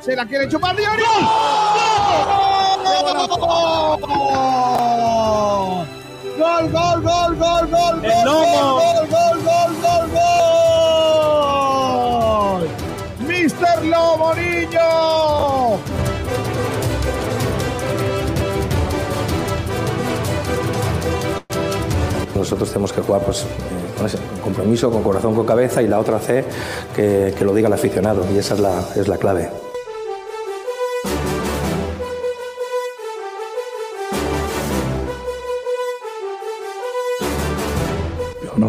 Se la quiere chupar Diori. ¡Gol! ¡Gol, gol, gol, gol, gol! ¡El lomo! ¡Gol, gol, gol, gol, gol! ¡Mister Lomo, niño! Nosotros tenemos que jugar pues, eh, con ese compromiso, con corazón, con cabeza y la otra C que, que lo diga el aficionado y esa es la, es la clave.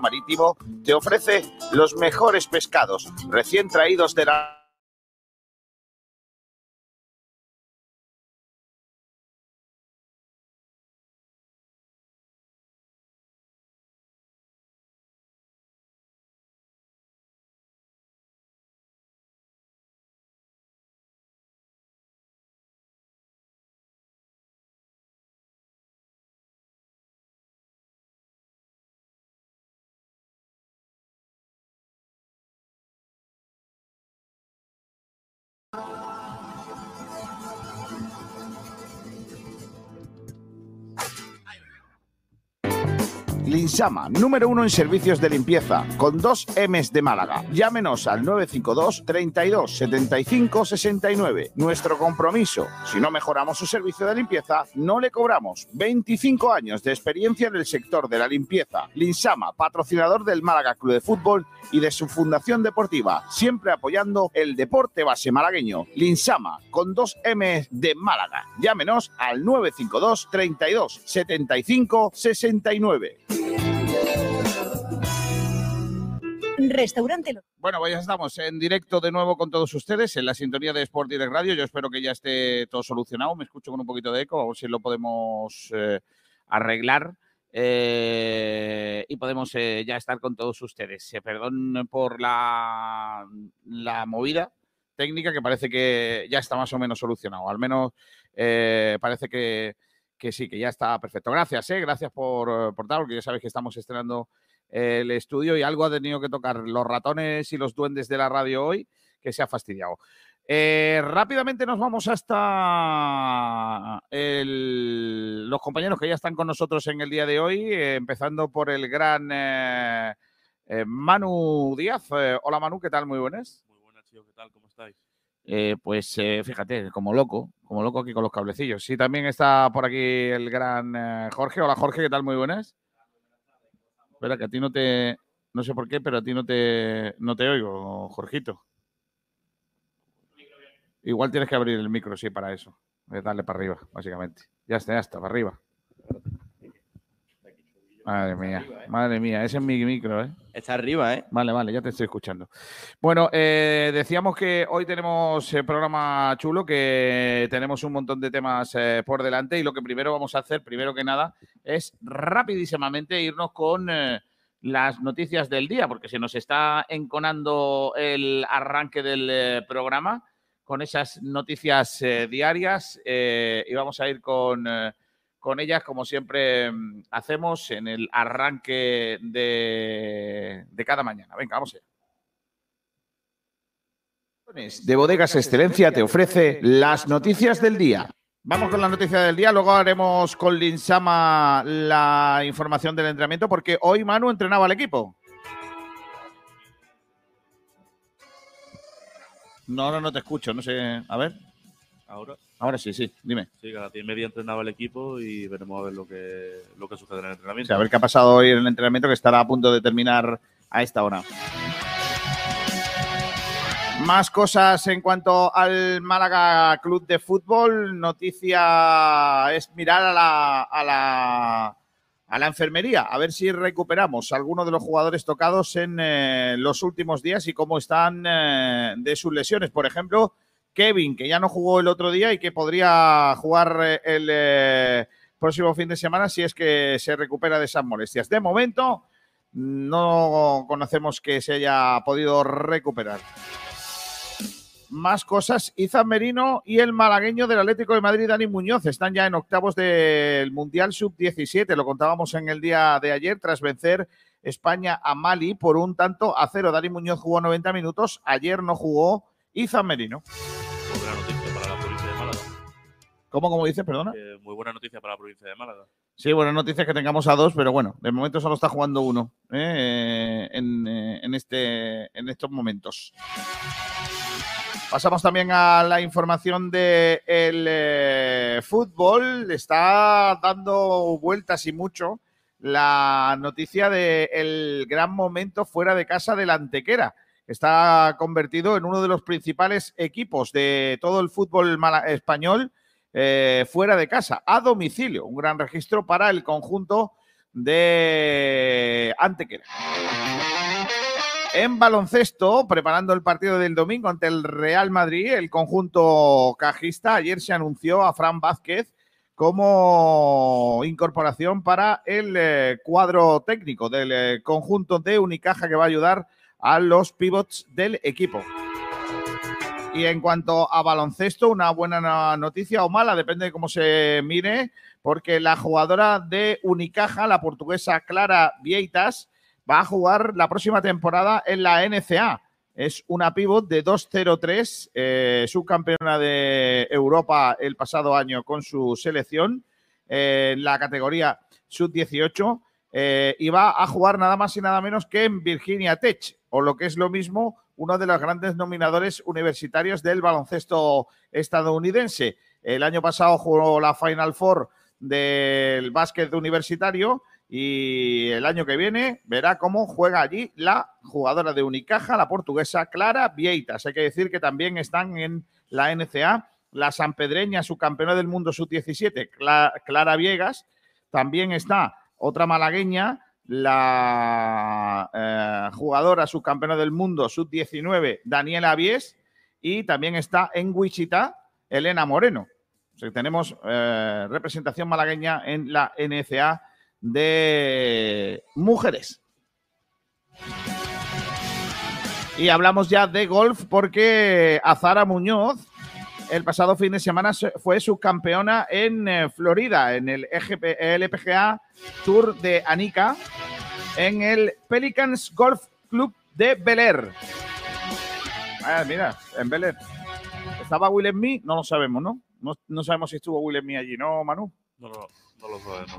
Marítimo te ofrece los mejores pescados recién traídos de la Linsama, número uno en servicios de limpieza, con dos M's de Málaga. Llámenos al 952 32 75 69. Nuestro compromiso, si no mejoramos su servicio de limpieza, no le cobramos. 25 años de experiencia en el sector de la limpieza. Linsama, patrocinador del Málaga Club de Fútbol y de su fundación deportiva, siempre apoyando el deporte base malagueño. Linsama, con dos M de Málaga. Llámenos al 952 32 75 69. Restaurante. Bueno, pues ya estamos en directo de nuevo con todos ustedes en la sintonía de Sport Direct Radio. Yo espero que ya esté todo solucionado. Me escucho con un poquito de eco, a ver si lo podemos eh, arreglar. Eh, y podemos eh, ya estar con todos ustedes. perdón por la, la, movida técnica que parece que ya está más o menos solucionado. Al menos parece que, que, sí, que ya está perfecto. Gracias, gracias por, por tal, porque ya sabéis que estamos estrenando el estudio y algo ha tenido que tocar los ratones y los duendes de la radio hoy que se ha fastidiado. Eh, rápidamente nos vamos hasta los compañeros que ya están con nosotros en el día de hoy, eh, empezando por el gran eh, Manu Díaz. hola Manu, ¿qué tal? Muy buenas. Muy buenas, tío, ¿qué tal? ¿Cómo estáis? pues fíjate, como loco, como loco aquí con los cablecillos. Sí, también está por aquí el gran Jorge. Hola Jorge, ¿qué tal? Muy buenas. Espera, que a ti no te. No sé por qué, pero a ti no te, no te oigo, Jorgito. Igual tienes que abrir el micro, sí, para eso. A darle para arriba, básicamente. Ya está, ya está, para arriba. Madre mía, madre mía, ese es mi micro, ¿eh? Está arriba, ¿eh? Vale, vale, ya te estoy escuchando. Bueno, eh, decíamos que hoy tenemos el eh, programa chulo, que tenemos un montón de temas eh, por delante y lo que primero vamos a hacer, primero que nada, es rapidísimamente irnos con las noticias del día, porque se nos está enconando el arranque del programa con esas noticias diarias y vamos a ir con con ellas, como siempre mm, hacemos en el arranque de, cada mañana. Venga, vamos allá. De Bodegas Excelencia te ofrece las noticias del día. Vamos con la noticia del día, luego haremos con Linsama la información del entrenamiento, porque hoy Manu entrenaba al equipo. No, no, no te escucho, no sé. A ver. Ahora. Ahora sí, sí, dime. Sí, cada 10 media entrenaba el equipo y veremos a ver lo que, lo que sucede en el entrenamiento. a ver qué ha pasado hoy en el entrenamiento que estará a punto de terminar a esta hora. Más cosas en cuanto al Málaga Club de Fútbol. Noticia es mirar a la, a la, a la enfermería, a ver si recuperamos a algunos de los jugadores tocados en eh, los últimos días y cómo están eh, de sus lesiones. Por ejemplo, Kevin, que ya no jugó el otro día y que podría jugar eh, el eh, próximo fin de semana si es que se recupera de esas molestias. De momento, no conocemos que se haya podido recuperar. Más cosas, Izan Merino y el malagueño del Atlético de Madrid, Dani Muñoz, están ya en octavos del Mundial Sub-17. Lo contábamos en el día de ayer tras vencer España a Mali por un tanto a cero. Dani Muñoz jugó 90 minutos, ayer no jugó Izan Merino. Muy buena noticia para la provincia de Málaga. ¿Cómo, cómo dices, perdona? muy buena noticia para la provincia de Málaga. Sí, buena noticia que tengamos a dos, pero bueno, de momento solo está jugando uno ¿eh? en, eh, en, este, en estos momentos. Pasamos también a la información del de eh, fútbol. Está dando vueltas y mucho la noticia del gran momento fuera de casa de la Antequera está convertido en uno de los principales equipos de todo el fútbol español eh, fuera de casa, a domicilio. Un gran registro para el conjunto de Antequera. En baloncesto, preparando el partido del domingo ante el Real Madrid, el conjunto cajista ayer se anunció a Fran Vázquez como incorporación para el eh, cuadro técnico del eh, conjunto de Unicaja que va a ayudar a los pivots del equipo. Y en cuanto a baloncesto, una buena noticia o mala, depende de cómo se mire, porque la jugadora de Unicaja, la portuguesa Clara Vieitas, va a jugar la próxima temporada en la NCA. Es una pivot de 2-0-3, eh, subcampeona de Europa el pasado año con su selección eh, en la categoría sub-18 eh, y va a jugar nada más y nada menos que en Virginia Tech, o lo que es lo mismo, uno de los grandes nominadores universitarios del baloncesto estadounidense. El año pasado jugó la Final Four del básquet universitario y el año que viene verá cómo juega allí la jugadora de Unicaja, la portuguesa Clara Vieitas. Hay que decir que también están en la NCA la sanpedreña, subcampeona del mundo sub-17, Clara Viegas. También está otra malagueña, la eh, jugadora subcampeona del mundo sub-19, Daniela Vies. Y también está en Wichita, Elena Moreno. tenemos eh, representación malagueña en la NCA de mujeres. Y hablamos ya de golf porque Azara Muñoz el pasado fin de semana fue subcampeona en eh, Florida, en el LPGA Tour de Anica, en el Pelicans Golf Club de Bel Air. Ah, mira, en Bel Air. ¿Estaba Will Me? No lo sabemos, ¿no? ¿no? sabemos si estuvo Will Me allí, ¿no, Manu? No, no, no lo sabemos.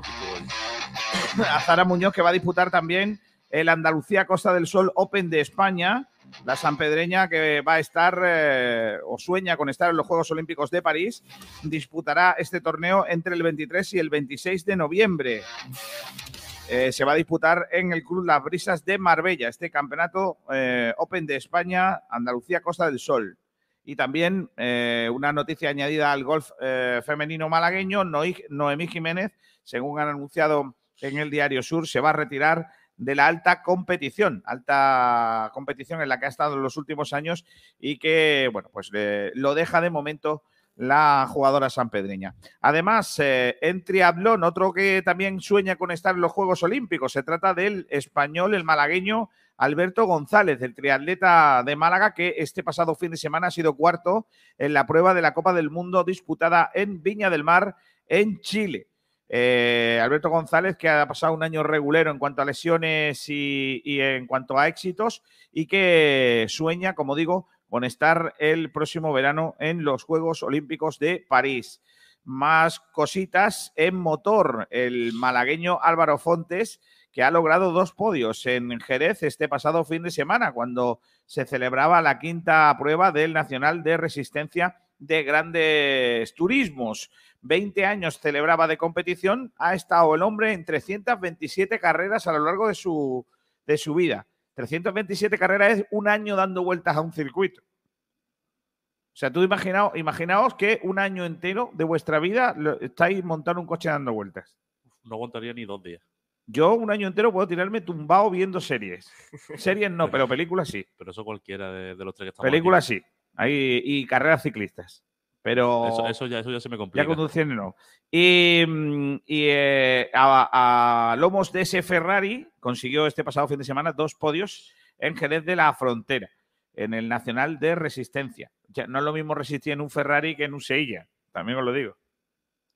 a Muñoz, que va a disputar también el Andalucía Costa del Sol Open de España. La sanpedreña que va a estar eh, o sueña con estar en los Juegos Olímpicos de París, disputará este torneo entre el 23 y el 26 de noviembre. Eh, se va a disputar en el Club Las Brisas de Marbella, este campeonato eh, Open de España, Andalucía Costa del Sol. Y también una noticia añadida al golf femenino malagueño, Noemí Jiménez, según han anunciado en el Diario Sur, se va a retirar de la alta competición, alta competición en la que ha estado en los últimos años y que, bueno, pues eh, lo deja de momento la jugadora sanpedreña. Además, eh, en triatlón, otro que también sueña con estar en los Juegos Olímpicos, se trata del español, el malagueño Alberto González, el triatleta de Málaga, que este pasado fin de semana ha sido cuarto en la prueba de la Copa del Mundo disputada en Viña del Mar, en Chile. Eh, Alberto González, que ha pasado un año regulero en cuanto a lesiones y, en cuanto a éxitos, y que sueña, como digo, con estar el próximo verano en los Juegos Olímpicos de París. Más cositas en motor, el malagueño Álvaro Fontes, que ha logrado dos podios en Jerez este pasado fin de semana, cuando se celebraba la quinta prueba del Nacional de Resistencia de Grandes Turismos. 20 años celebraba de competición, ha estado el hombre en 327 carreras a lo largo de su, de su vida. 327 carreras es un año dando vueltas a un circuito. O sea, tú imaginaos, imaginaos que un año entero de vuestra vida estáis montando un coche dando vueltas. No aguantaría ni dos días. Yo un año entero puedo tirarme tumbado viendo series. Series no, pero películas sí. Pero eso cualquiera de, los tres que estamos Películas sí. Hay, y carreras ciclistas. Pero. Eso, ya, eso ya se me complica. Ya conduciendo no. Y, mm, eh, a, lomos de ese Ferrari consiguió este pasado fin de semana dos podios en Jerez de la Frontera, en el Nacional de Resistencia. Ya, no es lo mismo resistir en un Ferrari que en un Seilla, también os lo digo.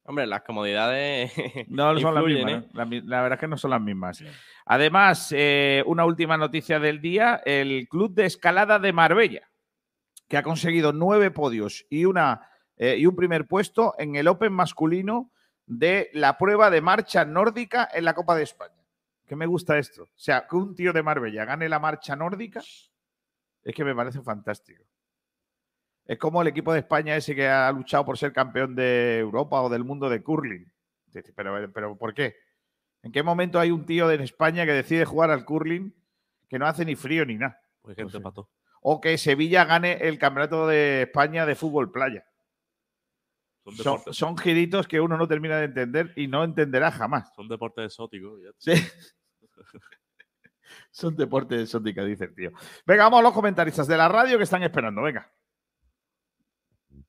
Hombre, las comodidades. No son las mismas. ¿eh? La, verdad es que no son las mismas. Además, eh, una última noticia del día: el Club de Escalada de Marbella, que ha conseguido nueve podios y una eh, y un primer puesto en el Open masculino de la prueba de marcha nórdica en la Copa de España. ¿Qué me gusta esto? O sea, que un tío de Marbella gane la marcha nórdica es que me parece fantástico. Es como el equipo de España ese que ha luchado por ser campeón de Europa o del mundo de curling. Pero, pero ¿por qué? ¿En qué momento hay un tío en España que decide jugar al curling que no hace ni frío ni nada? Pues gente O que Sevilla gane el campeonato de España de fútbol playa. Son Son, son giritos que uno no termina de entender y no entenderá jamás. son deportes exóticos. ya. Sí. Son deportes exóticos, dice el tío. Venga, vamos a los comentaristas de la radio que están esperando. Venga.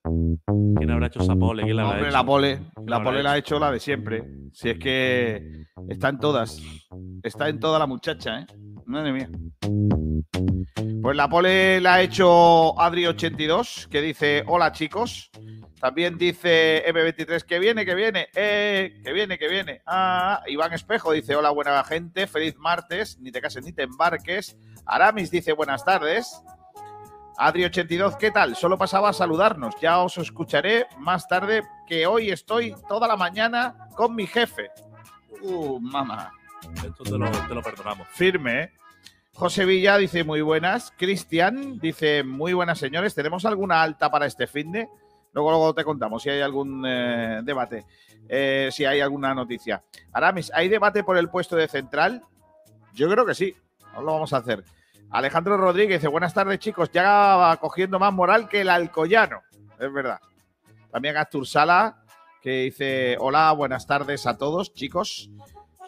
¿Quién habrá hecho esa pole? ¿Quién la habrá Hombre, hecho? la pole. ¿Quién La pole la ha hecho? hecho la de siempre. Si es que está en todas. Está en toda la muchacha, ¿eh? Madre mía. Pues la pole la ha hecho Adri82, que dice: Hola chicos. También dice M23 que viene, que viene, eh, que viene, que viene. Ah, Iván Espejo dice: Hola, buena gente, feliz martes, ni te cases ni te embarques. Aramis dice: Buenas tardes. Adri82, ¿qué tal? Solo pasaba a saludarnos. Ya os escucharé más tarde, que hoy estoy toda la mañana con mi jefe. Uh, mamá. Esto te lo, te lo perdonamos. Firme, ¿eh? José Villa dice muy buenas. Cristian dice muy buenas, señores. ¿Tenemos alguna alta para este fin de? Luego, luego te contamos si hay algún eh, debate, eh, si hay alguna noticia. Aramis, ¿hay debate por el puesto de central? Yo creo que sí. No lo vamos a hacer. Alejandro Rodríguez dice, buenas tardes chicos, ya cogiendo más moral que el Alcoyano. Es verdad. También Astur Sala, que dice, hola, buenas tardes a todos chicos.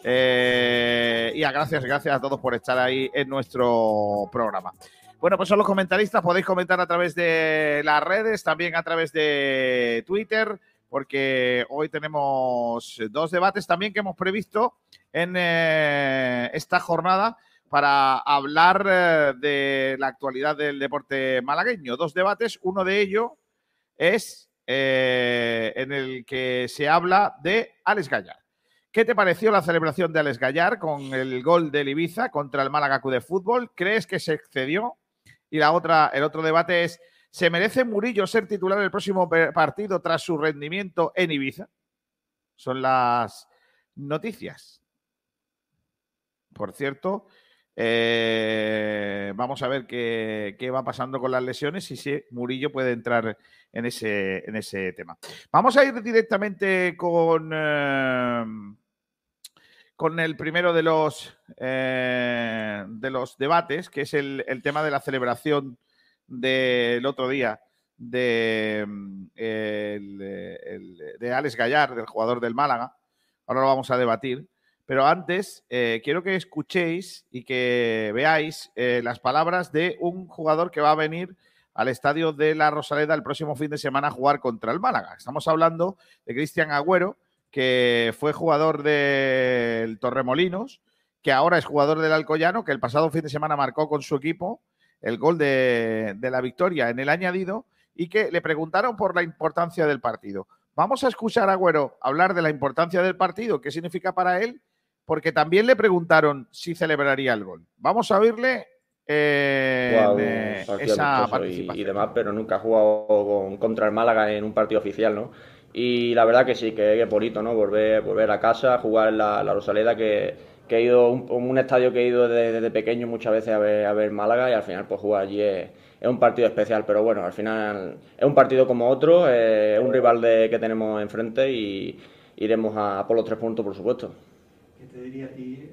Eh, y a gracias, gracias a todos por estar ahí en nuestro programa. Bueno, pues son los comentaristas, podéis comentar a través de las redes, también a través de Twitter, porque hoy tenemos dos debates también que hemos previsto en eh, esta jornada para hablar eh, de la actualidad del deporte malagueño. Dos debates, uno de ellos es eh, en el que se habla de Alex Gallar. ¿Qué te pareció la celebración de Alex Gallar con el gol del Ibiza contra el Málaga Club de Fútbol? ¿Crees que se excedió? Y la otra, el otro debate es, ¿se merece Murillo ser titular el próximo partido tras su rendimiento en Ibiza? Son las noticias. Por cierto, eh, vamos a ver qué, va pasando con las lesiones y si Murillo puede entrar en ese, en ese tema. Vamos a ir directamente con, eh, con el primero de los, eh, de los debates, que es el, tema de la celebración del otro día de, el- de Alex Gallar, del jugador del Málaga. Ahora lo vamos a debatir. Pero antes, eh, quiero que escuchéis y que veáis eh, las palabras de un jugador que va a venir al estadio de la Rosaleda el próximo fin de semana a jugar contra el Málaga. Estamos hablando de Cristian Agüero, que fue jugador del Torremolinos, que ahora es jugador del Alcoyano, que el pasado fin de semana marcó con su equipo el gol de, de la victoria en el añadido y que le preguntaron por la importancia del partido. Vamos a escuchar a Agüero hablar de la importancia del partido, qué significa para él, porque también le preguntaron si celebraría el gol. Vamos a oírle eh, partido esa y, participación. y demás, pero nunca he jugado con- contra el Málaga en un partido oficial, ¿no? Y la verdad que sí, que es bonito, ¿no? Volver, volver a casa, jugar en la, la Rosaleda, que, que he ido, un, un estadio que he ido desde, desde pequeño muchas veces a ver, a ver Málaga y al final pues jugar allí es, es un partido especial, pero bueno, al final es un partido como otro, es un rival de, que tenemos enfrente y iremos a por los tres puntos, por supuesto. ¿Qué te diría a ti?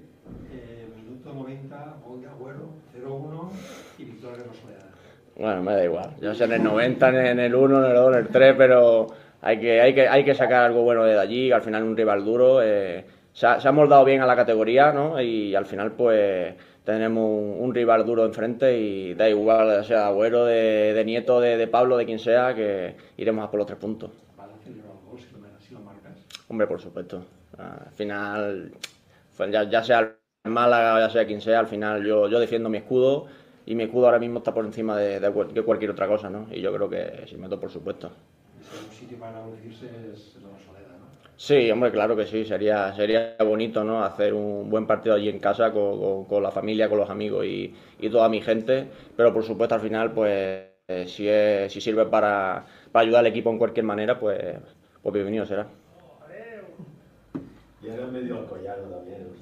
eh, minuto 90, gol de Agüero, 0-1 y victoria de Rosaleda. Bueno, me da igual. Yo sé en el 90, en el 1, en el 2, en el 3, pero hay que, hay que, hay que sacar algo bueno de allí. Al final, un rival duro. eh, se, ha, se ha moldado bien a la categoría, ¿no? Y al final, pues tenemos un, un rival duro enfrente y da igual, ya sea Agüero, de, de Nieto, de, de Pablo, de quien sea, que iremos a por los tres puntos. ¿Vas a celebrar un gol si lo, marcas? Hombre, por supuesto. Al final, ya, ya sea el Málaga o ya sea quien sea, al final yo, yo defiendo mi escudo y mi escudo ahora mismo está por encima de, de de cualquier otra cosa, ¿no? Y yo creo que si meto, por supuesto. Un sitio para es la Rosaleda, ¿no? Sí, hombre, claro que sí, sería, sería bonito, ¿no? Hacer un buen partido allí en casa con, con- con la familia, con los amigos y, y toda mi gente, pero por supuesto al final, pues, eh, si, es- si sirve para, para ayudar al equipo en cualquier manera, pues, pues bienvenido será. Y era medio alcoyano también. O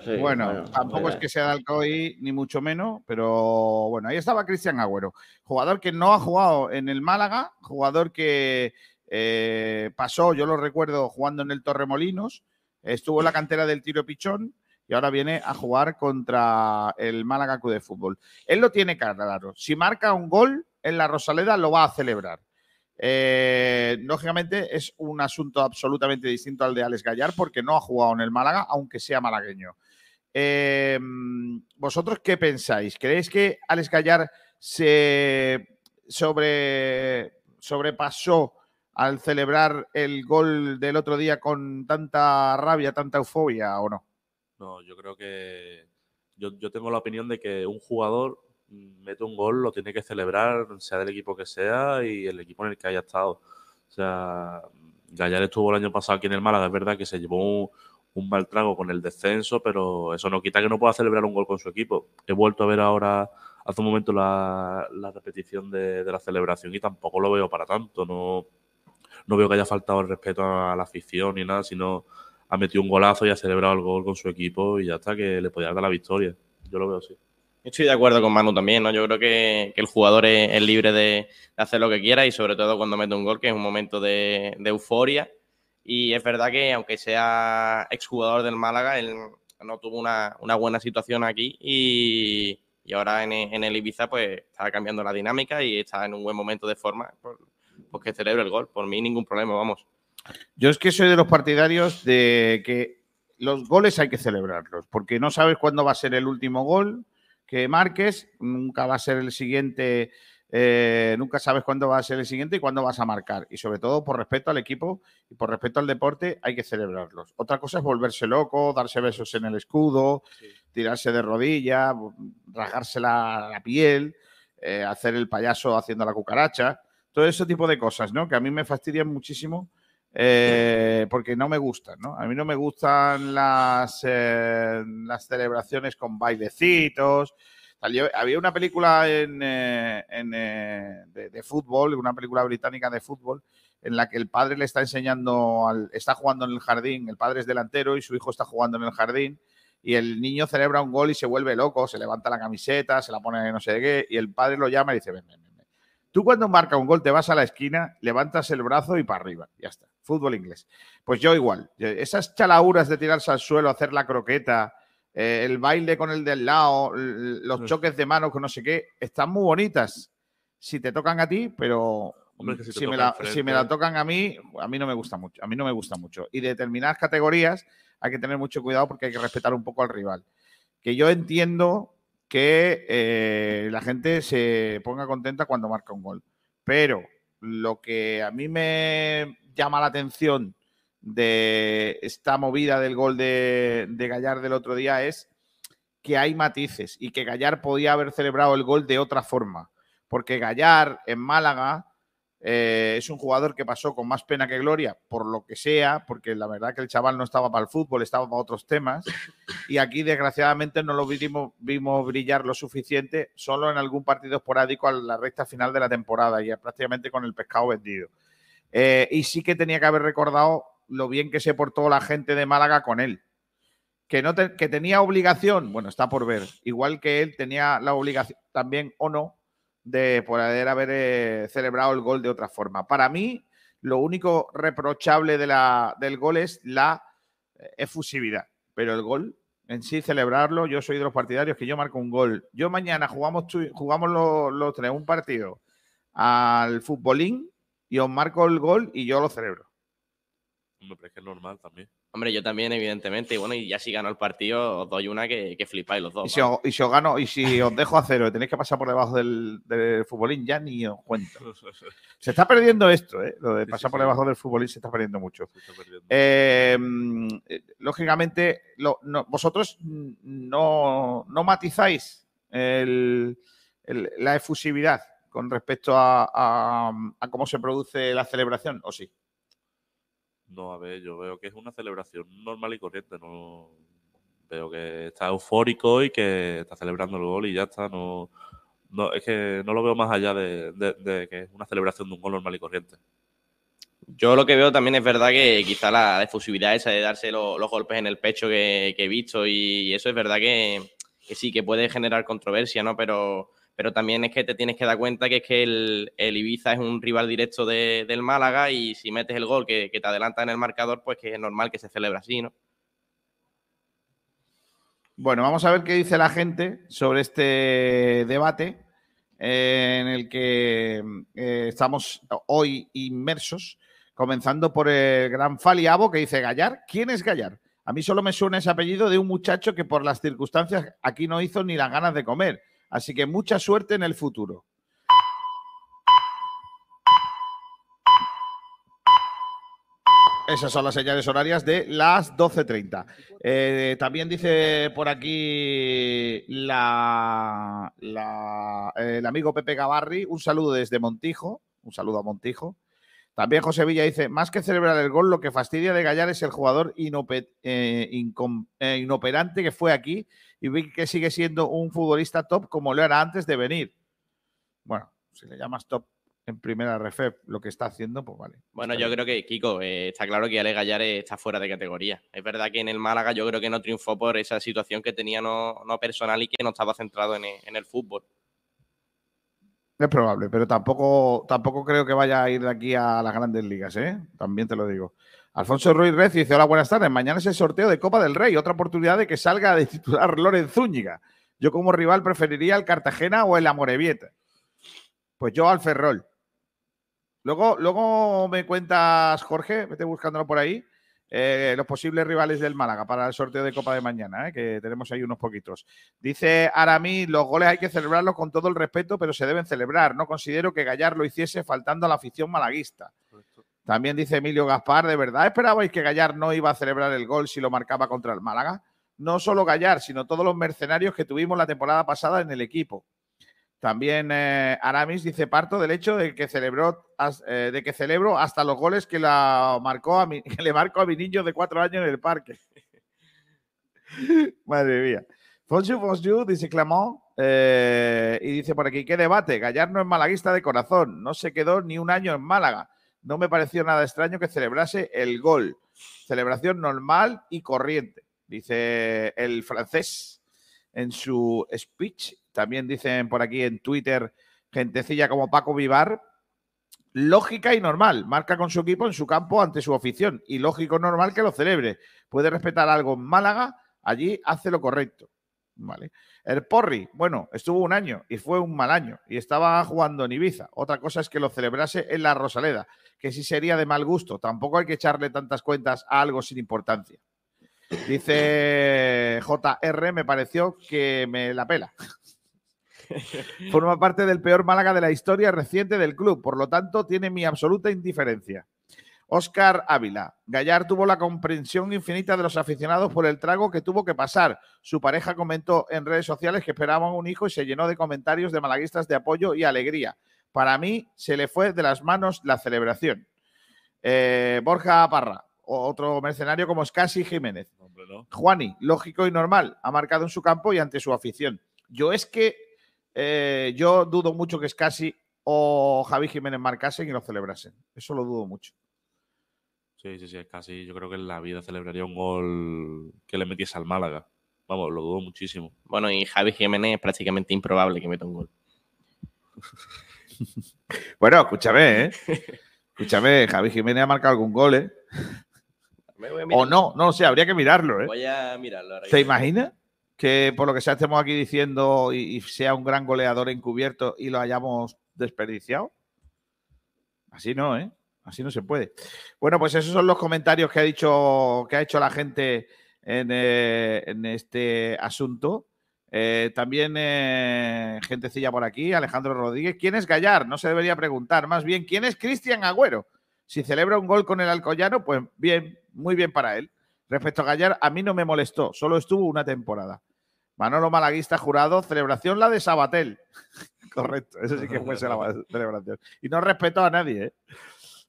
sea, bueno, tampoco es que sea de Alcoy ni mucho menos, pero bueno, ahí estaba Cristian Agüero, jugador que no ha jugado en el Málaga, jugador que eh, pasó, yo lo recuerdo, jugando en el Torremolinos, estuvo en la cantera del Tiro Pichón y ahora viene a jugar contra el Málaga Club de Fútbol. Él lo tiene claro, si marca un gol en la Rosaleda lo va a celebrar. Eh, lógicamente es un asunto absolutamente distinto al de Alex Gallar porque no ha jugado en el Málaga, aunque sea malagueño. Eh, ¿Vosotros qué pensáis? ¿Creéis que Alex Gallar se sobre, sobrepasó al celebrar el gol del otro día con tanta rabia, tanta euforia o no? No, yo creo que yo, yo tengo la opinión de que un jugador mete un gol, lo tiene que celebrar, sea del equipo que sea y el equipo en el que haya estado. O sea, Gallar estuvo el año pasado aquí en el Málaga, es verdad que se llevó un, un mal trago con el descenso, pero eso no quita que no pueda celebrar un gol con su equipo. He vuelto a ver ahora, hace un momento, la, repetición de, de la celebración y tampoco lo veo para tanto. No, no veo que haya faltado el respeto a la afición ni nada, sino ha metido un golazo y ha celebrado el gol con su equipo y ya está, que le podía dar la victoria. Yo lo veo así. Estoy de acuerdo con Manu también, ¿no? Yo creo que, que el jugador es, es libre de, de hacer lo que quiera y sobre todo cuando mete un gol, que es un momento de, de euforia. Y es verdad que aunque sea exjugador del Málaga, él no tuvo una, una buena situación aquí y, y ahora en, en, el Ibiza pues está cambiando la dinámica y está en un buen momento de forma, pues, pues que celebre el gol. Por mí ningún problema, vamos. Yo es que soy de los partidarios de que los goles hay que celebrarlos, porque no sabes cuándo va a ser el último gol que marques, nunca va a ser el siguiente, eh, nunca sabes cuándo va a ser el siguiente y cuándo vas a marcar. Y sobre todo por respeto al equipo y por respeto al deporte hay que celebrarlos. Otra cosa es volverse loco, darse besos en el escudo, sí. tirarse de rodillas, rasgarse la, la piel, eh, hacer el payaso haciendo la cucaracha, todo ese tipo de cosas, ¿no? Que a mí me fastidian muchísimo. Eh, porque no me gustan, ¿no? A mí no me gustan las, eh, celebraciones con bailecitos. Había una película en, eh, de, fútbol, una película británica de fútbol, en la que el padre le está enseñando, al, está jugando en el jardín, el padre es delantero y su hijo está jugando en el jardín, y el niño celebra un gol y se vuelve loco, se levanta la camiseta, se la pone no sé qué, y el padre lo llama y dice, ven, ven, ven. Tú cuando marca un gol te vas a la esquina, levantas el brazo y para arriba, ya está fútbol inglés. Pues yo igual, esas chalauras de tirarse al suelo, hacer la croqueta, eh, el baile con el del lado, los choques de manos con no sé qué, están muy bonitas si te tocan a ti, pero Hombre, si, si, me la, si, me la, tocan a mí, a mí no me gusta mucho, a mí no me gusta mucho. Y de determinadas categorías hay que tener mucho cuidado porque hay que respetar un poco al rival. Que yo entiendo que eh, la gente se ponga contenta cuando marca un gol, pero lo que a mí me llama la atención de esta movida del gol de, de Gallar del otro día es que hay matices y que Gallar podía haber celebrado el gol de otra forma. Porque Gallar en Málaga eh, es un jugador que pasó con más pena que gloria, por lo que sea, porque la verdad que el chaval no estaba para el fútbol, estaba para otros temas. Y aquí, desgraciadamente, no lo vimos, brillar lo suficiente, solo en algún partido esporádico a la recta final de la temporada y prácticamente con el pescado vendido. Eh, y sí que tenía que haber recordado lo bien que se portó la gente de Málaga con él. Que, no que tenía obligación, bueno, está por ver. Igual que él tenía la obligación también o no de poder haber eh, celebrado el gol de otra forma. Para mí, lo único reprochable de la, del gol es la eh, efusividad. Pero el gol en sí, celebrarlo, yo soy de los partidarios que yo marco un gol. Yo mañana jugamos, jugamos los, los tres un partido al futbolín y os marco el gol y yo lo celebro. Es que es normal también. Hombre, yo también, evidentemente. Y bueno, y ya si gano el partido, os doy una que, que flipáis los dos. Y si, os, y si, os, gano, y si os dejo a cero y tenéis que pasar por debajo del, del, futbolín, ya ni os cuento. Se está perdiendo esto, ¿eh? Lo de pasar sí, sí, por debajo sí. del futbolín se está perdiendo mucho. Está perdiendo. Eh, lógicamente, lo, no, vosotros no, no matizáis el, el, la efusividad con respecto a, a, a, cómo se produce la celebración, ¿o sí? No, a ver, yo veo que es una celebración normal y corriente. No veo que está eufórico y que está celebrando el gol y ya está. No, no es que no lo veo más allá de, que es una celebración de un gol normal y corriente. Yo lo que veo también es verdad que quizá la efusividad esa de darse lo, los golpes en el pecho que, he visto y, y, eso es verdad que, que sí, que puede generar controversia, ¿no? Pero pero también es que te tienes que dar cuenta que es que el, Ibiza es un rival directo de, del Málaga y si metes el gol que, te adelanta en el marcador, pues que es normal que se celebre así, ¿no? Bueno, vamos a ver qué dice la gente sobre este debate. eh, en el que eh, estamos hoy inmersos, comenzando por el gran Faliabo que dice Gallar. ¿Quién es Gallar? A mí solo me suena ese apellido de un muchacho que por las circunstancias aquí no hizo ni las ganas de comer. Así que mucha suerte en el futuro. Esas son las señales horarias de las 12.30. Eh, también dice por aquí la, la- el amigo Pepe Gavarri, un saludo desde Montijo, un saludo a Montijo. También José Villa dice, más que celebrar el gol, lo que fastidia de Gallar es el jugador eh, incom- eh, inoperante que fue aquí y vi que sigue siendo un futbolista top como lo era antes de venir. Bueno, si le llamas top en primera refep lo que está haciendo, pues vale. Bueno, yo creo que, Kiko, eh, está claro que Ale Gallar está fuera de categoría. Es verdad que en el Málaga yo creo que no triunfó por esa situación que tenía no, no personal y que no estaba centrado en el, en el fútbol. Es probable, pero tampoco, tampoco creo que vaya a ir de aquí a las grandes ligas, ¿eh? También te lo digo. Alfonso Ruiz Rez dice: Hola, buenas tardes. Mañana es el sorteo de Copa del Rey. Otra oportunidad de que salga de titular Loren Zúñiga. Yo, como rival, preferiría el Cartagena o el Amorebieta. Pues yo al Ferrol. Luego, luego me cuentas, Jorge, vete buscándolo por ahí, eh, los posibles rivales del Málaga para el sorteo de Copa de mañana, ¿eh? que tenemos ahí unos poquitos. Dice Aramis, los goles hay que celebrarlos con todo el respeto, pero se deben celebrar. No considero que Gallar lo hiciese faltando a la afición malaguista. También dice Emilio Gaspar, ¿de verdad esperabais que Gallar no iba a celebrar el gol si lo marcaba contra el Málaga? No solo Gallar, sino todos los mercenarios que tuvimos la temporada pasada en el equipo. También eh, Aramis dice parto del hecho de que celebró eh, de que celebro hasta los goles que la marcó a mi, que le marcó a mi niño de cuatro años en el parque. Madre mía. Fonsu Fonsu dice Clamont eh, y dice por aquí, ¿qué debate? Gallar no es malaguista de corazón, no se quedó ni un año en Málaga. No me pareció nada extraño que celebrase el gol. Celebración normal y corriente, dice el francés en su speech. También dicen por aquí en Twitter, gentecilla como Paco Vivar. Lógica y normal. Marca con su equipo en su campo ante su afición. Y lógico normal que lo celebre. Puede respetar algo en Málaga, allí hace lo correcto. Vale. El Porri, bueno, estuvo un año y fue un mal año y estaba jugando en Ibiza. Otra cosa es que lo celebrase en la Rosaleda, que sí sería de mal gusto. Tampoco hay que echarle tantas cuentas a algo sin importancia. Dice JR, me pareció que me la pela. Forma parte del peor Málaga de la historia reciente del club, por lo tanto tiene mi absoluta indiferencia. Óscar Ávila. Gallar tuvo la comprensión infinita de los aficionados por el trago que tuvo que pasar. Su pareja comentó en redes sociales que esperaban un hijo y se llenó de comentarios de malaguistas de apoyo y alegría. Para mí se le fue de las manos la celebración. Eh, Borja Parra, otro mercenario como Scassi Jiménez. Hombre, no. Juani, lógico y normal, ha marcado en su campo y ante su afición. Yo es que eh, yo dudo mucho que Scassi o Javi Jiménez marcasen y lo celebrasen. Eso lo dudo mucho. Sí, sí, sí, es casi. Yo creo que en la vida celebraría un gol que le metiese al Málaga. Vamos, lo dudo muchísimo. Bueno, y Javi Jiménez es prácticamente improbable que meta un gol. Bueno, escúchame, ¿eh? Escúchame, Javi Jiménez ha marcado algún gol, ¿eh? O no, no sé, habría que mirarlo, ¿eh? Voy a mirarlo ahora. ¿Te imaginas que por lo que sea estemos aquí diciendo y, y sea un gran goleador encubierto y lo hayamos desperdiciado? Así no, ¿eh? Así no se puede. Bueno, pues esos son los comentarios que ha dicho, que ha hecho la gente en, eh, en este asunto. Eh, también eh, gentecilla por aquí, Alejandro Rodríguez. ¿Quién es Gallar? No se debería preguntar. Más bien, ¿quién es Cristian Agüero? Si celebra un gol con el Alcoyano, pues bien, muy bien para él. Respecto a Gallar, a mí no me molestó, solo estuvo una temporada. Manolo Malaguista jurado, celebración la de Sabatel. Correcto, eso sí que fuese la celebración. Y no respetó a nadie. ¿eh?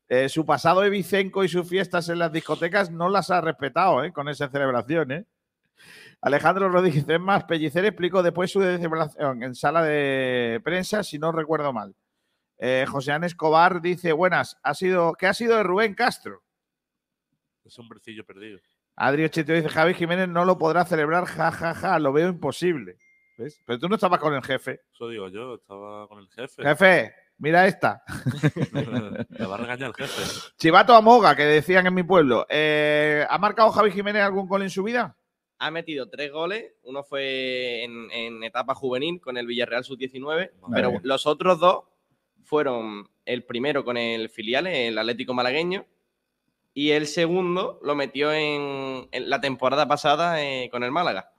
Eh, su pasado de Vicenco y sus fiestas en las discotecas no las ha respetado ¿eh? con esa celebración. ¿eh? Alejandro Rodríguez más, Pellicer explicó después su celebración en sala de prensa, si no recuerdo mal. Eh, José Án Escobar dice, buenas, ha sido, ¿qué ha sido de Rubén Castro? Es un hombrecillo perdido. Adri Ochete dice, Javi Jiménez no lo podrá celebrar, ja, ja, ja, lo veo imposible. ¿Ves? Pero tú no estabas con el jefe. Eso digo yo, estaba con el jefe. Jefe, mira esta. Me va a regañar el jefe. Chivato Amoga, que decían en mi pueblo. Eh, ¿Ha marcado Javi Jiménez algún gol en su vida? ha metido tres goles. Uno fue en, en etapa juvenil con el Villarreal Sub-19, pero los otros dos fueron el primero con el filial, el Atlético Malagueño, y el segundo lo metió en, en la temporada pasada eh, con el Málaga.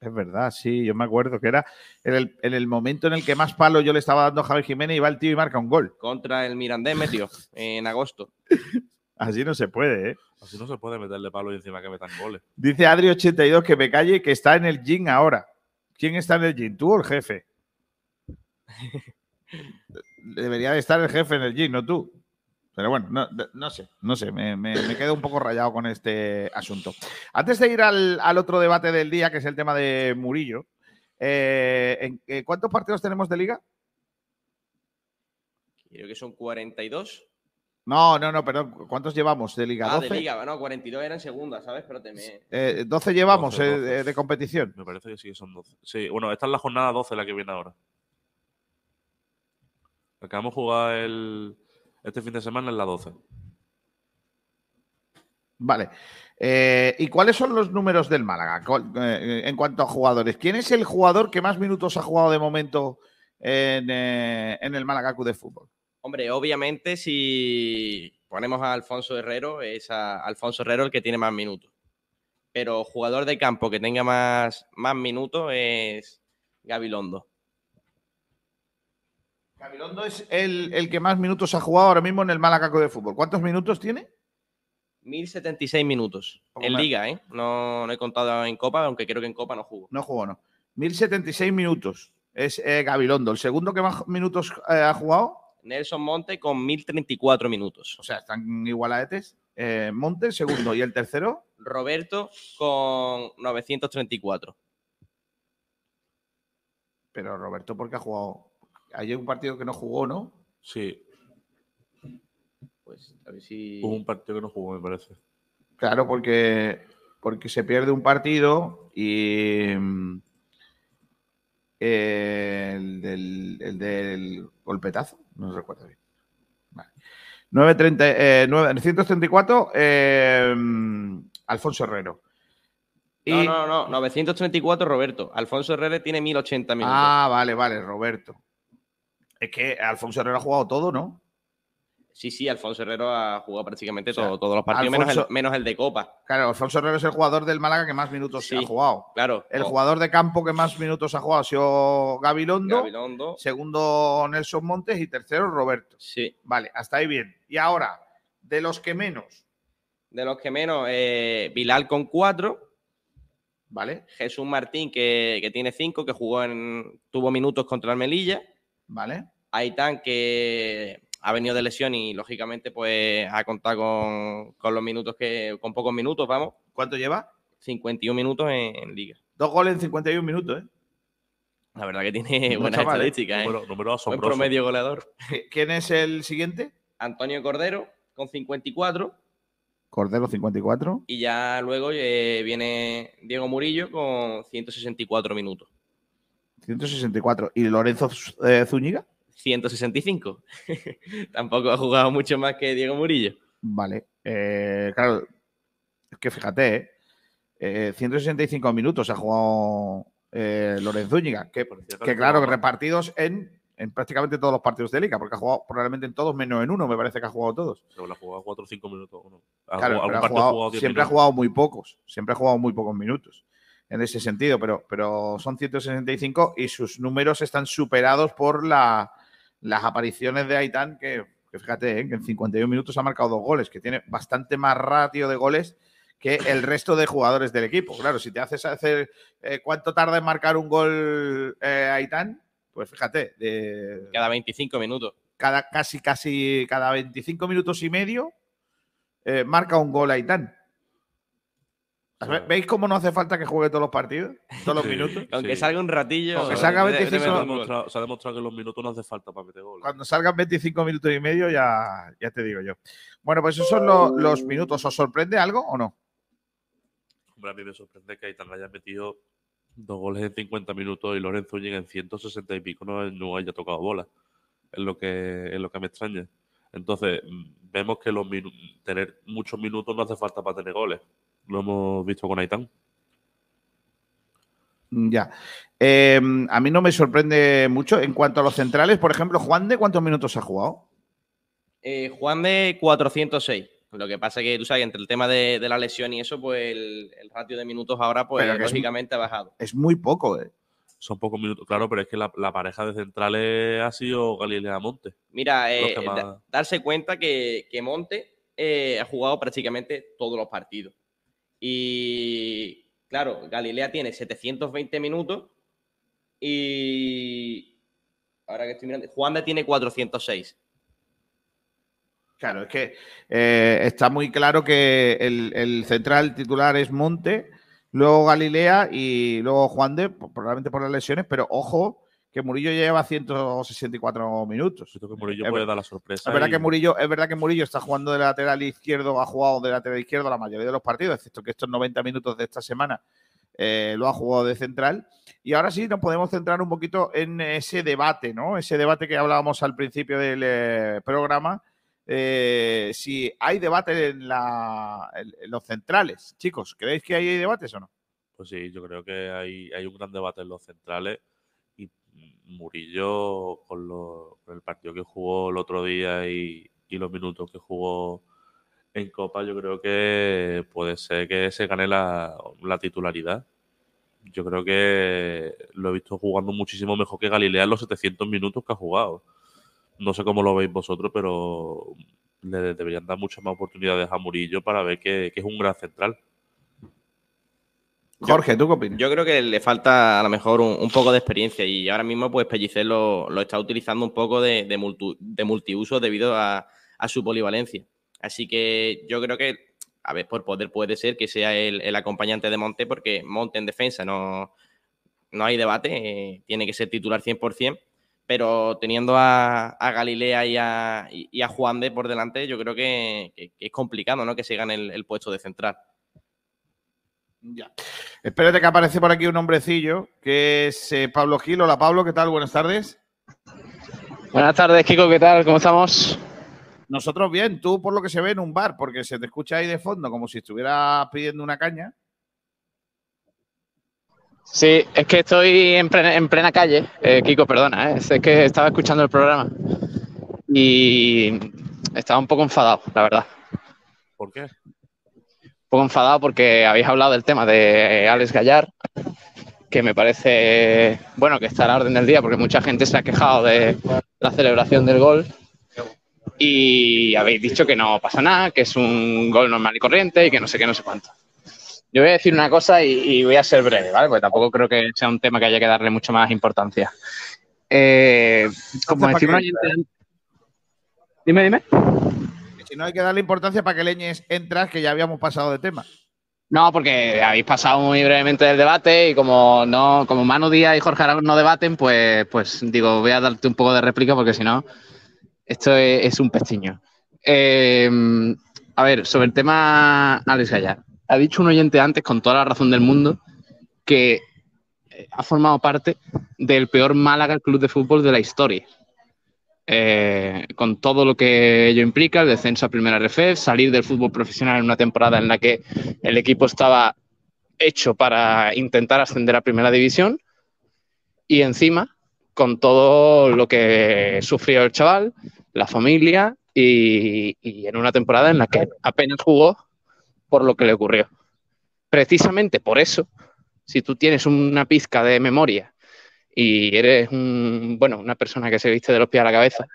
Es verdad, sí, yo me acuerdo que era en el, en el momento en el que más palo yo le estaba dando a Javier Jiménez y va el tío y marca un gol. Contra el Mirandés metió en agosto. Así no se puede, ¿eh? Así no se puede meterle palo y encima que metan goles. Dice Adri82 que me calle que está en el gym ahora. ¿Quién está en el gym? ¿Tú o el jefe? Debería de estar el jefe en el gym, no tú. Pero bueno, no, no sé, no sé, me, me- me quedo un poco rayado con este asunto. Antes de ir al, al otro debate del día, que es el tema de Murillo, eh, ¿en- eh, ¿cuántos partidos tenemos de liga? Creo que son 42. No, no, no, perdón, ¿cuántos llevamos de liga? Ah, de ¿12? liga, no, 42 eran segunda, ¿sabes? Pero te me... Eh, 12 llevamos 12, eh, 12. de, de competición. Me parece que sí que son 12. Sí, bueno, esta es la jornada 12 la que viene ahora. La que vamos a jugar el, este fin de semana es la 12. Vale. Eh, ¿Y cuáles son los números del Málaga eh, en cuanto a jugadores? ¿Quién es el jugador que más minutos ha jugado de momento en, eh, en el Málaga Club de Fútbol? Hombre, obviamente si ponemos a Alfonso Herrero, es a Alfonso Herrero el que tiene más minutos. Pero jugador de campo que tenga más, más minutos es Gabilondo. Gabilondo es el, el que más minutos ha jugado ahora mismo en el Málaga Club de Fútbol. ¿Cuántos minutos tiene? 1076 minutos. En más. liga, ¿eh? No, no he contado en Copa, aunque creo que en Copa no jugó. No jugó, no. 1076 minutos es eh, Gabilondo. ¿El segundo que más minutos eh, ha jugado? Nelson Monte con 1034 minutos. O sea, están igualadetes. Eh, Monte, el segundo. ¿Y el tercero? Roberto con 934. Pero Roberto, ¿por qué ha jugado? Hay un partido que no jugó, ¿no? Sí, Pues a ver si. hubo un partido que no jugó, me parece. Claro, porque, porque se pierde un partido y mm, el, del, el del golpetazo, no recuerdo bien. Vale. 930, eh, 934, eh, mm, Alfonso Herrero. Y, No, no, no, 934 Roberto. Alfonso Herrera tiene 1080 minutos. ah, vale, vale, Roberto. Es que Alfonso Herrero ha jugado todo, ¿no? Sí, sí, Alfonso Herrero ha jugado prácticamente O sea, todo- todos los partidos, menos, el, menos el de Copa. Claro, Alfonso Herrero es el jugador del Málaga que más minutos Sí. ha jugado. Claro. El jugador de campo que más minutos ha jugado ha sido Gabilondo. Gabilondo. segundo Nelson Montes y tercero Roberto. Sí. Vale, hasta ahí bien. Y ahora, de los que menos, De los que menos, eh, Bilal con 4. ¿vale? Jesús Martín, que, que tiene 5, que jugó en. tuvo minutos contra el Melilla. ¿Vale? Aitán, que ha venido de lesión y lógicamente, pues ha contado con, con los minutos que. con pocos minutos, vamos. ¿Cuánto lleva? 51 minutos en, en liga. Dos goles en 51 minutos, ¿eh? La verdad que tiene No buenas estadísticas, ¿eh? Número, número Buen asombroso. promedio goleador. ¿Qui- ¿Quién es el siguiente? Antonio Cordero con 54. Cordero, 54. Y ya luego eh, viene Diego Murillo con 164 minutos. 164. ¿Y Lorenzo eh, Zúñiga? 165. Tampoco ha jugado mucho más que Diego Murillo. Vale. Eh, claro, es que fíjate, ¿eh? Eh, 165 minutos ha jugado eh, Lorenzo Zúñiga. Que, que claro, más. repartidos en, en prácticamente todos los partidos de Liga, porque ha jugado probablemente en todos menos en uno, me parece que ha jugado todos. Pero la jugado 4 o 5 minutos. ¿o no? Ha Claro, jugado- pero algún ha partido jugado- ha jugado 10 siempre ha jugado muy pocos, siempre ha jugado muy pocos minutos en ese sentido, pero, pero son 165 y sus números están superados por la- las apariciones de Aitán, que, que fíjate, ¿eh? que en 51 minutos ha marcado dos goles, que tiene bastante más ratio de goles que el resto de jugadores del equipo. Claro, si te haces hacer eh, cuánto tarda en marcar un gol eh, Aitán, pues fíjate, de, Cada 25 minutos. cada, casi, casi cada 25 minutos y medio marca un gol Aitán. Ve- ¿Veis cómo no hace falta que juegue todos los partidos? Todos los Sí. minutos. Aunque Sí. salga un ratillo. Aunque salga de- de 25 Se ha, se ha demostrado que los minutos no hace falta para meter goles. Cuando salgan 25 minutos y medio, ya, ya te digo yo. Bueno, pues esos son lo- los minutos. ¿Os sorprende algo o no? Hombre, a mí me sorprende que Aitán haya metido dos goles en 50 minutos y Lorenzo Zúñiga en 160 y pico no, no haya tocado bola. Es lo que, es lo que me extraña. Entonces, mm, vemos que los tener muchos minutos no hace falta para tener goles. Lo hemos visto con Aitán. Ya. Eh, a mí no me sorprende mucho. En cuanto a los centrales, por ejemplo, Juan de cuántos minutos ha jugado? Eh, Juan de 406. Lo que pasa es que tú sabes, entre el tema de, de la lesión y eso, pues el, el ratio de minutos ahora, pues es- lógicamente ha bajado. Es muy poco, ¿eh? Son pocos minutos, claro, pero es que la, la pareja de centrales ha sido Galilea Monte. Mira, eh, que más- da- darse cuenta que, que Monte eh, ha jugado prácticamente todos los partidos. Y claro, Galilea tiene 720 minutos y ahora que estoy mirando, Juanda tiene 406. Claro, es que eh, está muy claro que el, el central titular es Monte, luego Galilea y luego Juan de, probablemente por las lesiones, pero ojo que Murillo lleva 164 minutos. Siento que Murillo Es puede dar la sorpresa. Es verdad, y- que Murillo, es verdad que Murillo está jugando de lateral izquierdo, ha jugado de lateral izquierdo la mayoría de los partidos, excepto que estos 90 minutos de esta semana eh, lo ha jugado de central. Y ahora sí nos podemos centrar un poquito en ese debate, ¿no? Ese debate que hablábamos al principio del eh, programa. eh, si hay debate en, la- en- en los centrales, chicos, ¿creéis que hay debates o no? Pues sí, yo creo que hay, hay un gran debate en los centrales Murillo con, lo- el partido que jugó el otro día y, los minutos que jugó en Copa, yo creo que puede ser que se gane la, la titularidad. Yo creo que lo he visto jugando muchísimo mejor que Galilea en los 700 minutos que ha jugado. No sé cómo lo veis vosotros, pero le deberían dar muchas más oportunidades a Murillo para ver que es un gran central. Jorge, ¿tú qué opinas? Yo creo que le falta a lo mejor un, un poco de experiencia y ahora mismo pues Pellicer lo, lo está utilizando un poco de, de, multu- de multiuso debido a, a su polivalencia. Así que yo creo que, a ver, por poder puede ser que sea el, el acompañante de Monte porque Monte en defensa no, no hay debate, eh, tiene que ser titular 100%, pero teniendo a, a Galilea y a, y- y a Juan de por delante, yo creo que, que- que es complicado ¿no? que se gane el, el puesto de central. Ya. Espérate que aparece por aquí un hombrecillo que es eh, Pablo Gil. Hola Pablo, ¿qué tal? Buenas tardes. Buenas tardes, Kiko, ¿qué tal? ¿Cómo estamos? Nosotros bien, tú por lo que se ve en un bar, porque se te escucha ahí de fondo como si estuvieras pidiendo una caña. Sí, es que estoy en plena, en plena calle, eh, Kiko, perdona, ¿eh? es que estaba escuchando el programa y estaba un poco enfadado, la verdad. ¿Por qué? Poco enfadado porque habéis hablado del tema de Alex Gallar, que me parece, bueno, que está a la orden del día porque mucha gente se ha quejado de la celebración del gol y habéis dicho que no pasa nada, que es un gol normal y corriente y que no sé qué, no sé cuánto. Yo voy a decir una cosa y, y voy a ser breve, ¿vale? Porque tampoco creo que sea un tema que haya que darle mucho más importancia. Eh, como oyente- Dime, dime. Si no hay que darle importancia para que Leñes entras, que ya habíamos pasado de tema. No, porque habéis pasado muy brevemente del debate y como no, como Manu Díaz y Jorge Aragón no debaten, pues, pues digo, voy a darte un poco de réplica porque si no, esto es, un pestiño. Eh, a ver, sobre el tema Alex Gallar. Ha dicho un oyente antes, con toda la razón del mundo, que ha formado parte del peor Málaga club de fútbol de la historia. Eh, con todo lo que ello implica, el descenso a primera RFEF, salir del fútbol profesional en una temporada en la que el equipo estaba hecho para intentar ascender a primera división y encima con todo lo que sufrió el chaval, la familia y en una temporada en la que apenas jugó por lo que le ocurrió. Precisamente por eso, si tú tienes una pizca de memoria y eres un, bueno, una persona que se viste de los pies a la cabeza,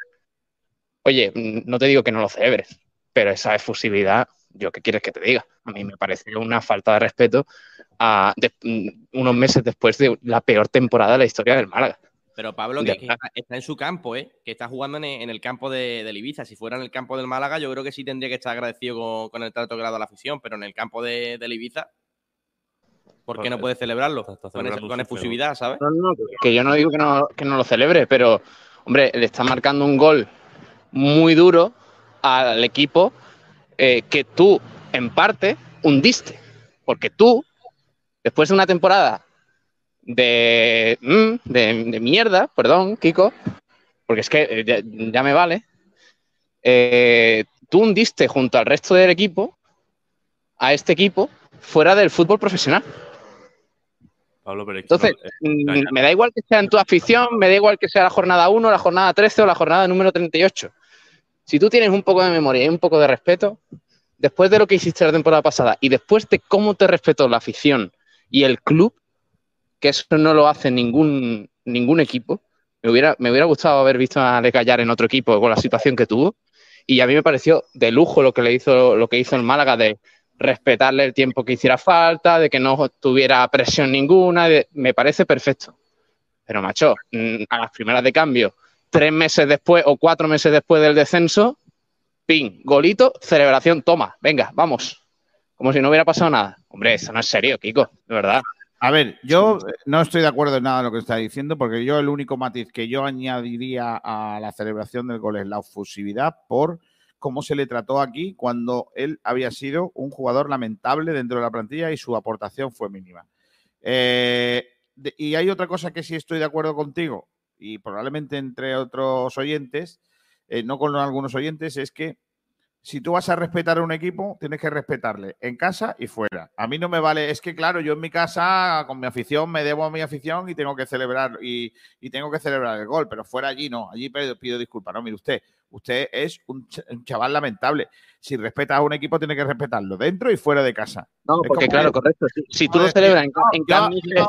oye, no te digo que no lo celebres, pero esa efusividad, yo qué quieres que te diga, a mí me parece una falta de respeto a, de- unos meses después de la peor temporada de la historia del Málaga. Pero Pablo, que, que está, está en su campo, ¿eh? que está jugando en el, en el campo de, del Ibiza. Si fuera en el campo del Málaga, yo creo que sí tendría que estar agradecido con, con el trato que le ha dado la afición, pero en el campo de, del Ibiza, ¿por qué no puede celebrarlo? Con, esa- con efusividad, ¿sabes? No, no, que yo no digo que no, que no lo celebre, pero, hombre, le está marcando un gol muy duro al equipo eh, que tú, en parte, hundiste. Porque tú, después de una temporada de, mm, de, de mierda, perdón, Kiko, porque es que eh, ya, ya me vale, eh, tú hundiste junto al resto del equipo a este equipo fuera del fútbol profesional. Pablo, pero Entonces, no- eh, mm, me da igual que sea en tu afición, me da igual que sea la jornada 1, la jornada 13 o la jornada número 38. Si tú tienes un poco de memoria y un poco de respeto, después de lo que hiciste la temporada pasada y después de cómo te respetó la afición y el club, que eso no lo hace ningún, ningún equipo, me hubiera, me hubiera gustado haber visto a Ale Callar en otro equipo con la situación que tuvo. Y a mí me pareció de lujo lo que le hizo, lo que hizo el Málaga de respetarle el tiempo que hiciera falta, de que no tuviera presión ninguna, de- me parece perfecto. Pero, macho, mm, a las primeras de cambio, tres meses después o cuatro meses después del descenso, pin, golito, celebración, toma, venga, vamos. Como si no hubiera pasado nada. Hombre, eso no es serio, Kiko, de verdad. A ver, yo no estoy de acuerdo en nada de lo que está diciendo, porque yo el único matiz que yo añadiría a la celebración del gol es la efusividad por cómo se le trató aquí cuando él había sido un jugador lamentable dentro de la plantilla y su aportación fue mínima. Eh, y hay otra cosa que sí estoy de acuerdo contigo, y probablemente entre otros oyentes, eh, no con algunos oyentes, es que si tú vas a respetar a un equipo, tienes que respetarle en casa y fuera. A mí no me vale, es que claro, yo en mi casa, con mi afición, me debo a mi afición y tengo que celebrar y, y tengo que celebrar el gol, pero fuera allí no, allí pido, pido disculpas. No, mire usted, usted es un, ch- un chaval lamentable. Si respeta a un equipo, tiene que respetarlo dentro y fuera de casa. No, Es porque claro, correcto. Si, si tú lo celebras en, en yo- yo,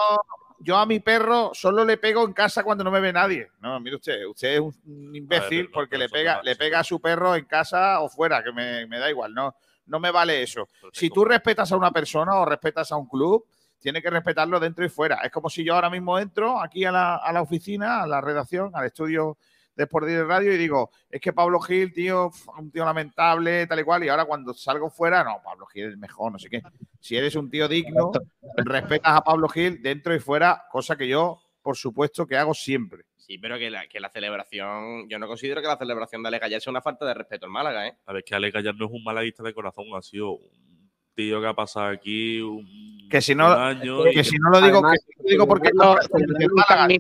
yo a mi perro solo le pego en casa cuando no me ve nadie. No, mire usted, usted es un imbécil porque le pega, le pega a su perro en casa o fuera, que me, me da igual, no, no me vale eso. Si tú respetas a una persona o respetas a un club, tiene que respetarlo dentro y fuera. Es como si yo ahora mismo entro aquí a la, a la oficina, a la redacción, al estudio de Sport Direct Radio y digo, es que Pablo Gil, tío, un tío lamentable, tal y cual, y ahora cuando salgo fuera, no, Pablo Gil es el mejor, no sé qué. Si eres un tío digno, respetas a Pablo Gil dentro y fuera, cosa que yo, por supuesto, que hago siempre. Sí, pero que la, que la celebración, yo no considero que la celebración de Ale Gallar sea una falta de respeto al Málaga, ¿eh? A ver, que Ale Gallar no es un malaguista de corazón, ha sido un tío que ha pasado aquí un, Que si no, un año y que si no lo digo, Además, que si lo digo porque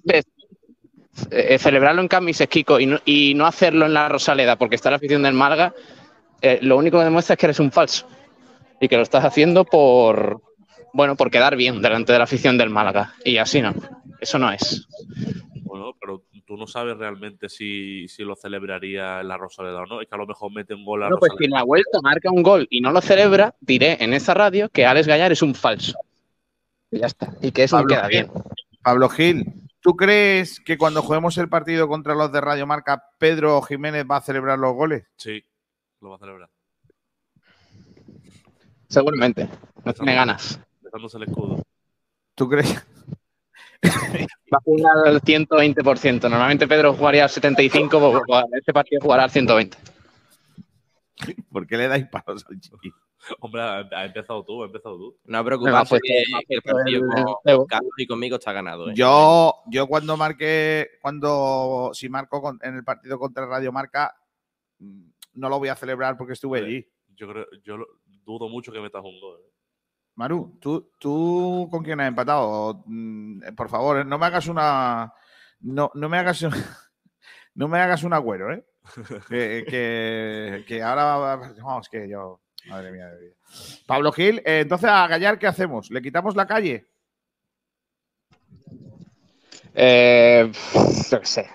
es- eh, celebrarlo en Camis es Kiko y no, y no hacerlo en la Rosaleda porque está la afición del Málaga, eh, lo único que demuestra es que eres un falso y que lo estás haciendo por bueno por quedar bien delante de la afición del Málaga y así no, eso no es. Bueno, pero tú no sabes realmente si, si lo celebraría en la Rosaleda o no. Es que a lo mejor mete un gol a No, pues si la vuelta marca un gol y no lo celebra, diré en esa radio que Alex Gallar es un falso. Y ya está. Y que eso Pablo queda bien. Pablo Gil, ¿tú crees que cuando juguemos el partido contra los de Radio Marca, Pedro Jiménez va a celebrar los goles? Sí, lo va a celebrar. Seguramente. No tiene ganas. Dejándose el escudo. ¿Tú crees? Va a jugar al 120%. Normalmente Pedro jugaría al 75%, pues, este partido jugará al 120%. ¿Por qué le dais palos al chiqui? Hombre, ha, empezado tú, ha empezado tú. No preocuparse pues, que, el partido con, Carlos y conmigo está ganado. ¿eh? Yo, yo cuando marqué, cuando si marco con- en el partido contra Radio Marca, mm, no lo voy a celebrar porque estuve allí. Yo creo, yo lo- dudo mucho que metas un gol. ¿eh? Maru, ¿tú, ¿tú con quién has empatado? Mm, eh, Por favor, no me hagas una. No, no me hagas un- No me hagas un agüero, ¿eh? Que, que, que ahora. Vamos, que yo. Madre mía de vida. Pablo Gil, eh, entonces a Gallar, ¿qué hacemos? ¿Le quitamos la calle? Eh, yo qué sé,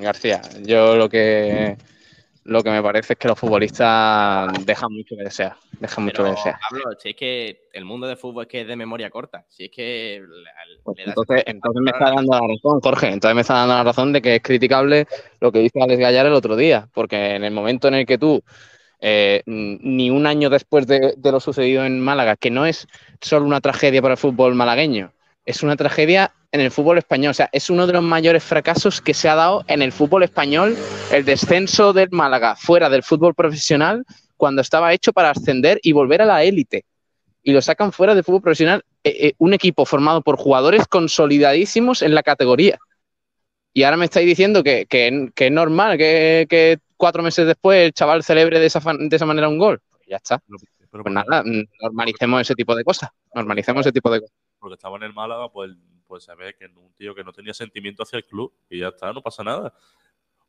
García. Yo lo que lo que me parece es que los futbolistas dejan mucho que desear. Dejan mucho Pero, que desear. Pablo, si es que el mundo de fútbol es que es de memoria corta. Si es que le- le das- Entonces, entonces me está dando la razón, Jorge. Entonces me está dando la razón de que es criticable lo que dice Alex Gallar el otro día. Porque en el momento en el que tú, eh, ni un año después de, de lo sucedido en Málaga, que no es solo una tragedia para el fútbol malagueño, es una tragedia en el fútbol español. O sea, es uno de los mayores fracasos que se ha dado en el fútbol español, el descenso del Málaga fuera del fútbol profesional cuando estaba hecho para ascender y volver a la élite y lo sacan fuera del fútbol profesional, eh, eh, un equipo formado por jugadores consolidadísimos en la categoría. Y ahora me estáis diciendo que, que- que es normal que, que cuatro meses después el chaval celebre de esa, de esa manera un gol. Pues ya está. Pues nada, mm, normalicemos ese tipo de cosas. Normalicemos ese tipo de cosas. Porque estaba en el Málaga, pues, pues se ve que un tío que no tenía sentimiento hacia el club y ya está, no pasa nada.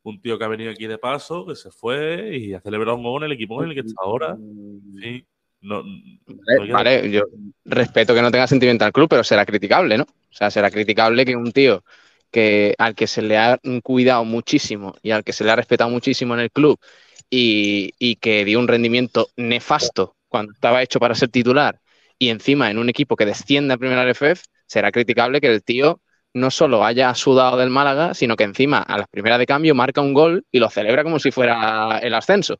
Un tío que ha venido aquí de paso, que se fue y ha celebrado un gol en el equipo en el que está ahora. Sí. No, no vale, yo respeto que no tenga sentimiento al club, pero será criticable, ¿no? O sea, será criticable que un tío que al que se le ha cuidado muchísimo y al que se le ha respetado muchísimo en el club y, y que dio un rendimiento nefasto cuando estaba hecho para ser titular y encima en un equipo que desciende a primera RFF, será criticable que el tío no solo haya sudado del Málaga, sino que encima a las primeras de cambio marca un gol y lo celebra como si fuera el ascenso.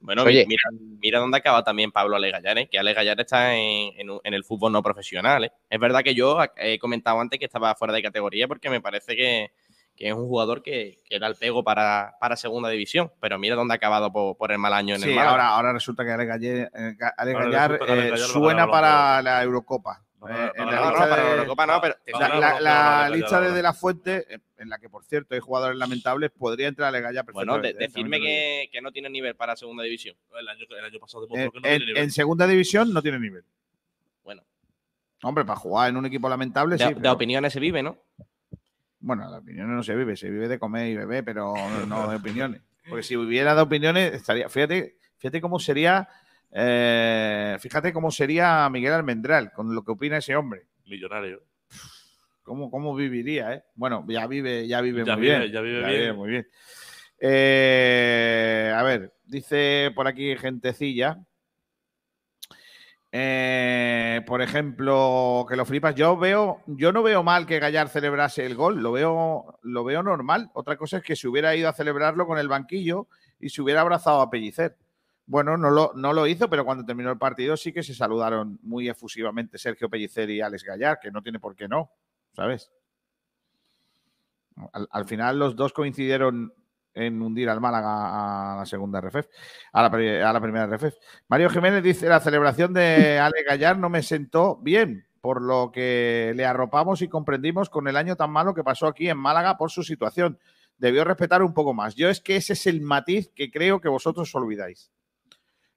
Bueno, Oye. mira, mira dónde acaba también Pablo Ale Gallar, ¿eh? que Ale Gallar está en, en el fútbol no profesional. ¿eh? Es verdad que yo he comentado antes que estaba fuera de categoría porque me parece que, que es un jugador que, que era el pego para, para segunda división, pero mira dónde ha acabado por, por el mal año en el Sí, Málaga. ahora, ahora resulta que Ale Gallar, eh, Ale Gallar, eh, suena para la Eurocopa. Eh, no, la no, para Eurocopa no, pero- la, lista de, la fuente, en la que por cierto hay jugadores lamentables, podría entrar Ale Gallar Bueno, de- perfectamente. ¿eh? decirme que, que no tiene nivel para segunda división. El año, el año pasado En, demostró que no en- tiene nivel. en segunda división no tiene nivel. Bueno. Hombre, para jugar en un equipo lamentable, De, sí. de pero- opiniones se vive, ¿no? Bueno, de opiniones no se vive, se vive de comer y beber, pero no de opiniones. Porque si viviera de opiniones, estaría. Fíjate, fíjate cómo sería. Eh, fíjate cómo sería Miguel Almendral, con lo que opina ese hombre. Millonario. ¿Cómo, cómo viviría, eh? Bueno, ya vive, ya vive Ya muy vive, bien. ya vive bien. muy bien. Eh, a ver, dice por aquí gentecilla. Eh, por ejemplo, que lo flipas. Yo veo, yo no veo mal que Gallar celebrase el gol, lo veo, lo veo normal. Otra cosa es que se hubiera ido a celebrarlo con el banquillo y se hubiera abrazado a Pellicer. Bueno, no lo, no lo hizo, pero cuando terminó el partido sí que se saludaron muy efusivamente Sergio Pellicer y Alex Gallar, que no tiene por qué no, ¿sabes? Al, al final los dos coincidieron en hundir al Málaga a la segunda RFF, a la, pri- a la primera RFF. Mario Jiménez dice, la celebración de Ale Gallar no me sentó bien, por lo que le arropamos y comprendimos con el año tan malo que pasó aquí en Málaga por su situación. Debió respetar un poco más. Yo es que ese es el matiz que creo que vosotros olvidáis.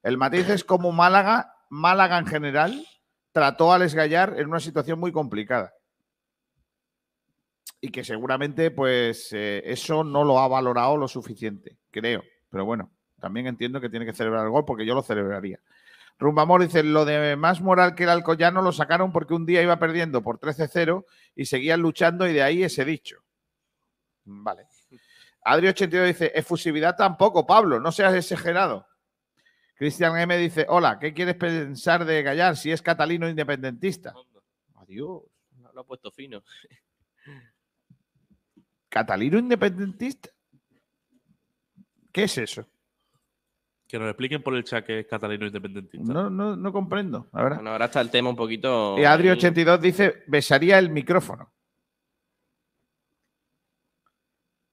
El matiz es como Málaga, Málaga en general, trató a Alex Gallar en una situación muy complicada y que seguramente pues eh, eso no lo ha valorado lo suficiente, creo. Pero bueno, también entiendo que tiene que celebrar el gol porque yo lo celebraría. Rumbamor dice, lo de más moral que el Alcoyano lo sacaron porque un día iba perdiendo por 13-0 y seguían luchando y de ahí ese dicho. Vale. Adri82 dice, efusividad tampoco, Pablo, no seas exagerado. Cristian M dice, hola, ¿qué quieres pensar de Gallar si es catalino independentista? Adiós. Lo ha puesto fino. ¿Catalino independentista? ¿Qué es eso? Que nos expliquen por el chat que es catalino independentista. No, no, no comprendo, la verdad. Bueno, ahora está el tema un poquito. Y Adri82 dice, besaría el micrófono.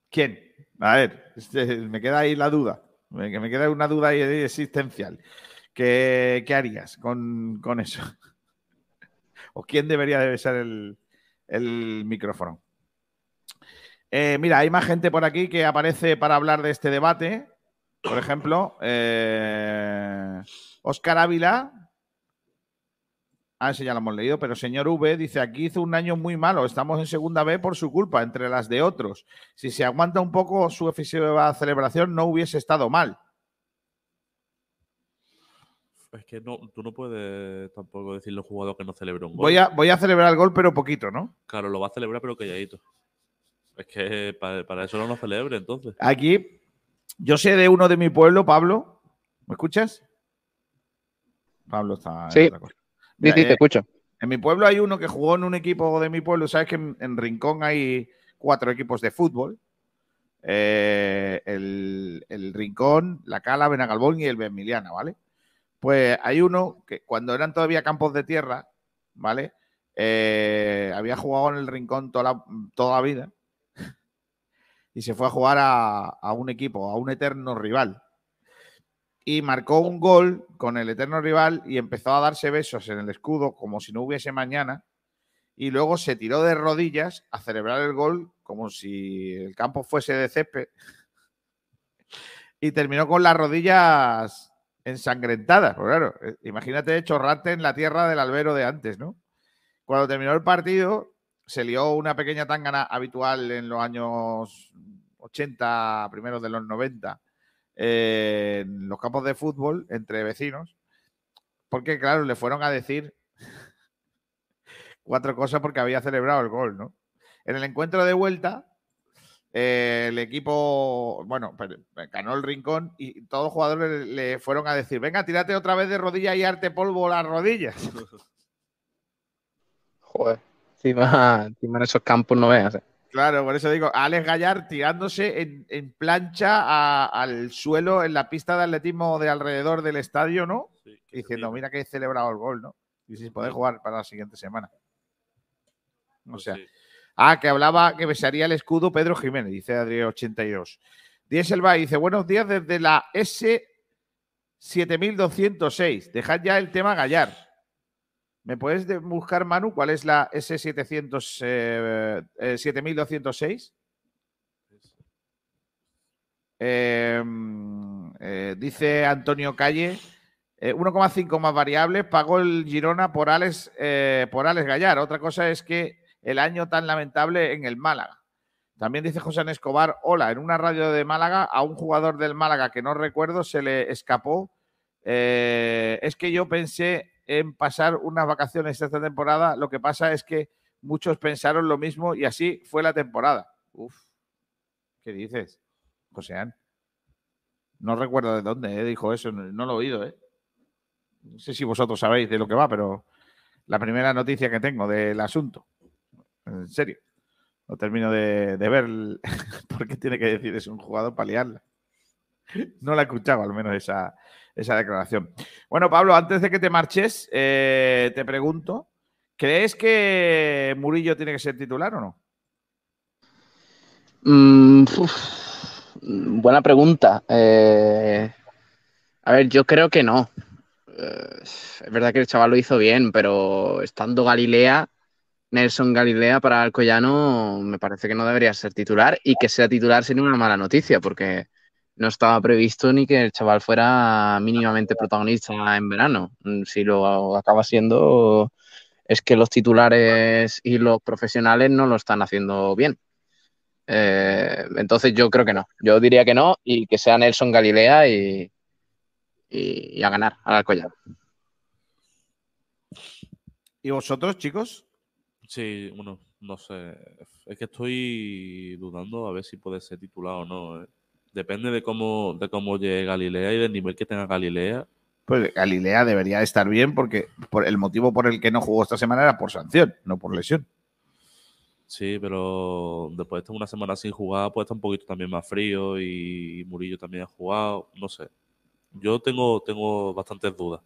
¿Quién? A ver, este, me queda ahí la duda. Me, me queda una duda existencial. ¿Qué, qué harías con, con eso? ¿O quién debería de besar el, el micrófono? Eh, mira, hay más gente por aquí que aparece para hablar de este debate. Por ejemplo, eh, Oscar Ávila. Ah, ese ya lo hemos leído, pero señor V dice, aquí hizo un año muy malo, estamos en segunda B por su culpa, entre las de otros. Si se aguanta un poco su efusiva celebración, no hubiese estado mal. Es que no, tú no puedes tampoco decirle a un jugador que no celebre un gol. Voy a, voy a celebrar el gol, pero poquito, ¿no? Claro, lo va a celebrar, pero calladito. Es que para, para eso no lo celebre, entonces. Aquí, yo sé de uno de mi pueblo, Pablo. ¿Me escuchas? Pablo está. en Sí. otra cosa. Sí, sí, te eh, escucho. En mi pueblo hay uno que jugó en un equipo de mi pueblo. Sabes que en, en Rincón hay cuatro equipos de fútbol. Eh, el, el Rincón, la Cala, Benagalbón y el Benmiliana, ¿vale? Pues hay uno que cuando eran todavía campos de tierra, ¿vale? Eh, había jugado en el Rincón toda la, toda la vida y se fue a jugar a, a un equipo, a un eterno rival. Y marcó un gol con el eterno rival y empezó a darse besos en el escudo como si no hubiese mañana. Y luego se tiró de rodillas a celebrar el gol como si el campo fuese de césped. Y terminó con las rodillas ensangrentadas. Pues claro, eh, imagínate chorrarte en la tierra del albero de antes, ¿no? Cuando terminó el partido, se lió una pequeña tangana habitual en los años 80, primeros de los 90, eh, en los campos de fútbol entre vecinos, porque claro, le fueron a decir cuatro cosas porque había celebrado el gol, ¿no? En el encuentro de vuelta, eh, el equipo, bueno, ganó el rincón y todos los jugadores le, le fueron a decir, venga, tírate otra vez de rodillas y arte polvo las rodillas. Joder. Encima, encima en esos campos no veas. eh. Claro, por eso digo, Alex Gallar tirándose en, en plancha a- al suelo en la pista de atletismo de alrededor del estadio, ¿no? Diciendo, mira que he celebrado el gol, ¿no? Y si puede jugar para la siguiente semana. O sea, ah, que hablaba que besaría el escudo Pedro Jiménez, dice Adri82. Dieselba dice, buenos días desde la S7206. Dejad ya el tema Gallar. ¿Me puedes de- buscar, Manu, cuál es la S700, eh, eh, 7206? Eh, mm, eh, dice Antonio Calle, eh, 1,5 más variables, pagó el Girona por Alex, eh, por Alex Gallar. Otra cosa es que el año tan lamentable en el Málaga. También dice José Escobar, hola, en una radio de Málaga a un jugador del Málaga que no recuerdo se le escapó. Eh, es que yo pensé en pasar unas vacaciones esta temporada, lo que pasa es que muchos pensaron lo mismo y así fue la temporada. Uf, ¿qué dices, José An? No recuerdo de dónde eh, dijo eso, no, lo he oído, ¿eh? No sé si vosotros sabéis de lo que va, pero la primera noticia que tengo del asunto. En serio. No termino de, ver por qué tiene que decir es un jugador para. No la he escuchado, al menos esa, esa declaración. Bueno, Pablo, antes de que te marches, eh, te pregunto, ¿crees que Murillo tiene que ser titular o no? Mm, buena pregunta. Eh, a ver, yo creo que no. Eh, es verdad que el chaval lo hizo bien, pero estando Galilea, Nelson Galilea para Alcoyano, me parece que no debería ser titular y que sea titular sería una mala noticia porque no estaba previsto ni que el chaval fuera mínimamente protagonista en verano. Mm, Si lo acaba siendo, es que los titulares y los profesionales no lo están haciendo bien. Eh, entonces yo creo que no. Yo diría que no y que sea Nelson Galilea y, y- y a ganar al Alcoyano. ¿Y vosotros, chicos? Sí, bueno, no sé. Es que estoy dudando a ver si puede ser titular o no. ¿eh? Depende de cómo, de cómo llegue Galilea y del nivel que tenga Galilea. Pues Galilea debería estar bien porque por el motivo por el que no jugó esta semana era por sanción, no por lesión. Sí, pero después de estar una semana sin jugar, pues está un poquito también más frío y Murillo también ha jugado. No sé. Yo tengo, tengo bastantes dudas.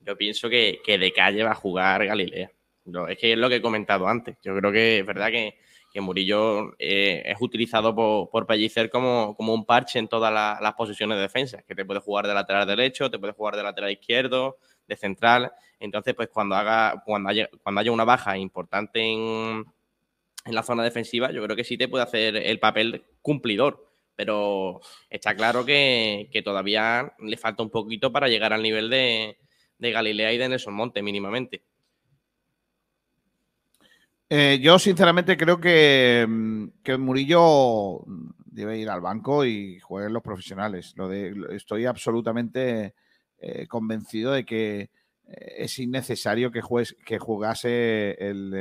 Yo pienso que, que de calle va a jugar Galilea. Yo- es que es lo que he comentado antes. Yo creo que es verdad que, que Murillo eh, es utilizado por, por Pellicer como, como un parche en todas la- las posiciones de defensa. Que te puede jugar de lateral derecho, te puede jugar de lateral izquierdo, de central. Entonces, pues cuando haga, cuando haya, cuando haya una baja importante en, en la zona defensiva, yo creo que sí te puede hacer el papel cumplidor. Pero está claro que, que todavía le falta un poquito para llegar al nivel de, de Galilea y de Nelson Monte, mínimamente. Eh, yo, sinceramente, creo que, mm, que Murillo debe ir al banco y jueguen los profesionales. Lo de, estoy absolutamente eh, convencido de que eh, es innecesario que, juez- que jugase el,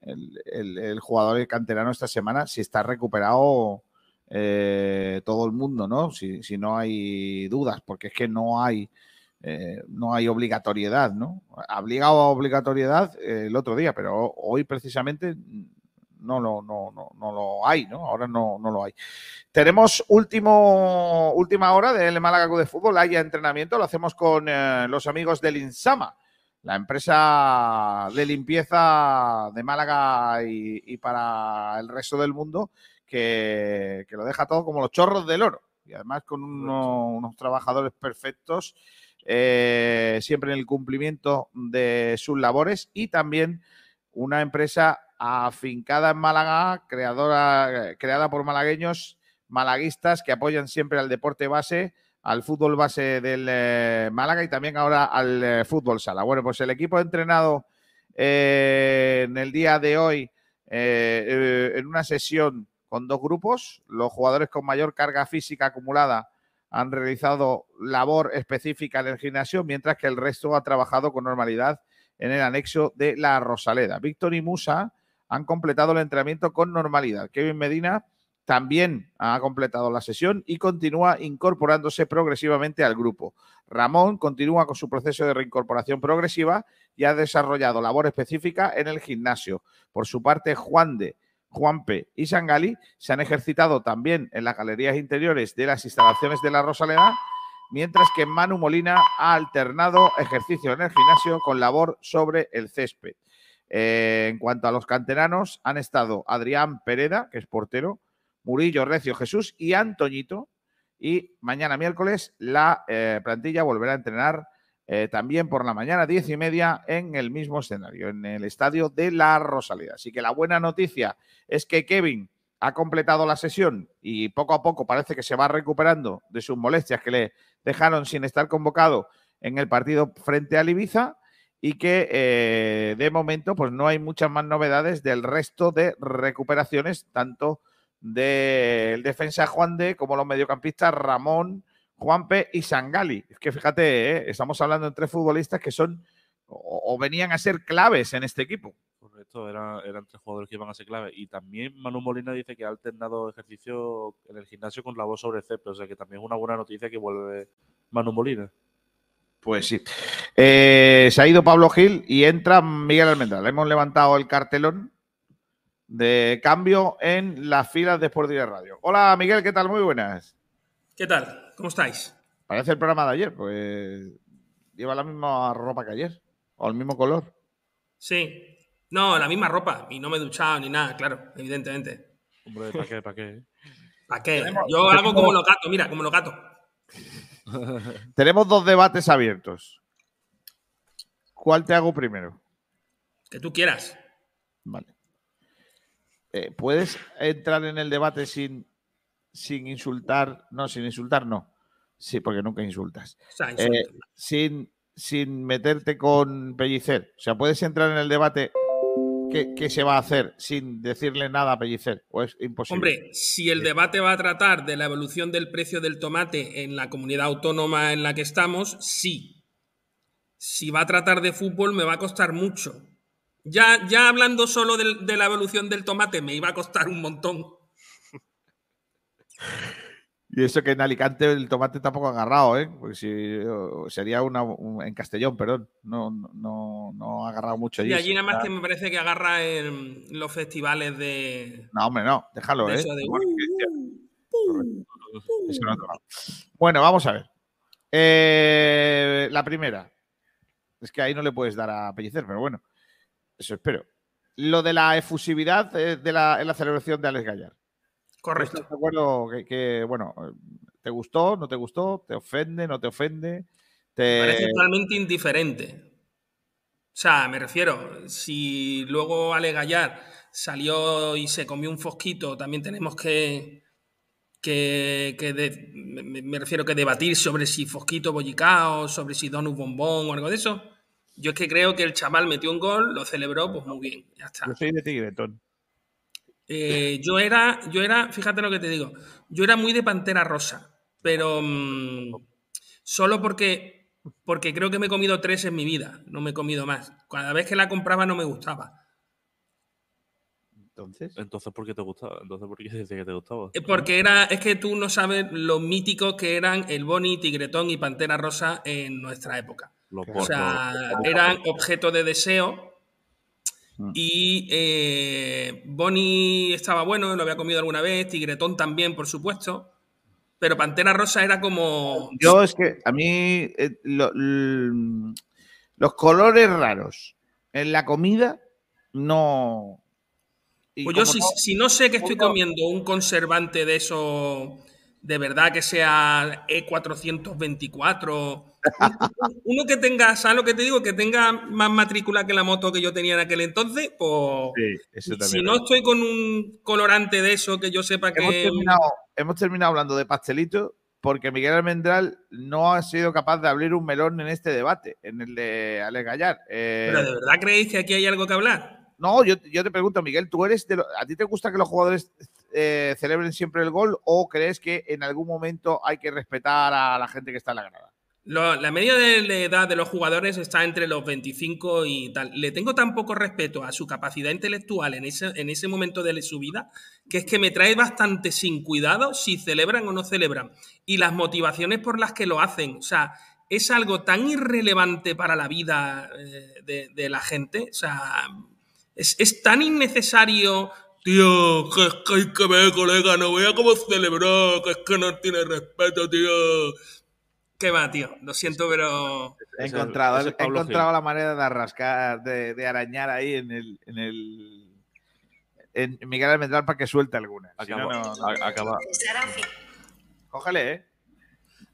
el, el- el jugador canterano esta semana si está recuperado todo el mundo, ¿no? Si, si no hay dudas, porque es que no hay eh, no hay obligatoriedad, ¿no? Obligado a obligatoriedad eh, el otro día, pero hoy precisamente no lo, no, no, no lo hay, ¿no? Ahora no, no lo hay. Tenemos último, última hora del Málaga Club de Fútbol, haya entrenamiento, lo hacemos con eh, los amigos del Insama, la empresa de limpieza de Málaga y, y para el resto del mundo, que, que lo deja todo como los chorros del oro. Y además con uno- unos trabajadores perfectos, eh, siempre en el cumplimiento de sus labores y también una empresa afincada en Málaga, creadora, creada por malagueños, malaguistas que apoyan siempre al deporte base, al fútbol base del eh, Málaga y también ahora al eh, fútbol sala. Bueno, pues el equipo entrenado eh, en el día de hoy eh, eh, en una sesión con dos grupos, los jugadores con mayor carga física acumulada han realizado labor específica en el gimnasio, mientras que el resto ha trabajado con normalidad en el anexo de la Rosaleda. Víctor y Musa han completado el entrenamiento con normalidad. Kevin Medina también ha completado la sesión y continúa incorporándose progresivamente al grupo. Ramón continúa con su proceso de reincorporación progresiva y ha desarrollado labor específica en el gimnasio. Por su parte, Juan de Juanpe y Sangali se han ejercitado también en las galerías interiores de las instalaciones de la Rosaleda, mientras que Manu Molina ha alternado ejercicio en el gimnasio con labor sobre el césped. Eh, en cuanto a los canteranos, han estado Adrián Pereda, que es portero, Murillo, Recio, Jesús y Antoñito. Y mañana miércoles la eh, plantilla volverá a entrenar eh, también por la mañana, diez y media, en el mismo escenario, en el estadio de la Rosaleda. Así que la buena noticia es que Kevin ha completado la sesión y poco a poco parece que se va recuperando de sus molestias que le dejaron sin estar convocado en el partido frente a Ibiza y que eh, de momento pues no hay muchas más novedades del resto de recuperaciones, tanto del defensa Juan de como los mediocampistas Ramón, Juanpe y Sangali. Es que fíjate, ¿eh? estamos hablando de tres futbolistas que son o, venían a ser claves en este equipo. Correcto, eran, eran tres jugadores que iban a ser claves. Y también Manu Molina dice que ha alternado ejercicio en el gimnasio con la voz sobre césped, o sea que también es una buena noticia que vuelve Manu Molina. Pues sí. Eh, se ha ido Pablo Gil y entra Miguel Almendral. Hemos levantado el cartelón de cambio en las filas de Sport Radio. Hola Miguel, ¿qué tal? Muy buenas. ¿Qué tal? ¿Cómo estáis? Parece el programa de ayer, pues lleva la misma ropa que ayer, o el mismo color. Sí, no, la misma ropa, y no me he duchado ni nada, claro, evidentemente. Hombre, ¿para qué? ¿Para qué? ¿Para qué? Yo hago como los gatos, mira, como los gatos. Tenemos dos debates abiertos. ¿Cuál te hago primero? Que tú quieras. Vale. Eh, ¿puedes entrar en el debate sin, sin insultar? No, sin insultar no. Sí, porque nunca insultas. Eh, sin, sin meterte con Pellicer. O sea, ¿puedes entrar en el debate qué, se va a hacer sin decirle nada a Pellicer? ¿O es imposible? Hombre, si el debate va a tratar de la evolución del precio del tomate en la comunidad autónoma en la que estamos, sí. Si va a tratar de fútbol, me va a costar mucho. Ya, ya hablando solo de, la evolución del tomate me iba a costar un montón. Y eso que en Alicante el tomate tampoco ha agarrado, ¿eh? Porque si sería una en Castellón, perdón. No, no, no ha agarrado mucho. Y allí nada más que me parece que agarra en los festivales de. No, hombre, no, déjalo, ¿eh? bueno, vamos a ver. Eh, la primera. Es que ahí no le puedes dar a Pellicer, pero bueno. Eso espero. Lo de la efusividad eh, de la, en la celebración de Alex Gallar. Correcto. ¿Estás de acuerdo que, bueno, te gustó, no te gustó, te ofende, no te ofende? Te... parece totalmente indiferente. O sea, me refiero, si luego Ale Gallar salió y se comió un fosquito, también tenemos que, que, me, refiero que debatir sobre si fosquito bollicao, sobre si donut bombón o algo de eso. Yo es que creo que el chaval metió un gol, lo celebró, pues muy bien, ya está. Yo soy de Tigretón. Eh, yo era, yo era, fíjate lo que te digo, yo era muy de Pantera Rosa, pero mm, solo porque, porque creo que me he comido tres en mi vida, no me he comido más. Cada vez que la compraba no me gustaba. Entonces. Entonces, ¿por qué te gustaba? Entonces, ¿por qué dices que te gustaba? Eh, porque era, es que tú no sabes lo míticos que eran el Boni, Tigretón y Pantera Rosa en nuestra época o sea, eran objeto de deseo. Mm. Y eh, Bonnie estaba bueno, lo había comido alguna vez, Tigretón también, por supuesto. Pero Pantera Rosa era como. Yo es que a mí eh, los colores raros en la comida no. pues yo, si, si, no sé que estoy comiendo un conservante de eso de verdad que sea E424 uno que tenga, ¿sabes lo que te digo? Que tenga más matrícula que la moto que yo tenía en aquel entonces, pues. si no estoy con un colorante de eso que yo sepa que. Hemos terminado, hablando de pastelito porque Miguel Almendral no ha sido capaz de abrir un melón en este debate, en el de Alex Gallar. Eh, ¿Pero de verdad creéis que aquí hay algo que hablar? No, yo, te pregunto, Miguel, ¿tú eres de ¿a ti te gusta que los jugadores eh, celebren siempre el gol o crees que en algún momento hay que respetar a la gente que está en la grada? La media de, de edad de los jugadores está entre los 25 y tal. Le tengo tan poco respeto a su capacidad intelectual en ese, en ese momento de su vida que es que me trae bastante sin cuidado si celebran o no celebran. Y las motivaciones por las que lo hacen. O sea, es algo tan irrelevante para la vida eh, de, la gente. O sea, es, es tan innecesario. Tío, que es que hay que ver, colega, no vea cómo celebró, que es que no tiene respeto, tío. ¿Qué va, tío? Lo siento, pero. He encontrado, es encontrado la manera de arrascar, de, de arañar ahí en el, en el en Miguel Almendral para que suelte alguna. Si no, Acaba- no, acaba- Cógele, ¿eh?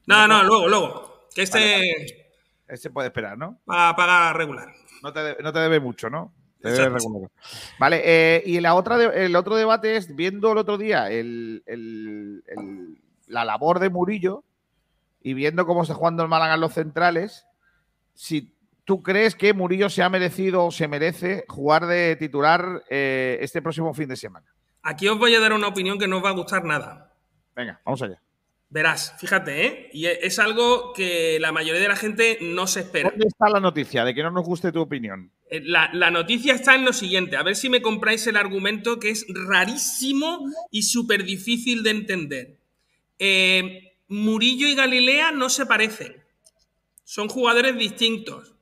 No, no, luego, luego. Que este Ese puede esperar, ¿no? va a pagar regular. No te, de- no te debe mucho, ¿no? Te debe regular. Vale, eh, y la otra de- el otro debate es, viendo el otro día el- el- el- la labor de Murillo y viendo cómo está jugando el Málaga en los centrales, si tú crees que Murillo se ha merecido o se merece jugar de titular eh, este próximo fin de semana. Aquí os voy a dar una opinión que no os va a gustar nada. Venga, vamos allá. Verás, fíjate, ¿eh? Y es algo que la mayoría de la gente no se espera. ¿Dónde está la noticia de que no nos guste tu opinión? Eh, La, la noticia está en lo siguiente, a ver si me compráis el argumento que es rarísimo y súper difícil de entender. Eh, Murillo y Galilea no se parecen, son jugadores distintos.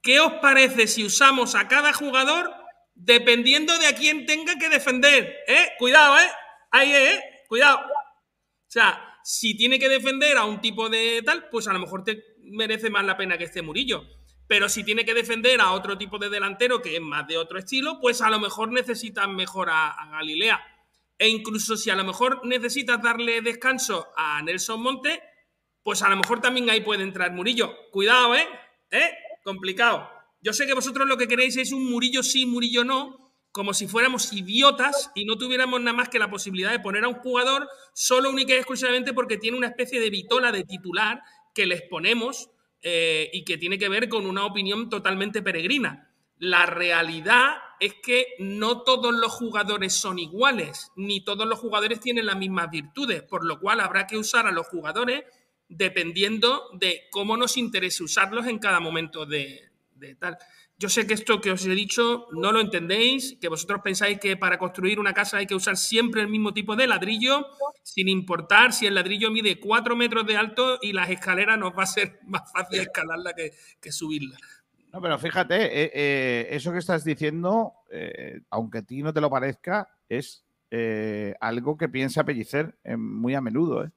¿Qué os parece si usamos a cada jugador dependiendo de a quién tenga que defender? ¿Eh? Cuidado, ¿eh? Ahí, ¿eh? Cuidado. O sea, si tiene que defender a un tipo de tal, pues a lo mejor te merece más la pena que esté Murillo. Pero si tiene que defender a otro tipo de delantero que es más de otro estilo, pues a lo mejor necesitan mejor a, a Galilea. E incluso si a lo mejor necesitas darle descanso a Nelson Monte, pues a lo mejor también ahí puede entrar Murillo. Cuidado, ¿eh? ¿Eh? Complicado. Yo sé que vosotros lo que queréis es un Murillo sí, Murillo no, como si fuéramos idiotas y no tuviéramos nada más que la posibilidad de poner a un jugador solo única y exclusivamente porque tiene una especie de vitola de titular que les ponemos eh, y que tiene que ver con una opinión totalmente peregrina. La realidad es que no todos los jugadores son iguales, ni todos los jugadores tienen las mismas virtudes, por lo cual habrá que usar a los jugadores dependiendo de cómo nos interese usarlos en cada momento de, tal. Yo sé que esto que os he dicho no lo entendéis, que vosotros pensáis que para construir una casa hay que usar siempre el mismo tipo de ladrillo, sin importar si el ladrillo mide 4 metros de alto y las escaleras nos va a ser más fácil escalarla que, que subirla. No, pero fíjate, eh, eh, eso que estás diciendo, eh, aunque a ti no te lo parezca, es eh, algo que piensa Pellicer eh, muy a menudo. ¿eh?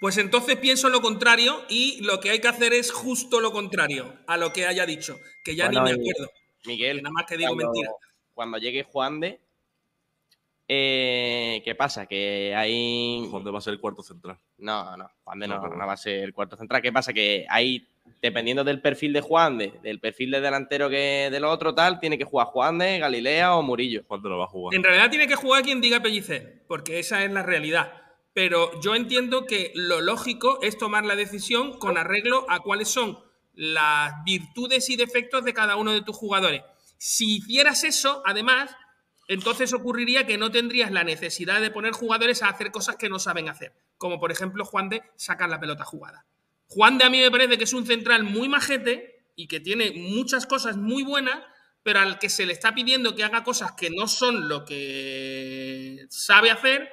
Pues entonces pienso lo contrario y lo que hay que hacer es justo lo contrario a lo que haya dicho, que ya Bueno, ni me acuerdo. Miguel, Que nada más que digo cuando, mentira. cuando llegue Juan de, eh, ¿qué pasa? Que hay... Juan de va a ser el cuarto central. No, no, Juan de no. no va a ser el cuarto central. ¿Qué pasa? Que hay, dependiendo del perfil de Juan de, del perfil de delantero que del otro tal, tiene que jugar Juan de, Galilea o Murillo. De lo va a jugar. En realidad tiene que jugar quien diga Pellicer, porque esa es la realidad. Pero yo entiendo que lo lógico es tomar la decisión con arreglo a cuáles son las virtudes y defectos de cada uno de tus jugadores. Si hicieras eso, además, entonces ocurriría que no tendrías la necesidad de poner jugadores a hacer cosas que no saben hacer. Como por ejemplo Juan de sacar la pelota jugada. Juan de a mí me parece que es un central muy majete y que tiene muchas cosas muy buenas, pero al que se le está pidiendo que haga cosas que no son lo que sabe hacer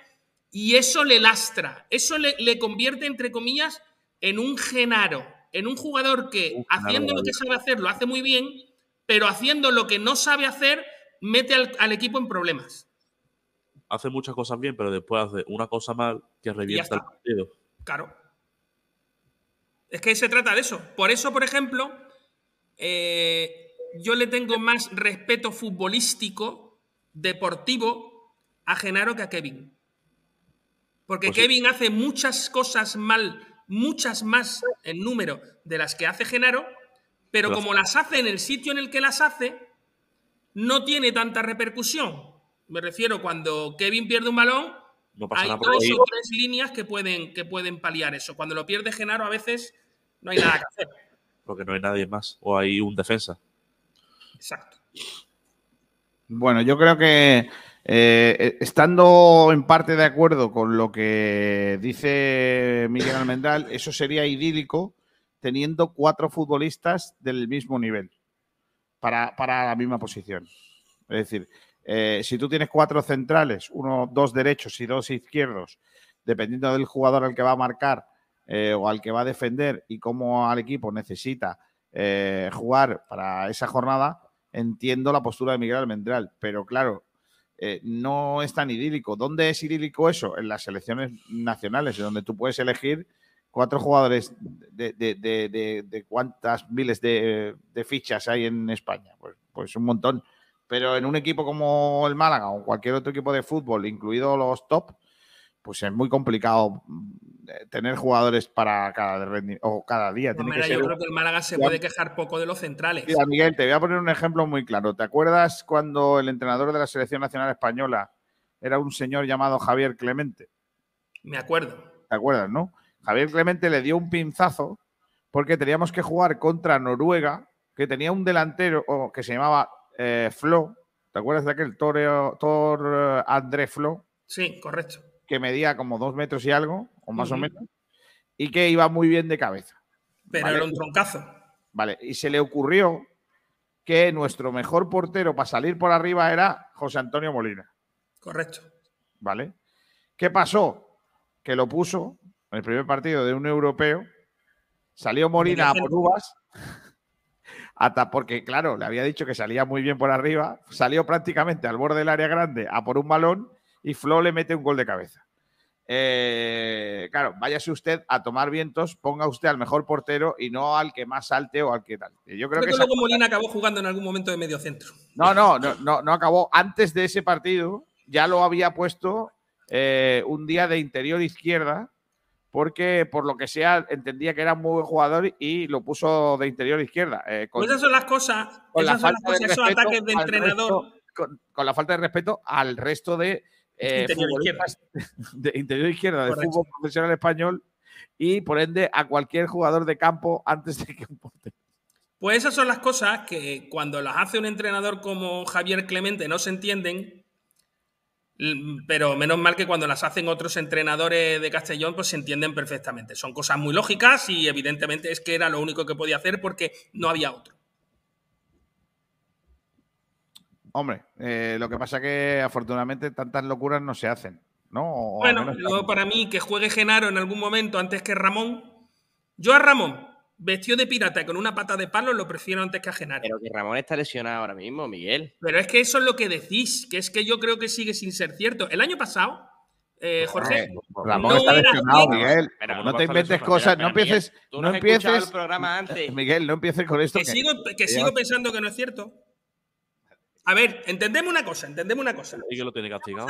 y eso le lastra, eso le, le convierte, entre comillas, en un genaro, en un jugador que haciendo lo que sabe hacer lo hace muy bien, pero haciendo lo que no sabe hacer mete al, al equipo en problemas. Hace muchas cosas bien, pero después hace una cosa mal que revienta el partido. Claro. Es que se trata de eso. Por eso, por ejemplo, eh, yo le tengo más respeto futbolístico, deportivo, a Genaro que a Kevin. Porque Pues sí. Kevin hace muchas cosas mal, muchas más en número de las que hace Genaro, pero Pero- como las hace en el sitio en el que las hace, no tiene tanta repercusión. Me refiero cuando Kevin pierde un balón, No pasa hay nada dos o tres líneas que pueden, que pueden paliar eso. Cuando lo pierde Genaro, a veces no hay nada que hacer. porque no hay nadie más. O hay un defensa. Exacto. Bueno, yo creo que eh, estando en parte de acuerdo con lo que dice Miguel Almendral, eso sería idílico teniendo cuatro futbolistas del mismo nivel para, para la misma posición. Es decir, eh, si tú tienes cuatro centrales, uno, dos derechos y dos izquierdos, dependiendo del jugador al que va a marcar eh, o al que va a defender y cómo al equipo necesita eh, jugar para esa jornada, entiendo la postura de Miguel Almendral. Pero claro, eh, no es tan idílico. ¿Dónde es idílico eso? En las selecciones nacionales, donde tú puedes elegir cuatro jugadores de, de- de- de- cuántas miles de, de fichas hay en España. Pues, pues un montón. Pero en un equipo como el Málaga o cualquier otro equipo de fútbol, incluidos los top, pues es muy complicado mm, eh, tener jugadores para cada, o cada día. Tiene que mira, yo creo que el Málaga se puede quejar poco de los centrales. Mira, Miguel, te voy a poner un ejemplo muy claro. ¿Te acuerdas cuando el entrenador de la Selección Nacional Española era un señor llamado Javier Clemente? Me acuerdo. ¿Te acuerdas, no? Javier Clemente le dio un pinzazo porque teníamos que jugar contra Noruega, que tenía un delantero que se llamaba eh, Flo. ¿Te acuerdas de aquel Toreo- Tor eh, André Flo? Sí, correcto. Que medía como dos metros y algo, o más o menos, y que iba muy bien de cabeza. Pero Vale. era un troncazo. Vale, y se le ocurrió que nuestro mejor portero para salir por arriba era José Antonio Molina. Correcto. ¿Vale? ¿Qué pasó? Que lo puso en el primer partido de un europeo, salió Molina a por uvas, hasta porque, claro, le había dicho que salía muy bien por arriba, salió prácticamente al borde del área grande a por un balón y Flo le mete un gol de cabeza. Eh, claro, váyase usted a tomar vientos, ponga usted al mejor portero y no al que más salte o al que tal. Yo creo Creo que que esa luego Molina acabó jugando en algún momento de medio centro. no, no, no, no, no acabó. Antes de ese partido ya lo había puesto eh, un día de interior izquierda, porque por lo que sea entendía que era un muy buen jugador y lo puso de interior izquierda. eh, con, Pues esas son las cosas, con la esas son las cosas, esos ataques de entrenador. resto- con, con la falta de respeto al resto de eh, Interior futbolistas de interior izquierda del fútbol profesional español y por ende a cualquier jugador de campo antes de que un portero. Pues esas son las cosas que cuando las hace un entrenador como Javier Clemente no se entienden, pero menos mal que cuando las hacen otros entrenadores de Castellón pues se entienden perfectamente. Son cosas muy lógicas y evidentemente es que era lo único que podía hacer porque no había otro. Hombre, eh, lo que pasa que afortunadamente tantas locuras no se hacen, ¿no? O Bueno, menos- yo para mí que juegue Genaro en algún momento antes que Ramón, yo a Ramón vestido de pirata y con una pata de palo lo prefiero antes que a Genaro. Pero que Ramón está lesionado ahora mismo, Miguel. Pero es que eso es lo que decís, que es que yo creo que sigue sin ser cierto. El año pasado, eh, Jorge, Eh, Ramón no está era lesionado. Miguel. Pero no no te inventes cosas, no Miguel, empieces, tú no no empieces. el programa antes. Miguel, no empieces con esto. Que, sigo, que sigo pensando que no es cierto. A ver, entendemos una cosa, entendemos una cosa. ¿Y que lo tiene castigado?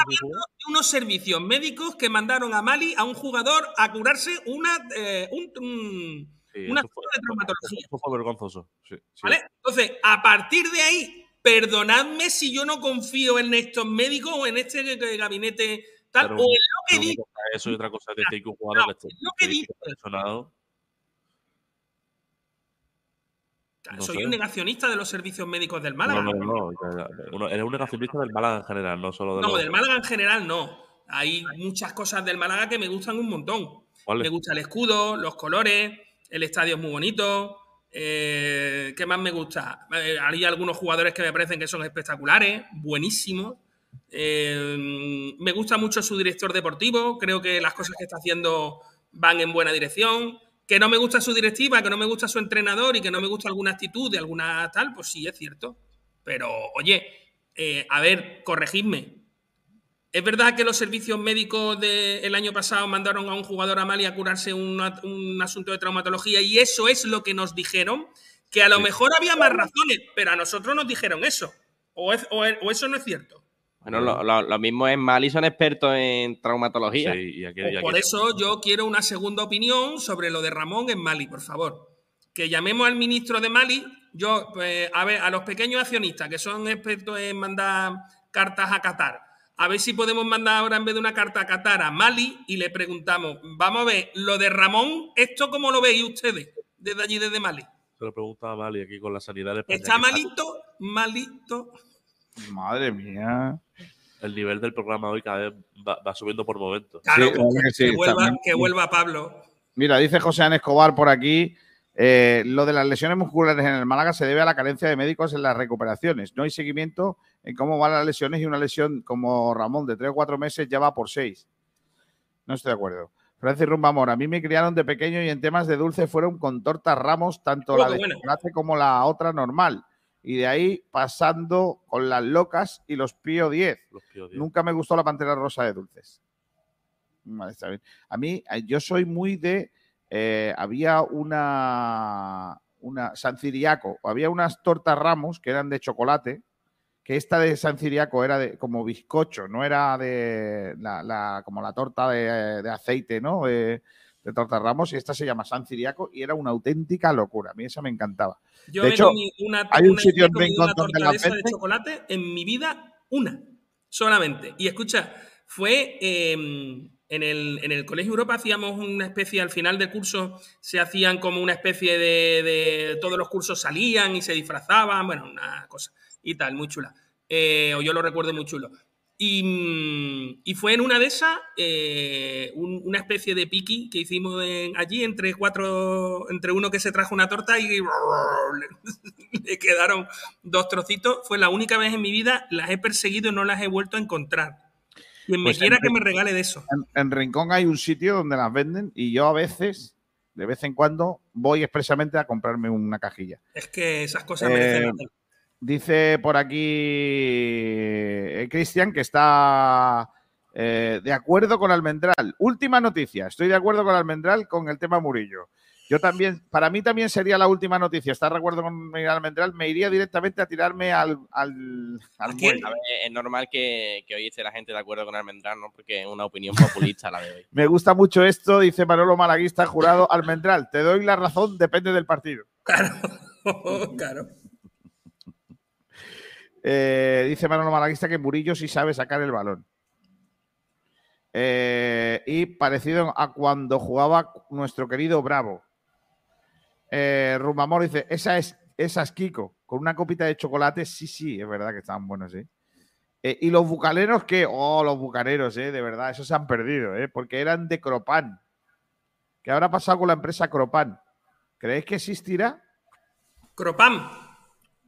Unos servicios médicos que mandaron a Mali a un jugador a curarse una, eh, un, un- Sí, una zona de traumatología. eso fue vergonzoso. Sí, sí. ¿Vale? Entonces, a partir de ahí, perdonadme si yo no confío en estos médicos o en este gabinete tal, Pero o en lo que es Eso y otra cosa es decir que un jugador que lo que que no Soy sé. un negacionista de los servicios médicos del Málaga. No, no, no. eres un negacionista del Málaga en general, no solo de No, los- del Málaga en general no. Hay muchas cosas del Málaga que me gustan un montón. Me gusta el escudo, los colores, el estadio es muy bonito. eh, ¿Qué más me gusta? Eh, hay algunos jugadores que me parecen que son espectaculares, buenísimos. Eh, me gusta mucho su director deportivo. Creo que las cosas que está haciendo van en buena dirección. Que no me gusta su directiva, que no me gusta su entrenador y que no me gusta alguna actitud de alguna tal, pues sí, es cierto. Pero, oye, a ver, corregidme. ¿Es verdad que los servicios médicos del año pasado mandaron a un jugador a Mali a curarse un asunto de traumatología y eso es lo que nos dijeron? Que a lo mejor había más razones, pero a nosotros nos dijeron eso. ¿O, es- o es- o eso no es cierto? Bueno, lo, lo- lo mismo es Mali, son expertos en traumatología. Sí, y aquí, por eso yo quiero una segunda opinión sobre lo de Ramón en Mali, por favor. Que llamemos al ministro de Mali. Yo, pues, a ver, a los pequeños accionistas que son expertos en mandar cartas a Qatar, a ver si podemos mandar ahora en vez de una carta a Qatar a Mali y le preguntamos, vamos a ver, lo de Ramón, ¿esto cómo lo veis ustedes desde allí, desde Mali? Se lo preguntaba Mali aquí con la sanidad de España. ¿Está malito? ¿Malito? Madre mía. El nivel del programa hoy cada vez va, va subiendo por momentos. Claro, Sí, que sí, que, está vuelva, que vuelva Pablo. Mira, dice José Ana Escobar por aquí. Eh, lo de las lesiones musculares en el Málaga se debe a la carencia de médicos en las recuperaciones. No hay seguimiento en cómo van las lesiones y una lesión como Ramón de 3 o 4 meses ya va por 6. No estoy de acuerdo. Francis Rumbamor, a mí me criaron de pequeño y en temas de dulce fueron con tortas ramos, tanto Oh, la de chocolate como la otra normal. Y de ahí pasando con las locas y los Pío 10. Los Pío 10. Nunca me gustó la pantera rosa de dulces. Vale, está bien. A mí, eh, yo soy muy de. eh, había una. Una San Ciriaco, había unas tortas ramos que eran de chocolate, que esta de San Ciriaco era de, como bizcocho, no era de la, la- como la torta de, de aceite, ¿no? De, de tortas ramos, y esta se llama San Ciriaco y era una auténtica locura. A mí esa me encantaba. Yo de hecho, una, hay un una- sitio en una torta la de esa de chocolate en mi vida, una, solamente. Y escucha, fue eh, en, el, en el Colegio Europa hacíamos una especie, al final del curso se hacían como una especie de, de- todos los cursos salían y se disfrazaban, bueno, una cosa y tal, muy chula. Eh, o yo lo recuerdo muy chulo. Y, mm, y fue en una de esas eh, un- una especie de piqui que hicimos en- allí entre cuatro, entre uno que se trajo una torta y le quedaron dos trocitos. Fue la única vez en mi vida, las he perseguido y no las he vuelto a encontrar. Quien me Pues quiera en- que me regale de eso. En, en Rincón hay un sitio donde las venden y yo a veces, de vez en cuando, voy expresamente a comprarme una cajilla. Es que esas cosas Eh, merecen. Dice por aquí eh, Cristian que está eh, de acuerdo con Almendral. Última noticia. Estoy de acuerdo con Almendral con el tema Murillo. Yo también, para mí también sería la última noticia. Estar de acuerdo con Almendral, me iría directamente a tirarme al, al, al muelle. A ver, es normal que, que hoy esté la gente de acuerdo con Almendral, ¿no? Porque es una opinión populista la de hoy. Me gusta mucho esto, dice Manolo Malaguista, jurado Almendral. Te doy la razón, depende del partido. claro. Eh, dice Manolo Malaguista que Murillo sí sabe sacar el balón. Eh, y parecido a cuando jugaba nuestro querido Bravo. Eh, Rumamor dice, esa es, esa es Kiko, con una copita de chocolate. Sí, sí, es verdad que estaban buenos, sí. Eh, y los bucaneros, que, oh, los bucaneros, eh, de verdad, esos se han perdido, eh, porque eran de Cropan. ¿Qué habrá pasado con la empresa Cropan? ¿Creéis que existirá? Cropam.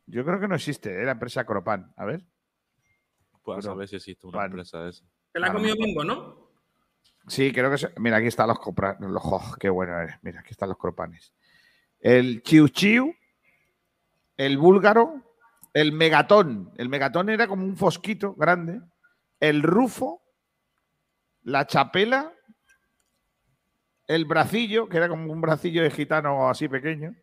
Yo creo que no existe, eh, la empresa Cropan. A ver. Pues a saber si existe una empresa de esa. Te la ha comido. Bimbo, ¿no? Sí, creo que Mira, aquí están los copra... Los... oh, qué bueno eres. Mira, aquí están los cropanes. El chiu chiu, el búlgaro, el megatón. El megatón era como un fosquito grande. El rufo, la chapela, el bracillo, que era como un bracillo de gitano así pequeño.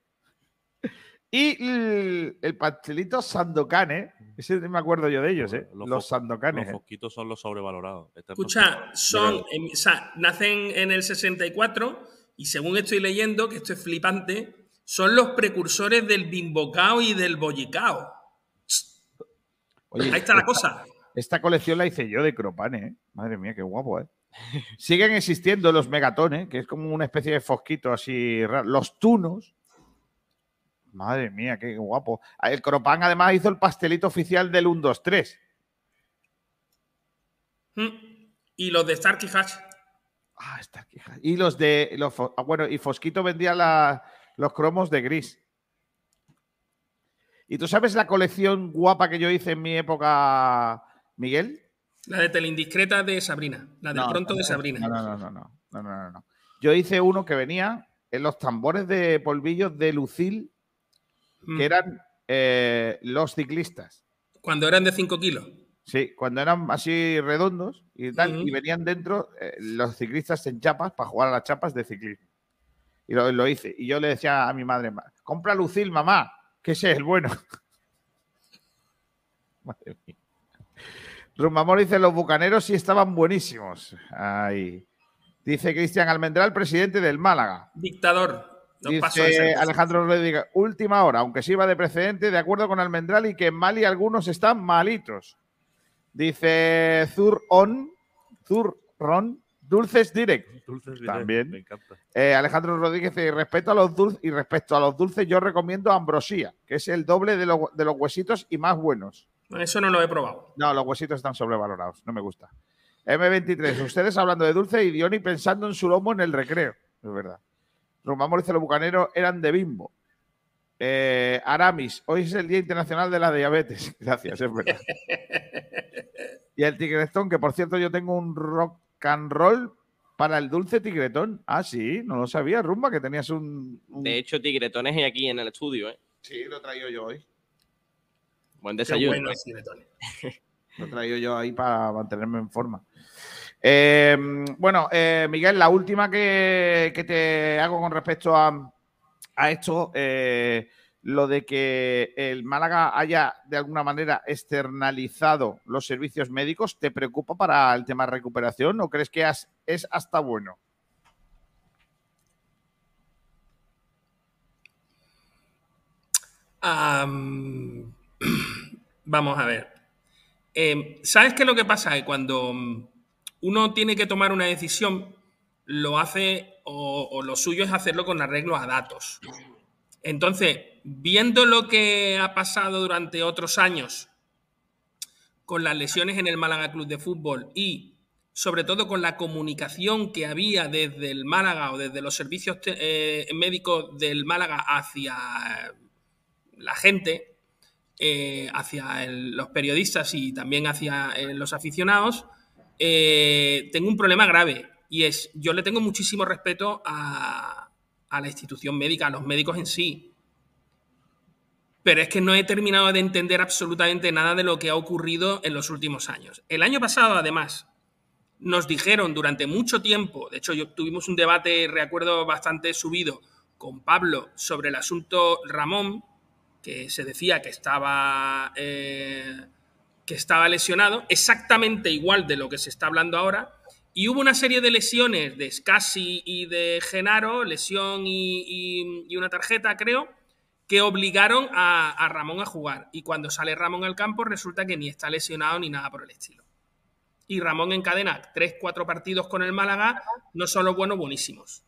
Y el, el pastelito Sandokan, Ese me acuerdo yo de ellos, ¿eh? Los. Los ¿eh? fosquitos son los sobrevalorados. Este es Escucha, son, o sea, nacen en el 64 y según estoy leyendo, que esto es flipante, son los precursores del bimbocao y del bollicao. Oye, Ahí está la esta- cosa. Esta colección la hice yo de cropanes, ¿eh? Madre mía, qué guapo, ¿eh? Siguen existiendo los megatones, que es como una especie de fosquito así raro. Los tunos. Madre mía, qué guapo. Ah, el Cropán además hizo el pastelito oficial del 1, 2, 3. Y los de Starkey Hatch. Ah, Starkey Hatch. Y los de. Ah, bueno, y Fosquito vendía los cromos de gris. ¿Y tú sabes la colección guapa que yo hice en mi época, Miguel? La de Telindiscreta de Sabrina. La del no, pronto de Sabrina. No, no, no, no, no, no, no. Yo hice uno que venía en los tambores de polvillos de Lucil Mm. que eran eh, los ciclistas. Cuando eran de 5 kilos. Sí, cuando eran así redondos y tal, y venían dentro eh, los ciclistas en chapas para jugar a las chapas de ciclismo. Y lo, lo hice. Y yo le decía a mi madre, "Ma- compra Lucil, mamá, que ese es el bueno. Madre mía. Rumamor dice, los bucaneros sí estaban buenísimos. Ahí. Dice Cristian Almendral, presidente del Málaga. Dictador. No Dice Alejandro Rodríguez, última hora, aunque sirva de precedente, de acuerdo con Almendral y que en Mali algunos están malitos. Dice Zurón, Zurron, Dulces Direct. Dulces direct, También. Me encanta. Eh, Alejandro Rodríguez dice, y respecto a los dulces, y respecto a los dulces, yo recomiendo Ambrosía, que es el doble de, lo- de los huesitos y más buenos. Eso no lo he probado. No, los huesitos están sobrevalorados, no me gusta. M23, ustedes hablando de dulce y Diony pensando en su lomo en el recreo. Es verdad. Román Morales los bucaneros eran de bimbo. Eh, Aramis, hoy es el Día Internacional de la Diabetes. Gracias, es verdad. y el tigretón, que por cierto yo tengo un rock and roll para el dulce tigretón. Ah, sí, no lo sabía, Rumba, que tenías un... un- De hecho, tigretones hay aquí en el estudio, ¿eh? Sí, lo he traído yo hoy. Buen Qué desayuno. bueno es Tigretones. Lo he traído yo ahí para mantenerme en forma. Eh, bueno, eh, Miguel, la última que, te hago con respecto a, esto, eh, lo de que el Málaga haya de alguna manera externalizado los servicios médicos, ¿te preocupa para el tema recuperación o crees que es hasta bueno? Am, vamos a ver. Eh, ¿Sabes qué es lo que pasa? Cuando uno tiene que tomar una decisión, lo hace o, lo suyo es hacerlo con arreglo a datos. Entonces, viendo lo que ha pasado durante otros años con las lesiones en el Málaga Club de Fútbol y sobre todo con la comunicación que había desde el Málaga o desde los servicios eh, médicos del Málaga hacia la gente, eh, hacia los periodistas y también hacia eh, los aficionados, eh, tengo un problema grave y es, yo le tengo muchísimo respeto a, la institución médica, a los médicos en sí, pero es que no he terminado de entender absolutamente nada de lo que ha ocurrido en los últimos años. El año pasado, además, nos dijeron durante mucho tiempo, de hecho, yo, tuvimos un debate, recuerdo, bastante subido con Pablo sobre el asunto Ramón, que se decía que estaba, eh, que estaba lesionado, exactamente igual de lo que se está hablando ahora, y hubo una serie de lesiones de Scassi y de Genaro, lesión y, una tarjeta, creo, que obligaron a, Ramón a jugar. Y cuando sale Ramón al campo, resulta que ni está lesionado ni nada por el estilo. Y Ramón encadena 3-4 partidos con el Málaga, no solo buenos, buenísimos.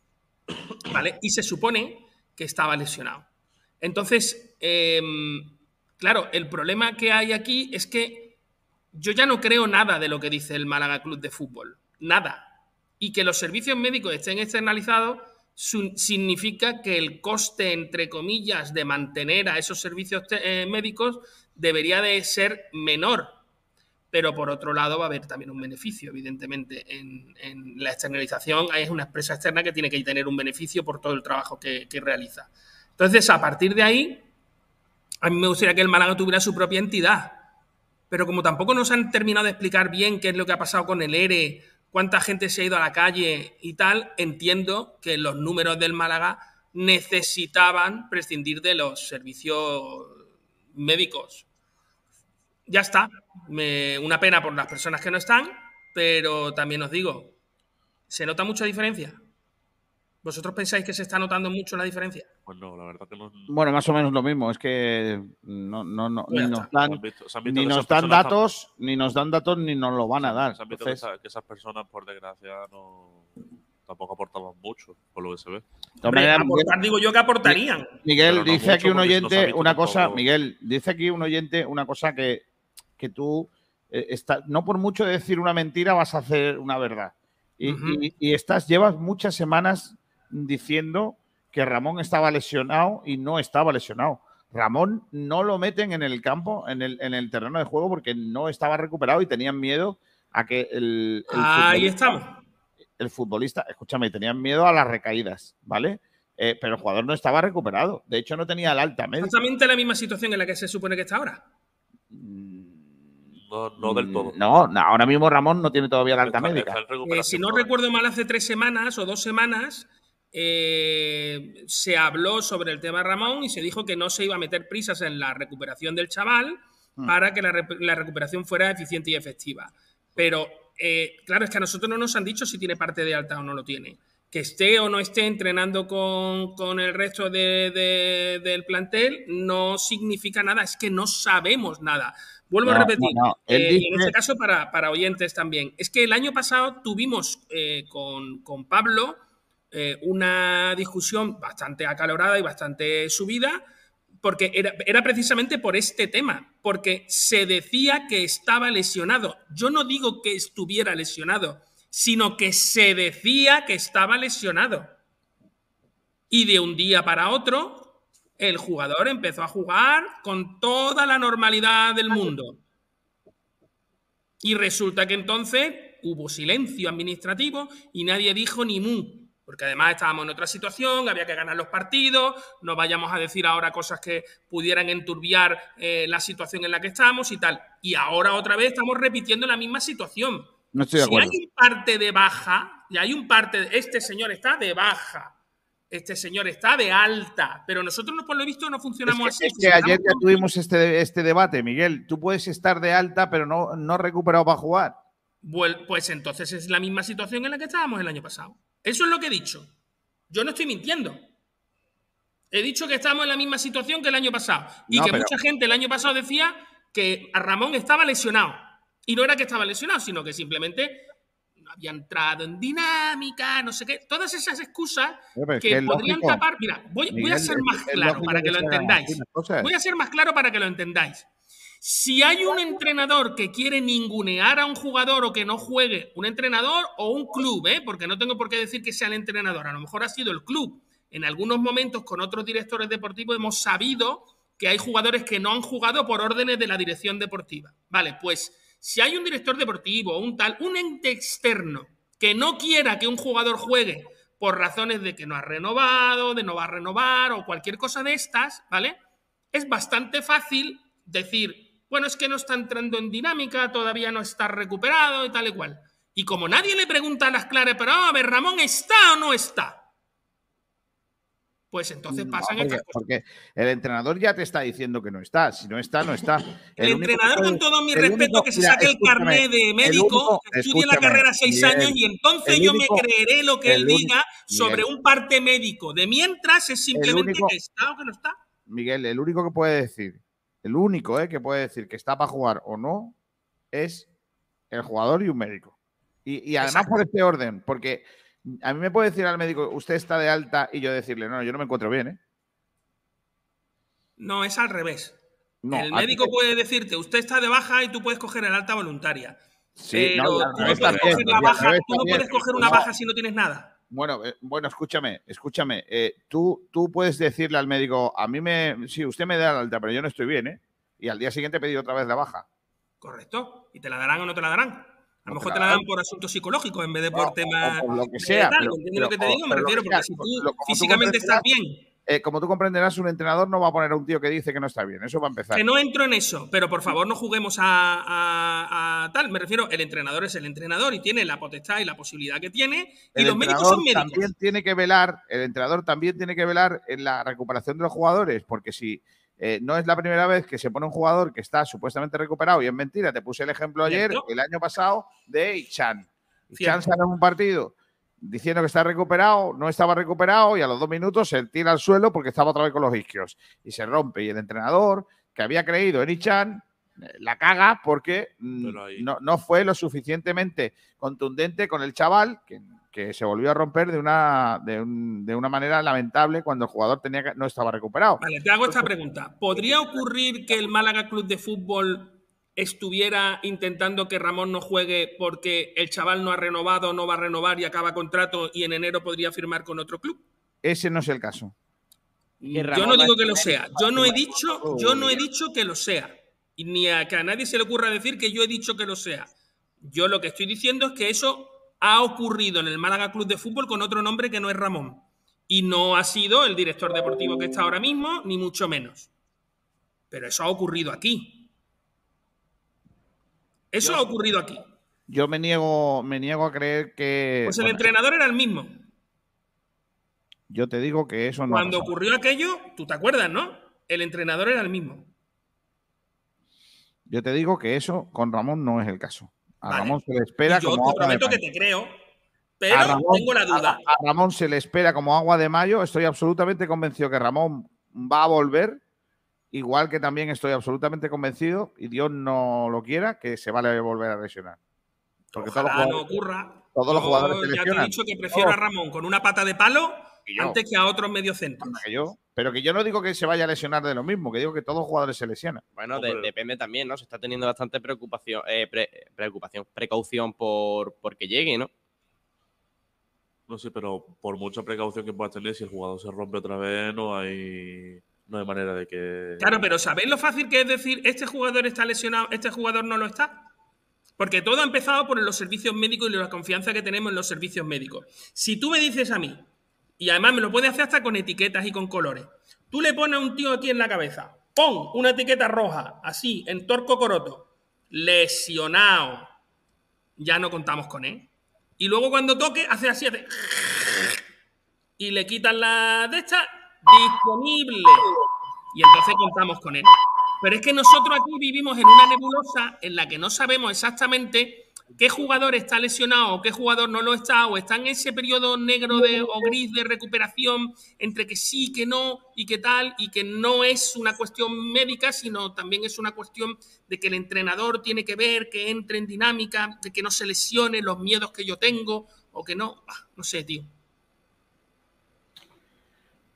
¿Vale? Y se supone que estaba lesionado. Entonces, em, claro, el problema que hay aquí es que yo ya no creo nada de lo que dice el Málaga Club de Fútbol. Nada. Y que los servicios médicos estén externalizados significa que el coste, entre comillas, de mantener a esos servicios eh, médicos debería de ser menor. Pero por otro lado va a haber también un beneficio, evidentemente. En, en la externalización es una empresa externa que tiene que tener un beneficio por todo el trabajo que, que realiza. Entonces, a partir de ahí, a mí me gustaría que el Málaga tuviera su propia entidad. Pero como tampoco nos han terminado de explicar bien qué es lo que ha pasado con el ERE, cuánta gente se ha ido a la calle y tal, entiendo que los números del Málaga necesitaban prescindir de los servicios médicos. Ya está. Me- una pena por las personas que no están, pero también os digo, ¿se nota mucha diferencia? ¿Vosotros pensáis que se está notando mucho la diferencia? Pues no, la verdad que no. Bueno, más o menos lo mismo. Es que no, no, no, Pues ni nos dan, ni nos personas datos, ni nos dan datos, ni nos lo van a dar. Se han visto que, Entonces, esa- que esas personas, por desgracia, no tampoco aportaban mucho, por lo que se ve. Hombre, aportar, digo yo que aportarían. Miguel, no dice mucho, aquí un oyente una cosa, tampoco- Miguel, dice aquí un oyente una cosa que, que tú, eh, está- no por mucho decir una mentira vas a hacer una verdad. Y, y- y estás, llevas muchas semanas diciendo que Ramón estaba lesionado y no estaba lesionado. Ramón no lo meten en el campo, en el, en el terreno de juego, porque no estaba recuperado y tenían miedo a que el, el Ahí estamos. el futbolista, escúchame, tenían miedo a las recaídas, ¿vale? Eh, pero el jugador no estaba recuperado. De hecho, no tenía el alta médica. Exactamente la misma situación en la que se supone que está ahora. No, no del todo. No, no, ahora mismo Ramón no tiene todavía la alta Está- médica. está Eh, si no recuerdo mal, hace tres semanas o dos semanas eh, se habló sobre el tema Ramón y se dijo que no se iba a meter prisas en la recuperación del chaval Mm. para que la, re- la recuperación fuera eficiente y efectiva. Pero, eh, claro, es que a nosotros no nos han dicho si tiene parte de alta o no lo tiene. Que esté o no esté entrenando con, con el resto de- de- del plantel no significa nada, es que no sabemos nada. Vuelvo a repetir, no, no. Él eh, y en este caso para, para oyentes también. Es que el año pasado tuvimos con, con Pablo eh, una discusión bastante acalorada y bastante subida, porque era, era precisamente por este tema, porque se decía que estaba lesionado. Yo no digo que estuviera lesionado, sino que se decía que estaba lesionado. Y de un día para otro, el jugador empezó a jugar con toda la normalidad del mundo. Y resulta que entonces hubo silencio administrativo y nadie dijo ni mu. Porque además estábamos en otra situación, había que ganar los partidos, no vayamos a decir ahora cosas que pudieran enturbiar eh, la situación en la que estamos y tal. Y ahora otra vez estamos repitiendo la misma situación. No estoy de si acuerdo. hay un parte de baja, y hay un parte, de, este señor está de baja, este señor está de alta, pero nosotros no, por lo visto no funcionamos así. Es que ayer ya tuvimos este, este debate, Miguel. Tú puedes estar de alta, pero no, no recuperado para jugar. Pues entonces es la misma situación en la que estábamos el año pasado. Eso es lo que he dicho. Yo no estoy mintiendo. He dicho que estamos en la misma situación que el año pasado. Y No, que pero- mucha gente el año pasado decía que a Ramón estaba lesionado. Y no era que estaba lesionado, sino que simplemente no había entrado en dinámica, no sé qué. Todas esas excusas que, que es podrían lógico. tapar. Mira, voy, voy a ser más claro para que que lo entendáis. Voy a ser más claro para que lo entendáis. Si hay un entrenador que quiere ningunear a un jugador o que no juegue, un entrenador o un club, ¿eh? porque no tengo por qué decir que sea el entrenador, a lo mejor ha sido el club. En algunos momentos con otros directores deportivos hemos sabido que hay jugadores que no han jugado por órdenes de la dirección deportiva. Vale, pues si hay un director deportivo o un tal, un ente externo que no quiera que un jugador juegue por razones de que no ha renovado, de no va a renovar o cualquier cosa de estas, ¿vale? Es bastante fácil decir, bueno, es que no está entrando en dinámica, todavía no está recuperado y tal y cual. Y como nadie le pregunta a las claras, pero a ver, Ramón, ¿está o no está? Pues entonces No, pasan porque, estas cosas. porque el entrenador ya te está diciendo que no está. Si no está, no está. El, entrenador, con todo mi respeto, único- que se saque el carnet de médico, único- estudie la carrera seis años y entonces yo me creeré lo que él diga sobre un parte médico. De mientras es simplemente que está o que no está. Miguel, el único que puede decir, el único eh, que puede decir que está para jugar o no, es el jugador y un médico. Y, y además Exacto. por este orden, porque a mí me puede decir al médico, usted está de alta, y yo decirle, no, yo no me encuentro bien, ¿eh? No, es al revés. No, el médico te- puede decirte, usted está de baja y tú puedes coger el alta voluntaria. Sí, pero no, tú no puedes coger la baja, tú puedes una No. baja si no tienes nada. Bueno, eh, bueno, escúchame, escúchame. eh, tú, tú puedes decirle al médico, a mí me, sí, usted me da la alta, pero yo no estoy bien, ¿eh? Y al día siguiente pedir otra vez la baja. Correcto. ¿Y te la darán o no te la darán? A lo No mejor te la dan por asuntos psicológicos en vez de por temas por lo que sea, pero- ¿entiendes lo que te digo? Me refiero, que porque sea, si tú físicamente estás bien, eh, como tú comprenderás, un entrenador no va a poner a un tío que dice que no está bien. Eso va a empezar. que no entro en eso, pero por favor no juguemos a, a- a tal. Me refiero, el entrenador es el entrenador y tiene la potestad y la posibilidad que tiene, y el los médicos son médicos. también tiene que velar, el entrenador también tiene que velar en la recuperación de los jugadores, porque si eh, no es la primera vez que se pone un jugador que está supuestamente recuperado y es mentira, te puse el ejemplo ayer, Cierto. el año pasado, de. Ichan Cierto. sale en un partido diciendo que está recuperado, no estaba recuperado y a los dos minutos se tira al suelo porque estaba otra vez con los isquios y se rompe. Y el entrenador que había creído en Ichan eh, la caga porque mm, ahí- no, no fue lo suficientemente contundente con el chaval que, que se volvió a romper de una, de, un- de una manera lamentable cuando el jugador tenía que- no estaba recuperado. Vale, te hago esta pregunta. ¿Podría ocurrir que el Málaga Club de Fútbol estuviera intentando que Ramón no juegue porque el chaval no ha renovado, no va a renovar y acaba contrato y en enero podría firmar con otro club? Ese no es el caso. Yo no digo que lo sea. Yo no he dicho, yo no he dicho que lo sea. Y ni a que a nadie se le ocurra decir que yo he dicho que lo sea. Yo lo que estoy diciendo es que eso ha ocurrido en el Málaga Club de Fútbol con otro nombre que no es Ramón. Y no ha sido el director deportivo que está ahora mismo, ni mucho menos. Pero eso ha ocurrido aquí. Eso ha ocurrido aquí. Yo me niego, me niego a creer que. Pues el bueno, entrenador era el mismo. Yo te digo que eso no. Cuando ocurrió aquello, tú te acuerdas, ¿no? El entrenador era el mismo. Yo te digo que eso con Ramón no es el caso. A Vale. Ramón se le espera yo como te prometo que te creo, A pero Ramón- tengo la duda. A, a Ramón se le espera como agua de mayo. Estoy absolutamente convencido que Ramón va a volver. Igual que también estoy absolutamente convencido, y Dios no lo quiera, que se va a volver a lesionar. Porque todos los Ojalá no ocurra. todos los Yo jugadores se ya te he lesionan. dicho que prefiero a Todos. Ramón con una pata de palo antes que a otros mediocentros. Que. Pero que yo no digo que se vaya a lesionar de lo mismo, que digo que todos los jugadores se lesionan. Bueno, de- depende también, ¿no? Se está teniendo bastante preocupación, eh, pre- preocupación, precaución por porque llegue, ¿no? No sé, pero por mucha precaución que puedas tener, si el jugador se rompe otra vez, no hay, no hay manera de que. Claro, pero ¿sabéis lo fácil que es decir este jugador está lesionado, este jugador no lo está? Porque todo ha empezado por los servicios médicos y la confianza que tenemos en los servicios médicos. Si tú me dices a mí, y además me lo puedes hacer hasta con etiquetas y con colores, tú le pones a un tío aquí en la cabeza, pon una etiqueta roja, así, en torco coroto, lesionado, ya no contamos con él. Y luego cuando toque, hace así, hace... Y le quitan la de esta, disponible. Y entonces contamos con él. Pero es que nosotros aquí vivimos en una nebulosa en la que no sabemos exactamente qué jugador está lesionado o qué jugador no lo está, o está en ese periodo negro de, o gris de recuperación entre que sí, que no y que tal, y que no es una cuestión médica, sino también es una cuestión de que el entrenador tiene que ver, que entre en dinámica, de que no se lesione los miedos que yo tengo, o que no, ah, no sé, tío.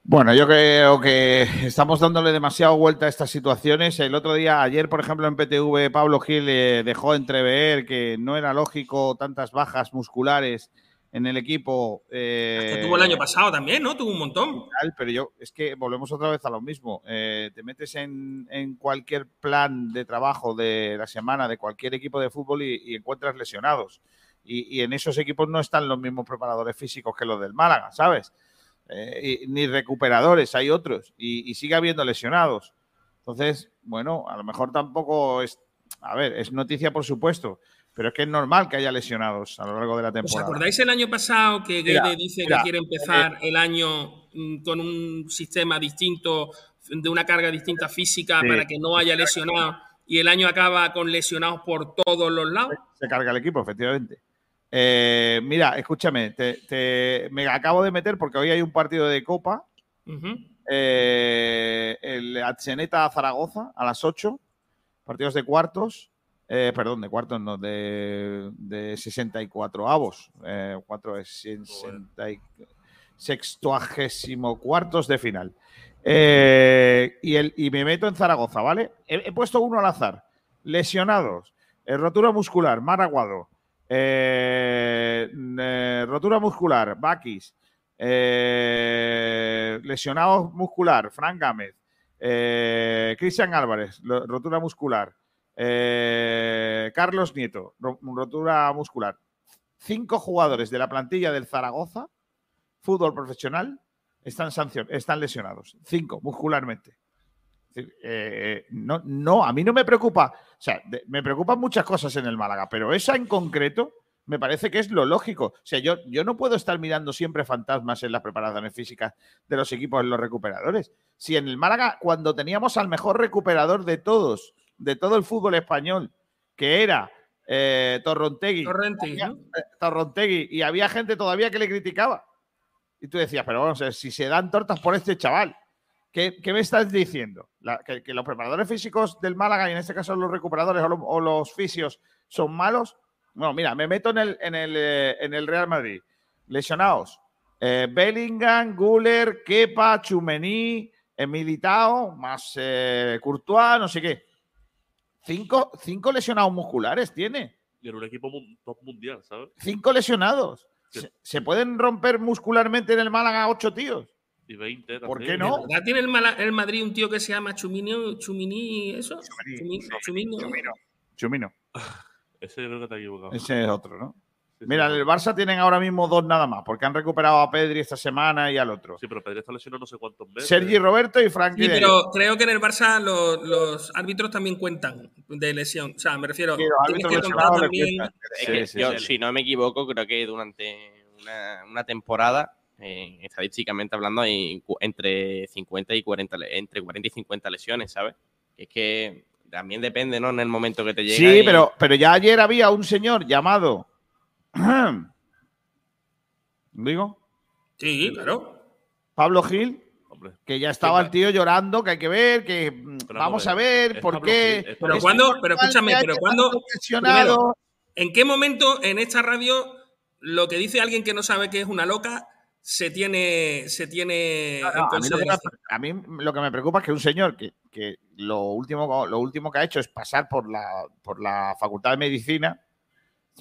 Bueno, yo creo que estamos dándole demasiado vuelta a estas situaciones. El otro día, ayer, por ejemplo, en PTV, Pablo Gil eh, dejó entrever que no era lógico tantas bajas musculares en el equipo. que tuvo el año pasado también, ¿no? Tuvo un montón. Pero yo, es que volvemos otra vez a lo mismo. Eh, te metes en, en, cualquier plan de trabajo de la semana de cualquier equipo de fútbol y, y encuentras lesionados. Y, y en esos equipos no están los mismos preparadores físicos que los del Málaga, ¿sabes? Eh, ni recuperadores, hay otros, y, y, sigue habiendo lesionados. Entonces, bueno, a lo mejor tampoco es, a ver, es noticia por supuesto, pero es que es normal que haya lesionados a lo largo de la temporada. ¿Os acordáis el año pasado que Mira, Guede dice mira, que quiere empezar eh, el año mm, con un sistema distinto, de una carga distinta física Sí. para que no haya lesionados y el año acaba con lesionados por todos los lados? Se carga el equipo, efectivamente. Eh, mira, escúchame, te, te- me acabo de meter porque hoy hay un partido de Copa, eh, el Atzeneta Zaragoza a las 8, partidos de cuartos, eh, perdón, de cuartos no, de, de 64 avos, eh, cuatro es 60 y- sextuagésimo cuartos de final. Y, el, y me meto en Zaragoza, ¿vale? He, he puesto uno al azar. Lesionados, rotura muscular, Maraguado, eh, eh, rotura muscular, Bakis, eh, lesionado muscular, Fran Gámez, eh, Cristian Álvarez, rotura muscular, Carlos Nieto, ro- rotura muscular. Cinco jugadores de la plantilla del Zaragoza, fútbol profesional, están, están lesionados. Cinco, muscularmente. Es decir, eh, no, no, a mí no me preocupa. O sea, de- me preocupan muchas cosas en el Málaga, pero esa en concreto me parece que es lo lógico. O sea, yo, yo no puedo estar mirando siempre fantasmas en las preparaciones físicas de los equipos en los recuperadores. Si en el Málaga, cuando teníamos al mejor recuperador de todos, de todo el fútbol español, que era eh, Torrontegui, había- ¿no? eh, Torrontegui, y había gente todavía que le criticaba. Y tú decías, pero vamos si se dan tortas por este chaval, ¿qué, qué me estás diciendo? La- que, que los preparadores físicos del Málaga, y en este caso los recuperadores o, lo- o los fisios, son malos. Bueno, mira, me meto en el, en el, eh, en el Real Madrid. Lesionados. Eh, Bellingham, Guller, Kepa, Chumení, Militao, más eh, Courtois, no sé qué. Cinco, cinco lesionados musculares tiene. Y en un equipo top mundial, ¿sabes? Cinco lesionados. Se, se pueden romper muscularmente en el Málaga ocho tíos. Y 20 ¿Por qué no? ¿De verdad tiene el, Mala- el Madrid un tío que se llama Chumini, Chumini eso? Chumini, Chumini. Chumino. Ese yo creo que te has equivocado. Ese es otro, ¿no? Mira, en el Barça tienen ahora mismo dos nada más, porque han recuperado a Pedri esta semana y al otro. Sí, pero Pedri está lesionado no sé cuántos meses. Sergi Roberto y Frankie Sí, pero creo que en el Barça lo- los árbitros también cuentan de lesión. O sea, me refiero, Sí, los tienes árbitros lesionados también. cuentan. Es Sí, que sí, yo, sí. si no me equivoco, creo que durante una, una temporada, eh, estadísticamente hablando, hay entre 50 y 40, le- entre 40 y 50 lesiones, ¿sabes? Es que también depende, ¿no? En el momento que te llega. Sí, y- pero, pero ya ayer había un señor llamado. ¿Digo? Sí, claro. Pablo Gil, que ya estaba el tío llorando, que hay que ver, que mm, Pero vamos a ver, por Pablo qué. Gil, Pero cuando, pero escúchame, pero cuando. primero, ¿En qué momento en esta radio lo que dice alguien que no sabe que es una loca se tiene, se tiene No, no, a, mí lo que me, consideración? a mí lo que me preocupa es que un señor que, que lo, último, lo último que ha hecho es pasar por la, por la Facultad de Medicina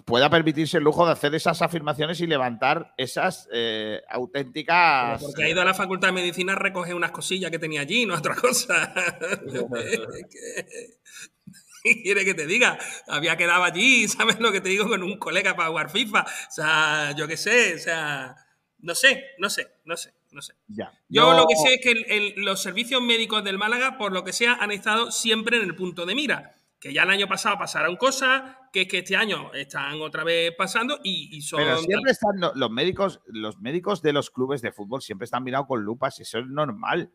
pueda permitirse el lujo de hacer esas afirmaciones y levantar esas eh, auténticas. Porque ha ido a la Facultad de Medicina a recoger unas cosillas que tenía allí, no otra cosa. ¿Qué quiere que te diga? Había quedado allí, ¿sabes lo que te digo? Con un colega para jugar FIFA. O sea, yo qué sé, o sea, no sé, no sé, no sé, no sé. Ya. Yo lo que sé es que el- el- los servicios médicos del Málaga, por lo que sea, han estado siempre en el punto de mira. Que ya el año pasado pasaron cosas, que es que este año están otra vez pasando y, y son. Pero siempre están lo- los médicos, los médicos de los clubes de fútbol siempre están mirados con lupas, eso es normal.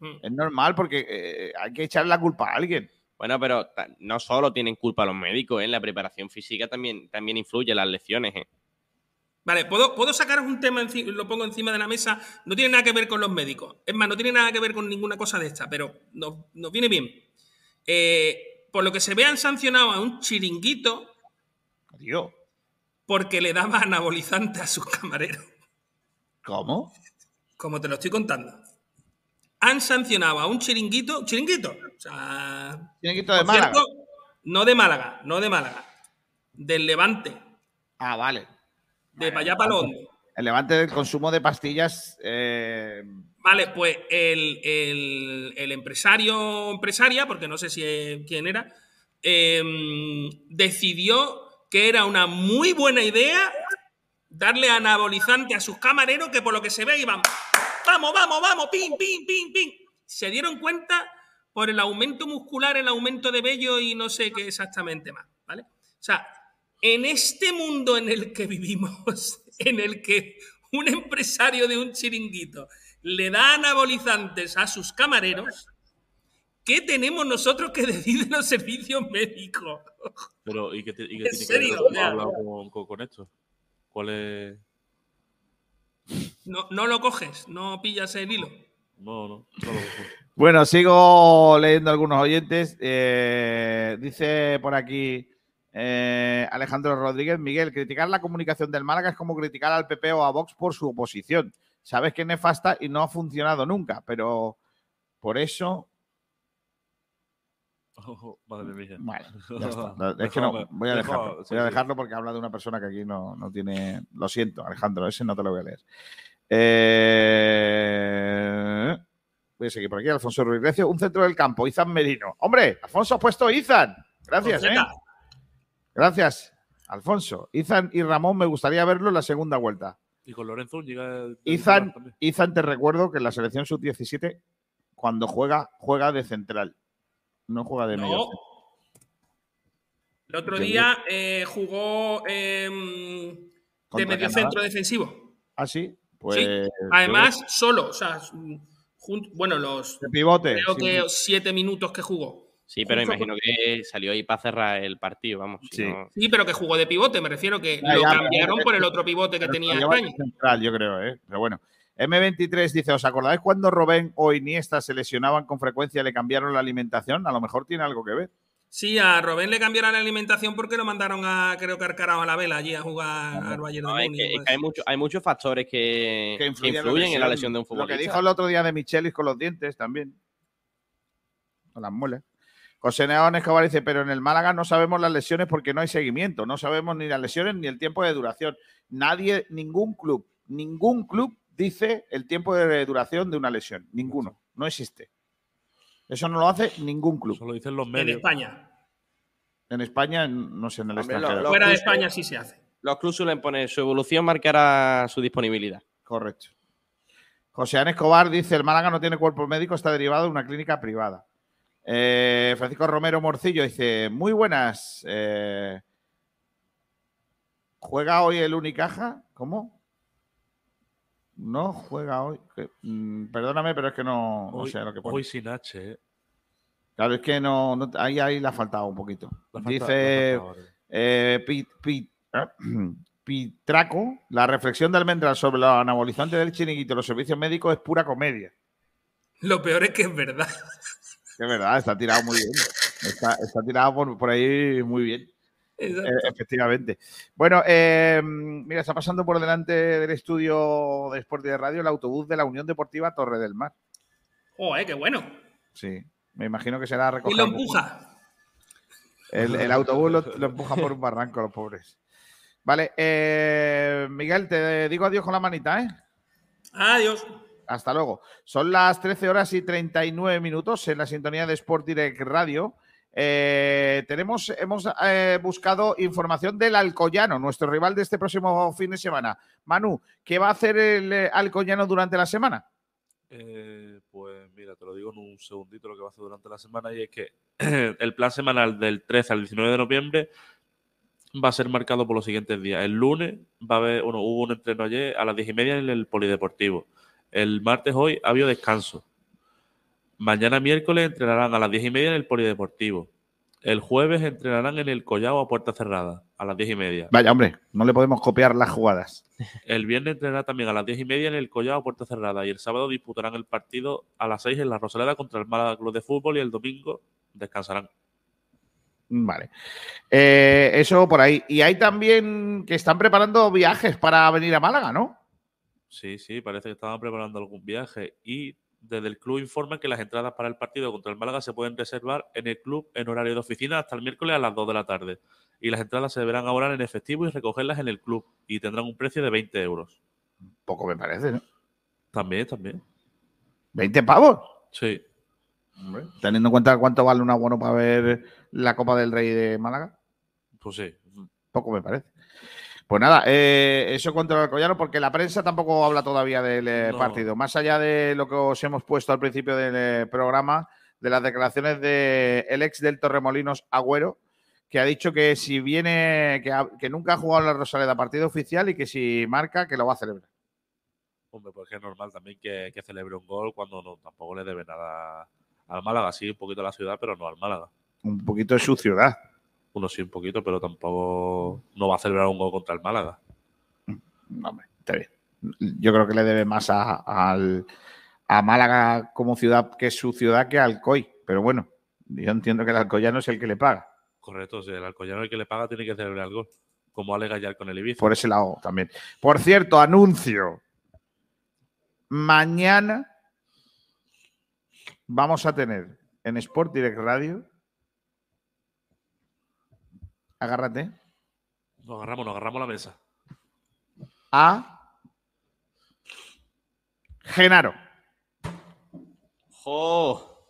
Mm. Es normal porque eh, hay que echarle la culpa a alguien. Bueno, pero no solo tienen culpa los médicos, ¿eh? en la preparación física también, también influye las lesiones. ¿eh? Vale, ¿puedo, puedo sacaros un tema, lo pongo encima de la mesa. No tiene nada que ver con los médicos. Es más, no tiene nada que ver con ninguna cosa de esta, pero nos, nos viene bien. Eh, por lo que se ve, han sancionado a un chiringuito Tío, porque le daba anabolizante a sus camareros. ¿cómo? Como te lo estoy contando. Han sancionado a un chiringuito, chiringuito, o sea, Chiringuito de Málaga. cierto, no de Málaga, no de Málaga, del Levante, Ah, vale. De para allá para. El levante del consumo de pastillas. eh, Vale, pues el, el- el empresario empresaria, porque no sé si quién era, em, decidió que era una muy buena idea darle anabolizante a sus camareros que por lo que se ve iban, vamos, vamos, vamos, pim, pim, pim, pim. Se dieron cuenta por el aumento muscular, el aumento de vello y no sé qué exactamente más, ¿vale? O sea, en este mundo en el que vivimos, en el que un empresario de un chiringuito le da anabolizantes a sus camareros, ¿qué tenemos nosotros que decir de los servicios médicos? Pero, ¿y qué, te- y qué ¿En tiene que serio? ver hablado con, con- con esto? ¿Cuál es...? No, no lo coges, no pillas el hilo. No, no, no lo Bueno, sigo leyendo algunos oyentes. Eh, dice por aquí eh, Alejandro Rodríguez, Miguel, criticar la comunicación del Málaga es como criticar al PP o a Vox por su oposición. Sabes que es nefasta y no ha funcionado nunca, pero por eso... Oh, madre mía. Vale, ya está. No, Es que no, voy a dejarlo. Voy a dejarlo porque habla de una persona que aquí no, no tiene... Lo siento, Alejandro, ese no te lo voy a leer. Eh, Voy a seguir por aquí. Alfonso Ruiz Recio, un centro del campo, Izan Merino. Hombre, Alfonso ha puesto Izan. Gracias, ¿eh? Gracias, Alfonso. Izan y Ramón me gustaría verlo en la segunda vuelta. Y con Lorenzo llega... Izan, Izan, te recuerdo que en la selección sub-17, cuando juega, juega de central. No juega de medio. No. El otro día eh, jugó em, de medio centro defensivo. Ah, sí. Pues. Sí. Además, solo. O sea, bueno, los. De pivote. Creo sí. que siete minutos que jugó. Sí, pero Justo imagino que salió ahí para cerrar el partido, vamos. si Sí. no- Sí, pero que jugó de pivote, me refiero que Ya, lo ya, cambiaron por el otro pivote que tenía España. central, yo creo, ¿eh? Pero bueno. M23 dice, ¿os acordáis cuando Robén o Iniesta se lesionaban con frecuencia y le cambiaron la alimentación? A lo mejor tiene algo que ver. Sí, a Robén le cambiaron la alimentación porque lo mandaron a, creo que Arcarao a la vela allí a jugar al Bayern No, de es Múnich. que, es pues. que hay, mucho- hay muchos factores que, que influyen, en la lesión de un Lo futbolista. que dijo el otro día de Michelis con los dientes también. Con las muelas. José Neón Escobar dice, pero en el Málaga no sabemos las lesiones porque no hay seguimiento. No sabemos ni las lesiones ni el tiempo de duración. Nadie, ningún club, ningún club dice el tiempo de duración de una lesión. Ninguno. No existe. Eso no lo hace ningún club. Eso lo dicen los En medios. España. En España, no sé, en el extranjero. lo- Fuera de España sí se hace. Los clubes suelen poner su evolución marcará su disponibilidad. Correcto. José Ana Escobar dice: el Málaga no tiene cuerpo médico, está derivado de una clínica privada. Eh, Francisco Romero Morcillo dice: Muy buenas. eh, ¿Juega hoy el Unicaja? ¿Cómo? No juega hoy. Mm, perdóname, pero es que no, no Hoy, sé lo que pone. hoy sin H, ¿eh? Claro, es que no, no- ahí, ahí le ha faltado un poquito. Faltado- Dice eh, Pi- Pi- ah, Pitraco, la reflexión de Almendral sobre los anabolizantes del chiringuito y los servicios médicos es pura comedia. Lo peor es que es verdad. Es verdad, está tirado muy bien. Está, está tirado por, por ahí muy bien. Eh, efectivamente. Bueno, eh, mira, está pasando por delante del estudio de Sport y de Radio el autobús de la Unión Deportiva Torre del Mar. Joder, qué bueno. Sí, me imagino que será Y recogido. lo empuja. El, el autobús lo, lo empujan por un barranco, los pobres. Vale, eh, Miguel, te digo adiós con la manita, ¿eh? Adiós. Hasta luego. Son las 13 horas y 39 minutos en la sintonía de Sport Direct Radio. Eh, tenemos, hemos eh, buscado información del Alcoyano, nuestro rival de este próximo fin de semana. Manu, ¿qué va a hacer el eh, Alcoyano durante la semana? Pues mira, te lo digo en un segundito lo que va a hacer durante la semana y es que el plan semanal del 13 al 19 de noviembre va a ser marcado por los siguientes días. El lunes va a haber, bueno, hubo un entreno ayer a las 10 y media en el Polideportivo. El martes hoy ha habido descanso. Mañana miércoles entrenarán a las 10 y media en el Polideportivo. El jueves entrenarán en el Collao a puerta cerrada, a las 10 y media. Vaya, hombre, no le podemos copiar las jugadas. El viernes entrenará también a las 10 y media en el Collao a puerta cerrada. Y el sábado disputarán el partido a las 6 en la Rosaleda contra el Málaga Club de Fútbol. Y el domingo descansarán. Vale. Eh, eso por ahí. Y hay también que están preparando viajes para venir a Málaga, ¿no? Sí, sí, parece que estaban preparando algún viaje. Y desde el club informan que las entradas para el partido contra el Málaga se pueden reservar en el club en horario de oficina hasta el miércoles a las 2 de la tarde. Y las entradas se deberán abonar en efectivo y recogerlas en el club. Y tendrán un precio de 20 euros. Poco me parece, ¿no? También, también. ¿20 pavos? Sí. Hombre, Teniendo en cuenta cuánto vale un abono para ver la Copa del Rey de Málaga, Pues sí. poco me parece. Pues nada, eh, eso contra el Alcoyano, porque la prensa tampoco habla todavía del eh, No. partido. Más allá de lo que os hemos puesto al principio del eh, programa, de las declaraciones del el ex del Torremolinos, Agüero, que ha dicho que si viene, que, ha- que nunca ha jugado en la Rosaleda partido oficial y que si marca, que lo va a celebrar. Hombre, pues es normal también que, que celebre un gol cuando no, tampoco le debe nada al Málaga. Sí, un poquito a la ciudad, pero no al Málaga. Un poquito de su ciudad. Uno sí, un poquito, pero tampoco no va a celebrar un gol contra el Málaga. No, hombre, está bien. Yo creo que le debe más a, a Málaga como ciudad, que es su ciudad, que al COI. Pero bueno, yo entiendo que el Alcoyano es el que le paga. Correcto, el Alcoyano el que le paga tiene que celebrar el gol. Como alega ya con el Ibiza. Por ese lado también. Por cierto, anuncio. Mañana vamos a tener en Sport Direct Radio. Agárrate. Nos agarramos, nos agarramos la mesa. A Genaro. ¡Jo!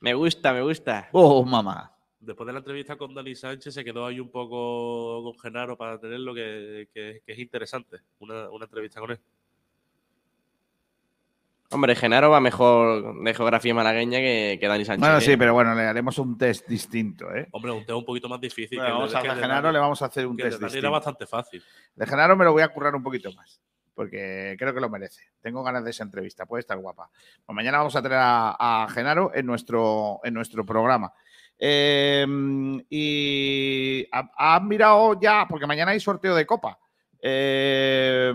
Me gusta, me gusta. Oh, mamá. Después de la entrevista con Dani Sánchez se quedó ahí un poco con Genaro para tenerlo, que, que- que es interesante. Una, una entrevista con él. Hombre, Genaro va mejor de geografía malagueña que, que Dani Sánchez. Bueno, ¿eh? sí, pero bueno, le haremos un test distinto, ¿eh? Hombre, un tema un poquito más difícil. Bueno, que vamos de- a que de Genaro, Dani- le vamos a hacer un que test distinto. era bastante fácil. De Genaro me lo voy a currar un poquito más, porque creo que lo merece. Tengo ganas de esa entrevista, puede estar guapa. Pues mañana vamos a tener a, a Genaro en nuestro, en nuestro programa. Eh, y ha- has mirado ya, porque mañana hay sorteo de Copa. Eh,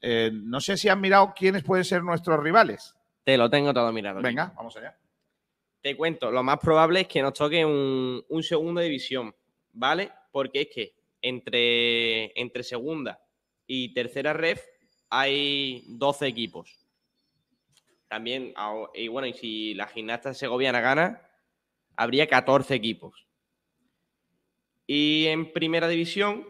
eh, no sé si han mirado quiénes pueden ser nuestros rivales. Te lo tengo todo mirado. aquí. Venga, vamos allá. Te cuento, lo más probable es que nos toque un, un segunda división, ¿vale? Porque es que entre, entre segunda y tercera ref hay 12 equipos. También, y bueno, y si la gimnasta segoviana gana, habría 14 equipos. Y en primera división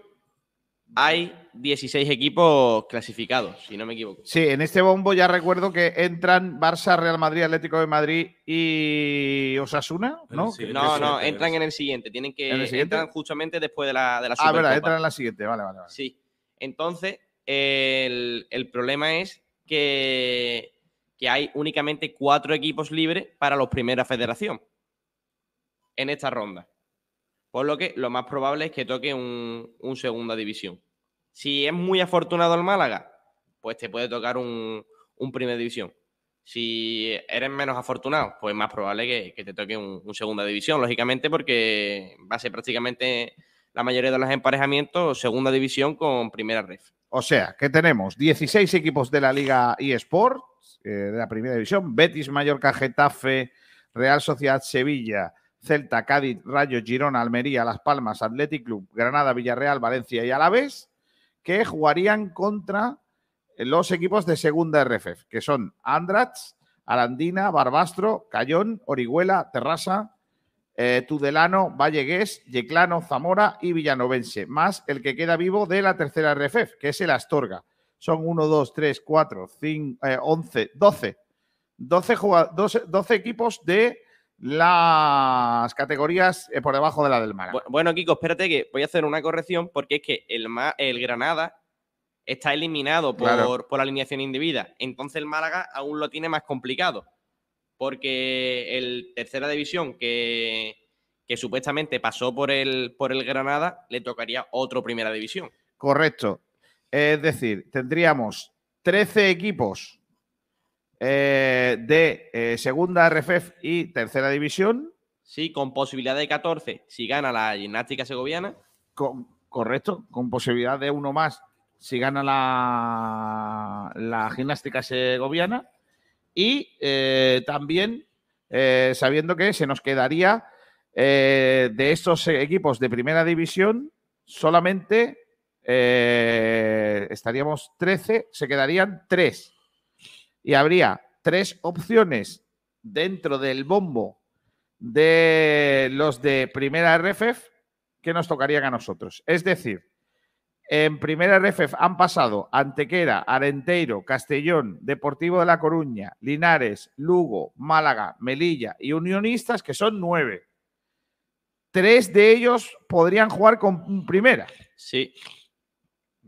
hay 16 equipos clasificados, si no me equivoco. Sí, en este bombo ya recuerdo que entran Barça, Real Madrid, Atlético de Madrid y Osasuna, ¿no? Sí, No, no, entran en el siguiente. Tienen que ¿En el siguiente? entran justamente después de la, de la Ah, verdad, entran en la siguiente, vale, vale. vale. Sí. Entonces, el, el problema es que, que hay únicamente cuatro equipos libres para los primera federación en esta ronda. Por lo que lo más probable es que toque un, un segunda división. Si es muy afortunado el Málaga, pues te puede tocar un, primera división. Si eres menos afortunado, pues más probable que, te toque un, un segunda división, lógicamente, porque va a ser prácticamente la mayoría de los emparejamientos segunda división con primera ref. O sea, que tenemos 16 equipos de la Liga eSports, eh, de la primera división, Betis, Mallorca, Getafe, Real Sociedad, Sevilla, Celta, Cádiz, Rayo, Girona, Almería, Las Palmas, Athletic Club, Granada, Villarreal, Valencia y Alavés, que jugarían contra los equipos de segunda RFF, que son Andrats, Arandina, Barbastro, Cayón, Orihuela, Terrassa eh, Tudelano, Vallegués, Yeclano, Zamora y Villanovense, más el que queda vivo de la tercera RFF, que es el Astorga. Son 1, 2, 3, 4, 5, 11, 12. 12, 12, 12 equipos de las categorías eh, por debajo de la del Málaga. Bu- Bueno, Kiko, espérate que voy a hacer una corrección porque es que el, Ma- el Granada está eliminado por, Claro. por alineación indebida. Entonces el Málaga aún lo tiene más complicado. Porque el tercera división que, que supuestamente pasó por el, por el Granada le tocaría otro primera división. Correcto. Es decir, tendríamos 13 equipos eh, de eh, segunda RFF y tercera división. Sí, con posibilidad de 14 si gana la gimnástica segoviana. Con- correcto, con posibilidad de uno más si gana la, la gimnástica segoviana. Y eh, también sabiendo que se nos quedaría de estos equipos de primera división solamente estaríamos 13, se quedarían 3. Y habría tres opciones dentro del bombo de los de primera RFF que nos tocarían a nosotros. Es decir, en primera RFF han pasado Antequera, Arenteiro, Castellón, Deportivo de La Coruña, Linares, Lugo, Málaga, Melilla y Unionistas, que son nueve. Tres de ellos podrían jugar con primera. Sí.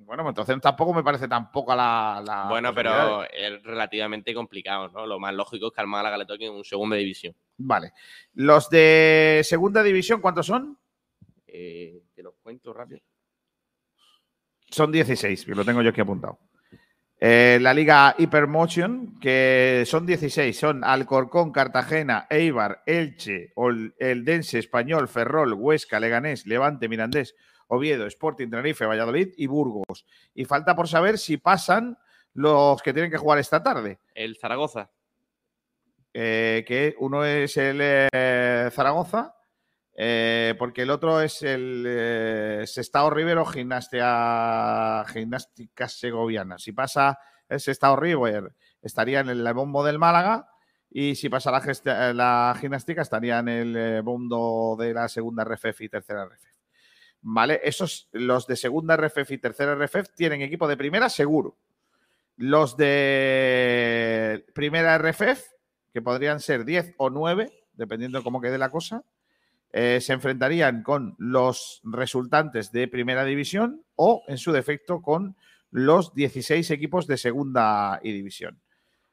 Bueno, pues entonces tampoco me parece tan poca la. la bueno, pero es relativamente complicado, ¿no? Lo más lógico es que al Málaga le toque un segunda división. Vale. Los de segunda división, ¿cuántos son? Eh, te los cuento rápido. Son 16, que lo tengo yo aquí apuntado. Eh, la Liga Hypermotion, que son 16, son Alcorcón, Cartagena, Eibar, Elche, Ol- Eldense, Español, Ferrol, Huesca, Leganés, Levante, Mirandés, Oviedo, Sporting, Tenerife, Valladolid y Burgos. Y falta por saber si pasan los que tienen que jugar esta tarde. El Zaragoza. Eh, que uno es el eh, Zaragoza, eh, porque el otro es el Sestao Rivero Gimnasia, Gimnástica Segoviana. Si pasa el Sestao River, estaría en el bombo del Málaga. Y si pasa la, la gimnástica, estaría en el bombo de la segunda RFF y tercera RFF. ¿Vale? Esos, los de segunda RFF y tercera RFF tienen equipo de primera seguro. Los de primera RFF, que podrían ser 10 o 9, dependiendo de cómo quede la cosa, eh, se enfrentarían con los resultantes de primera división o, en su defecto, con los 16 equipos de segunda y división.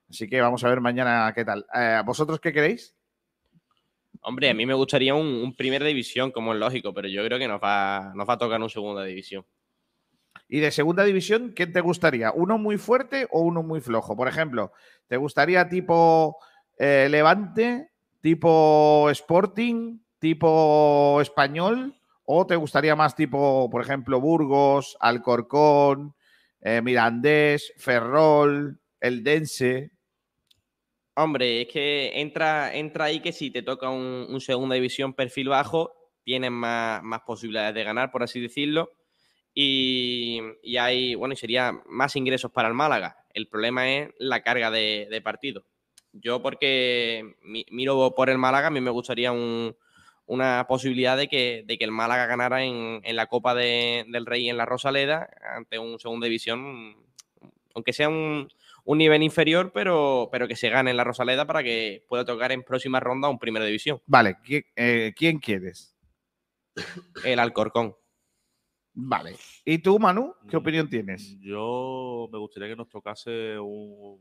Así que vamos a ver mañana qué tal. Eh, ¿Vosotros qué queréis? Hombre, a mí me gustaría un, primera división, como es lógico, pero yo creo que nos va, nos va a tocar un segunda división. Y de segunda división, ¿quién te gustaría? ¿Uno muy fuerte o uno muy flojo? Por ejemplo, ¿te gustaría tipo eh, Levante, tipo Sporting, tipo Español? ¿O te gustaría más tipo, por ejemplo, Burgos, Alcorcón, eh, Mirandés, Ferrol, Eldense? Hombre, es que entra, entra ahí que si te toca un, un segunda división perfil bajo, tienes más, más posibilidades de ganar, por así decirlo. Y, y hay, bueno, y sería más ingresos para el Málaga. El problema es la carga de, de partido. Yo, porque mi- miro por el Málaga, a mí me gustaría un- una posibilidad de que, de que el Málaga ganara en, en la Copa de- del Rey en la Rosaleda ante un segunda división, aunque sea un, un nivel inferior, pero, pero que se gane en la Rosaleda para que pueda tocar en próxima ronda un primera división. Vale, ¿qui- eh, ¿quién quieres? El Alcorcón. Vale. ¿Y tú, Manu? ¿Qué Mm, opinión tienes? Yo me gustaría que nos tocase un,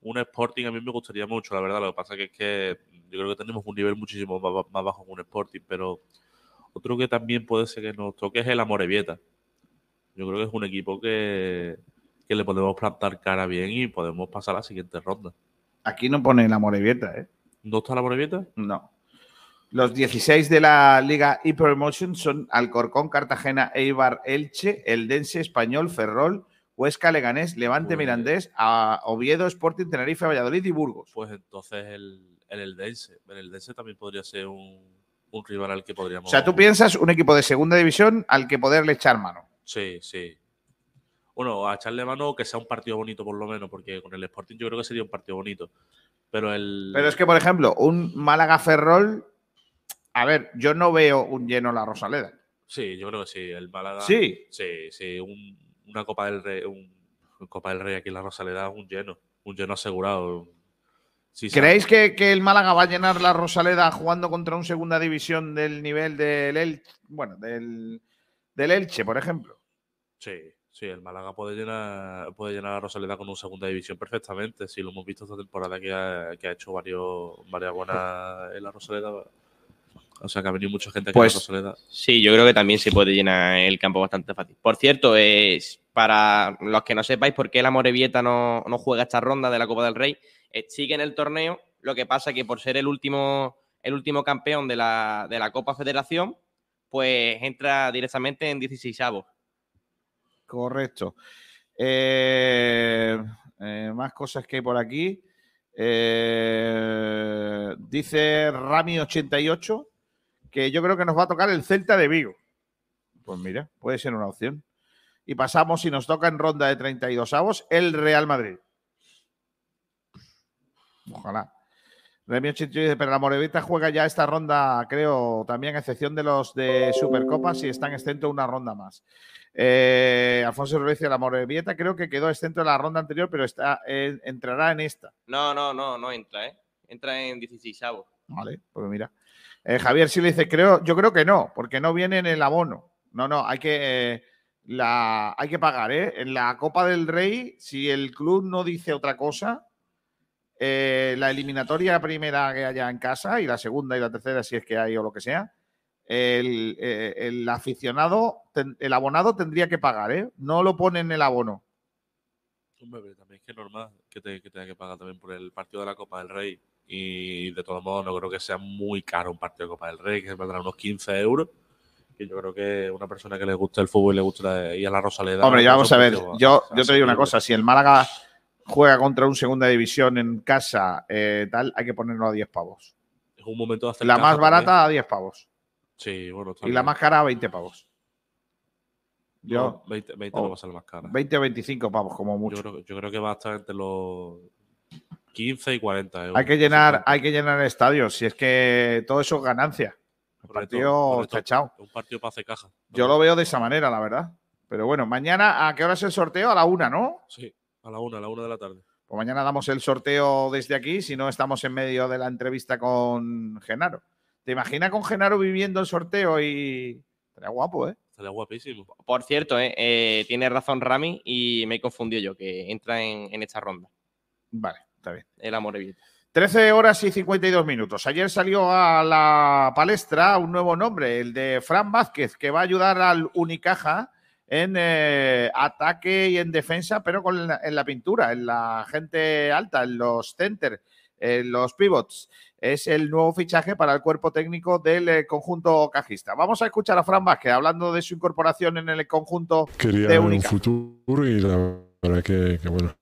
un Sporting, a mí me gustaría mucho, la verdad. Lo que pasa que es que yo creo que tenemos un nivel muchísimo más, más bajo que un Sporting, pero otro que también puede ser que nos toque es el Amorebieta. Yo creo que es un equipo que, que le podemos plantar cara bien y podemos pasar a la siguiente ronda. Aquí no pone la Morevieta, ¿eh? ¿No está la Amorebieta? No. Los 16 de la Liga Hypermotion son Alcorcón, Cartagena, Eibar, Elche, Eldense, Español, Ferrol, Huesca, Leganés, Levante, Pues- Mirandés, a Oviedo, Sporting, Tenerife, Valladolid y Burgos. Pues entonces el, el Eldense. El Eldense también podría ser un, un rival al que podríamos... O sea, tú piensas un equipo de segunda división al que poderle echar mano. Sí, sí. Bueno, a echarle mano que sea un partido bonito por lo menos, porque con el Sporting yo creo que sería un partido bonito. Pero el... Pero es que, por ejemplo, un Málaga-Ferrol A ver, yo no veo un lleno en la Rosaleda. Sí, yo creo que sí. El Málaga. Sí. Sí, sí. un- una Copa del Rey, un, Copa del Rey aquí en la Rosaleda un lleno. Un lleno asegurado. Sí. ¿Creéis que, que el Málaga va a llenar la Rosaleda jugando contra un segunda división del nivel del Elche, bueno, del, del Elche, por ejemplo? Sí, sí, el Málaga puede llenar, puede llenar la Rosaleda con un segunda división perfectamente. Sí, lo hemos visto esta temporada que ha, que ha hecho varios, varias buenas en la Rosaleda. O sea, que ha venido mucha gente aquí Pues- a la Rosaleda. Sí, yo creo que también se puede llenar el campo bastante fácil. Por cierto, es para los que no sepáis por qué la Morevieta no, no juega esta ronda de la Copa del Rey, eh, sigue en el torneo. Lo que pasa que por ser el último, el último campeón de la, de la Copa Federación, pues entra directamente en 16 avos. Correcto. Eh, eh, más cosas que hay por aquí. Eh, dice Rami88 que yo creo que nos va a tocar el Celta de Vigo. Pues mira, puede ser una opción. Y pasamos, y nos toca en ronda de 32 avos, el Real Madrid. Ojalá. Rami88 dice, pero la Morevita juega ya esta ronda, creo, también a excepción de los de Supercopas y están exento una ronda más. Eh, Alfonso Ruiz de la Morevieta creo que quedó exento de la ronda anterior, pero está, eh, entrará en esta. No, no, no, no entra, ¿eh? Entra en 16 avos. Vale, pues mira. Eh, Javier sí le dice, creo, yo creo que no, porque no viene en el abono. No, no, hay que, eh, la, hay que pagar, ¿eh? En la Copa del Rey, si el club no dice otra cosa, eh, la eliminatoria primera que haya en casa y la segunda y la tercera, si es que hay o lo que sea, el, eh, el aficionado, el abonado tendría que pagar, ¿eh? No lo pone en el abono. Hombre, también es que es normal que, te, que tenga que pagar también por el partido de la Copa del Rey. Y de todos modos, no creo que sea muy caro un partido de Copa del Rey, que se valdrá unos 15 euros. Que yo creo que una persona que le gusta el fútbol y le gusta ir a la Rosaleda. Hombre, ya vamos a ver. Yo, yo te digo una cosa: si el Málaga juega contra un segunda división en casa, eh, tal, hay que ponerlo a 10 pavos. Es un momento de hacer La más también. barata a 10 pavos. Sí, bueno, está Y la más cara a 20 pavos. Yo, No, 20, 20 no o va a ser la más cara. 20 o 25 pavos, como mucho. Yo creo, yo creo que va a estar entre los 15 y 40 euros. Hay que llenar, hay que llenar estadios. Si es que todo eso es ganancia. El partido está echado. Un partido para hacer caja. Yo lo veo de esa manera, la verdad. Pero bueno, mañana, ¿a qué hora es el sorteo? A la una, ¿no? Sí, a la una, a la una de la tarde. Pues mañana damos el sorteo desde aquí, si no estamos en medio de la entrevista con Genaro. ¿Te imaginas con Genaro viviendo el sorteo y. Estaría guapo, ¿eh? Estaría guapísimo. Por cierto, ¿eh? Eh, tiene razón Rami y me he confundido yo, que entra en, en esta ronda. Vale, está bien. El amor Vieta. 13 horas y 52 minutos. Ayer salió a la palestra un nuevo nombre, el de Fran Vázquez, que va a ayudar al Unicaja en eh, ataque y en defensa, pero con la- en la pintura, en la gente alta, en los center, en los pivots. Es el nuevo fichaje para el cuerpo técnico del eh, conjunto cajista. Vamos a escuchar a Fran Vázquez hablando de su incorporación en el conjunto quería de un futuro y la verdad que, que, bueno,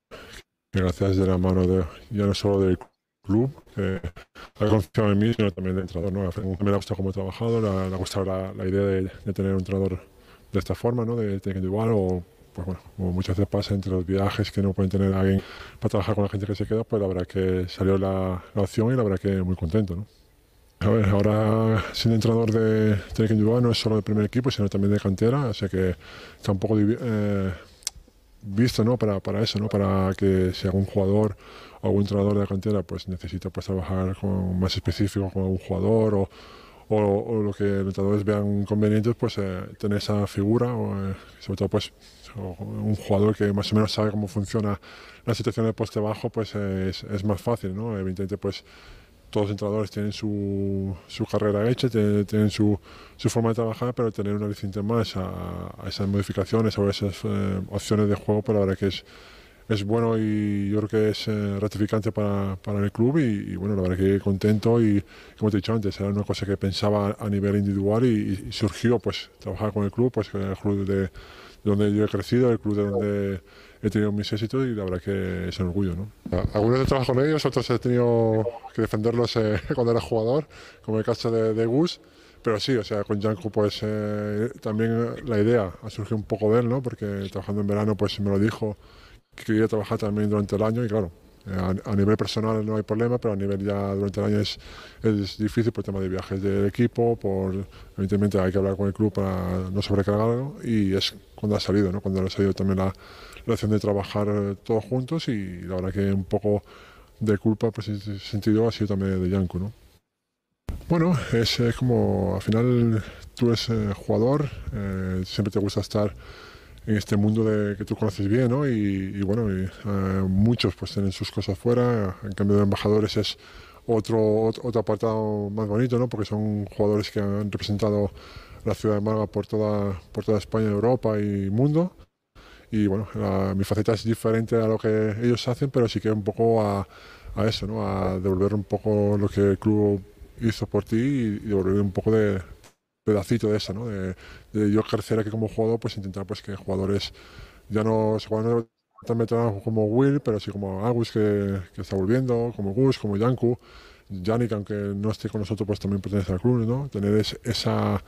que gracias de la mano de, ya no solo del club, que ha confiado en mí, sino también del entrenador. ¿no? Me ha gustado cómo he trabajado, le ha, le ha gustado la, la idea de, de tener un entrenador de esta forma, ¿no? de técnico igual o pues bueno, como muchas veces pasa entre los viajes que no pueden tener a alguien para trabajar con la gente que se queda, pues la verdad que salió la, la opción y la verdad que muy contento. ¿no? A ver, ahora siendo entrenador de técnico individual no es solo del primer equipo, sino también de cantera, o sea que está un poco eh, visto ¿no? para, para eso, ¿no? para que si algún jugador o algún entrenador de la cantera pues necesita pues, trabajar con más específico con algún jugador o, o, o lo que los entrenadores vean convenientes, pues eh, tener esa figura, o, eh, sobre todo pues un jugador que más o menos sabe cómo funciona la situación de poste bajo, pues eh, es, es más fácil, ¿no? Evidentemente pues todos los entrenadores tienen su, su carrera hecha, tienen, tienen su, su forma de trabajar, pero tener una aliciente más a, a esas modificaciones o esas eh, opciones de juego, pues la verdad que es, es bueno y yo creo que es eh, gratificante para, para el club y, bueno, la verdad que contento y como te he dicho antes, era una cosa que pensaba a nivel individual y, y surgió pues trabajar con el club, pues el club de donde yo he crecido, el club de donde he tenido mis éxitos y la verdad que es un orgullo. ¿no? Algunos he trabajado con ellos, otros he tenido que defenderlos eh, cuando era jugador, como el caso de, de Gus. Pero sí, o sea, con Janko pues eh, también la idea ha surgido un poco de él, ¿no? Porque trabajando en verano pues me lo dijo que quería trabajar también durante el año y claro, Eh, a, a, nivel personal no hay problema, pero a nivel ya durante el año es, es difícil por el tema de viajes del equipo, por evidentemente hay que hablar con el club para no sobrecargarlo y es cuando ha salido, ¿no? cuando ha salido también la, la opción de trabajar eh, todos juntos y la verdad que un poco de culpa pues en ese sentido ha sido también de Yanko, ¿no? Bueno, es, es, como al final tú eres eh, jugador, eh, siempre te gusta estar en este mundo de, que tú conoces bien, ¿no? Y, y bueno, y, eh, muchos pues tienen sus cosas fuera, en cambio de embajadores es otro, otro apartado más bonito, ¿no? Porque son jugadores que han representado la ciudad de Málaga por toda, por toda España, Europa y mundo. Y bueno, la, mi faceta es diferente a lo que ellos hacen, pero sí que un poco a, a eso, ¿no? A devolver un poco lo que el club hizo por ti y, y devolver un poco de pedacito de eso, ¿no? De, de, yo crecer aquí como jugador, pues intentar pues que jugadores ya no se juegan tan veteranos como Will, pero sí como Agus que, está volviendo, como Gus, como Yanku, Yannick, aunque no esté con nosotros, pues también pertenece al club, ¿no? Tener es, esa,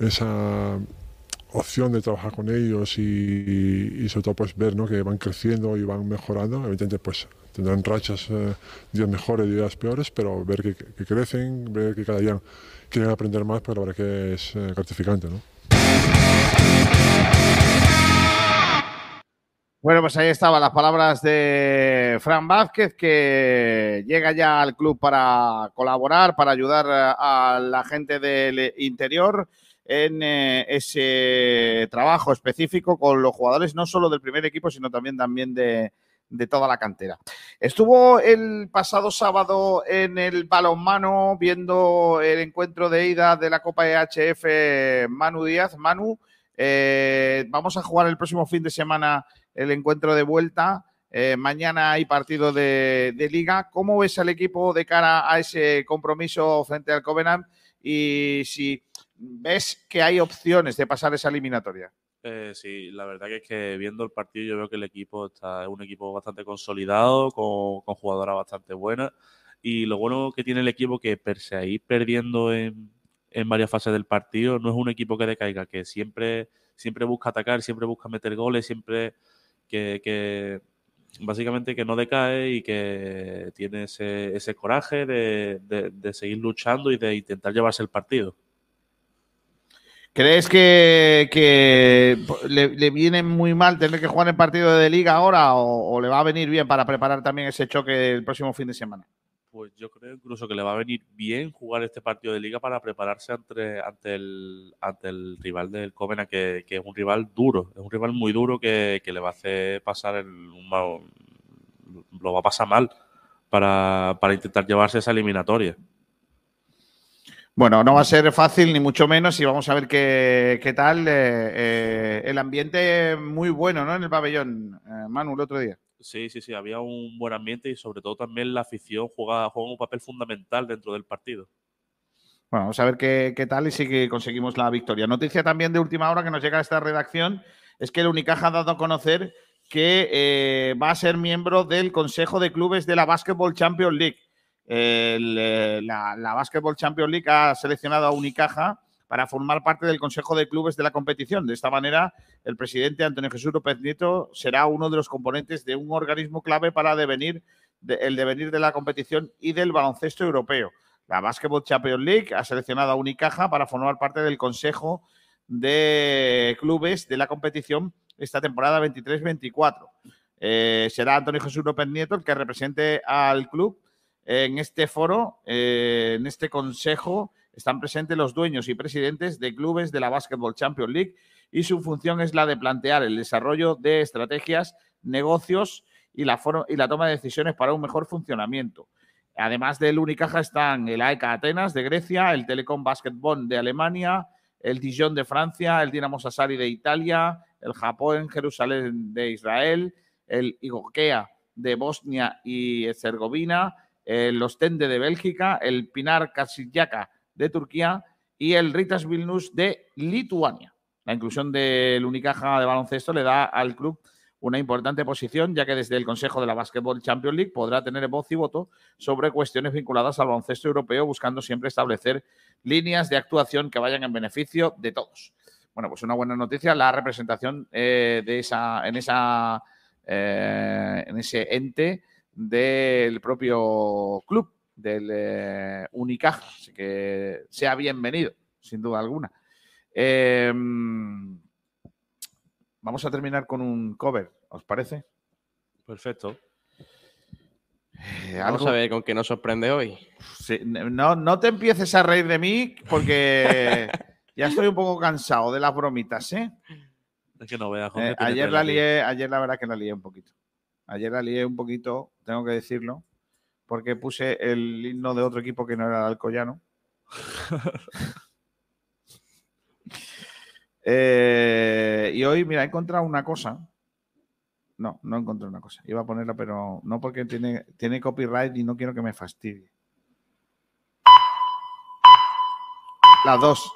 esa opción de trabajar con ellos y, y, y, sobre todo pues ver ¿no? que van creciendo y van mejorando, evidentemente pues tendrán rachas, eh, días mejores, días peores, pero ver que, crecen, ver que cada día quieren aprender más, pues la verdad que es eh, gratificante. ¿no? Bueno, pues ahí estaban las palabras de Fran Vázquez, que llega ya al club para colaborar, para ayudar a la gente del interior en eh, ese trabajo específico con los jugadores, no solo del primer equipo, sino también, también de, de toda la cantera. Estuvo el pasado sábado en el balonmano viendo el encuentro de ida de la Copa EHF Manu Díaz. Manu, eh, vamos a jugar el próximo fin de semana el encuentro de vuelta. Eh, mañana hay partido de, de, liga. ¿Cómo ves al equipo de cara a ese compromiso frente al Covenant? Y si ves que hay opciones de pasar esa eliminatoria. Eh, sí, la verdad que es que viendo el partido yo veo que el equipo está es un equipo bastante consolidado, con, con jugadoras bastante buenas. Y lo bueno que tiene el equipo que pese a ir perdiendo en, en, varias fases del partido, no es un equipo que decaiga, que siempre, siempre busca atacar, siempre busca meter goles, siempre que, que básicamente que no decae y que tiene ese, ese coraje de, de, de seguir luchando y de intentar llevarse el partido. ¿Crees que, le, viene muy mal tener que jugar el partido de liga ahora o, le va a venir bien para preparar también ese choque el próximo fin de semana? Pues yo creo incluso que le va a venir bien jugar este partido de liga para prepararse ante, ante, el, ante el rival del Covena, que, que, es un rival duro, es un rival muy duro que, que le va a hacer pasar el, un, lo va a pasar mal para, para intentar llevarse esa eliminatoria. Bueno, no va a ser fácil, ni mucho menos, y vamos a ver qué, qué tal. Eh, eh, el ambiente muy bueno, ¿no? En el pabellón, eh, Manu, el otro día. Sí, sí, sí, había un buen ambiente y sobre todo también la afición juega, juega un papel fundamental dentro del partido. Bueno, vamos a ver qué, qué, tal y si que conseguimos la victoria. Noticia también de última hora que nos llega a esta redacción es que el Unicaja ha dado a conocer que eh, va a ser miembro del Consejo de Clubes de la Basketball Champions League. Eh, la, la Basketball Champions League ha seleccionado a Unicaja para formar parte del Consejo de Clubes de la competición. De esta manera, el presidente Antonio Jesús López Nieto será uno de los componentes de un organismo clave para el devenir de la competición y del baloncesto europeo. La Basketball Champions League ha seleccionado a Unicaja para formar parte del Consejo de Clubes de la competición esta temporada 23-24. Eh, será Antonio Jesús López Nieto el que represente al club en este foro, eh, en este consejo, están presentes los dueños y presidentes de clubes de la Basketball Champions League y su función es la de plantear el desarrollo de estrategias, negocios y la, y la toma de decisiones para un mejor funcionamiento. Además del Unicaja están el AEK Atenas de Grecia, el Telecom Basketball de Alemania, el Dijon de Francia, el Dinamo Sassari de Italia, el Japón Jerusalén de Israel, el Igokea de Bosnia y Herzegovina, el Ostende de Bélgica, el Pinar Kasiyaka de Turquía y el Ritas Vilnius de Lituania. La inclusión del Unicaja de baloncesto le da al club una importante posición, ya que desde el Consejo de la Basketball Champions League podrá tener voz y voto sobre cuestiones vinculadas al baloncesto europeo, buscando siempre establecer líneas de actuación que vayan en beneficio de todos. Bueno, pues una buena noticia, la representación eh, de esa, en, esa, eh, en ese ente del propio club, del eh, Unicaja. Así que sea bienvenido, sin duda alguna. Eh, vamos a terminar con un cover, ¿os parece? Perfecto. Eh, Vamos a ver con qué nos sorprende hoy. Sí, no, no te empieces a reír de mí porque ya estoy un poco cansado de las bromitas, ¿eh? Es que no veas, Eh, ayer la lié, ayer la verdad que la lié un poquito. Ayer la lié un poquito, tengo que decirlo, porque puse el himno de otro equipo que no era el Alcoyano. Eh, y hoy, mira, he encontrado una cosa. No, no encontré una cosa. Iba a ponerla, pero no porque tiene, tiene copyright y no quiero que me fastidie. Las dos.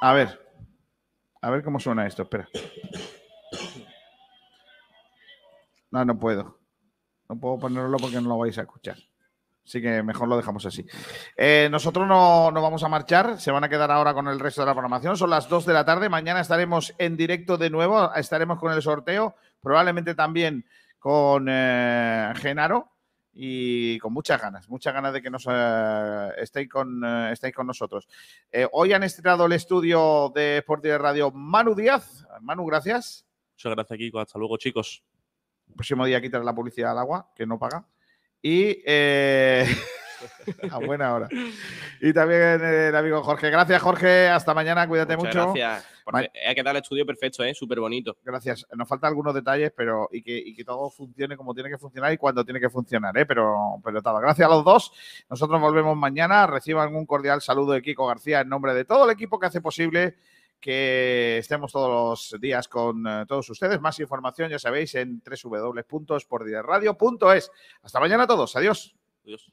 A ver. A ver cómo suena esto, espera. No, no puedo. No puedo ponerlo porque no lo vais a escuchar. Así que mejor lo dejamos así. Eh, nosotros no, no vamos a marchar, se van a quedar ahora con el resto de la programación. Son las 2 de la tarde. Mañana estaremos en directo de nuevo. Estaremos con el sorteo, probablemente también con eh, Genaro y con muchas ganas, muchas ganas de que nos eh, estéis, con, estéis con nosotros. Hoy han estrenado el estudio de Sport de Radio Manu Díaz. Manu, gracias. Muchas gracias, Kiko. Hasta luego, chicos. Próximo día quitar la publicidad al agua, que no paga. Y eh, a buena hora. Y también el amigo Jorge. Gracias, Jorge. Hasta mañana. Cuídate Muchas mucho. gracias. Porque hay que dar el estudio perfecto, ¿eh? Súper bonito. Gracias. Nos faltan algunos detalles, pero y que, y que todo funcione como tiene que funcionar y cuando tiene que funcionar, ¿eh? Pero, pero nada, gracias a los dos. Nosotros volvemos mañana. Reciban un cordial saludo de Kiko García en nombre de todo el equipo que hace posible que estemos todos los días con eh, todos ustedes. Más información, ya sabéis, en www.sportdirectradio.es. Hasta mañana a todos. Adiós. Adiós.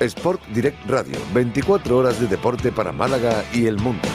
Sport Direct Radio, 24 horas de deporte para Málaga y el mundo.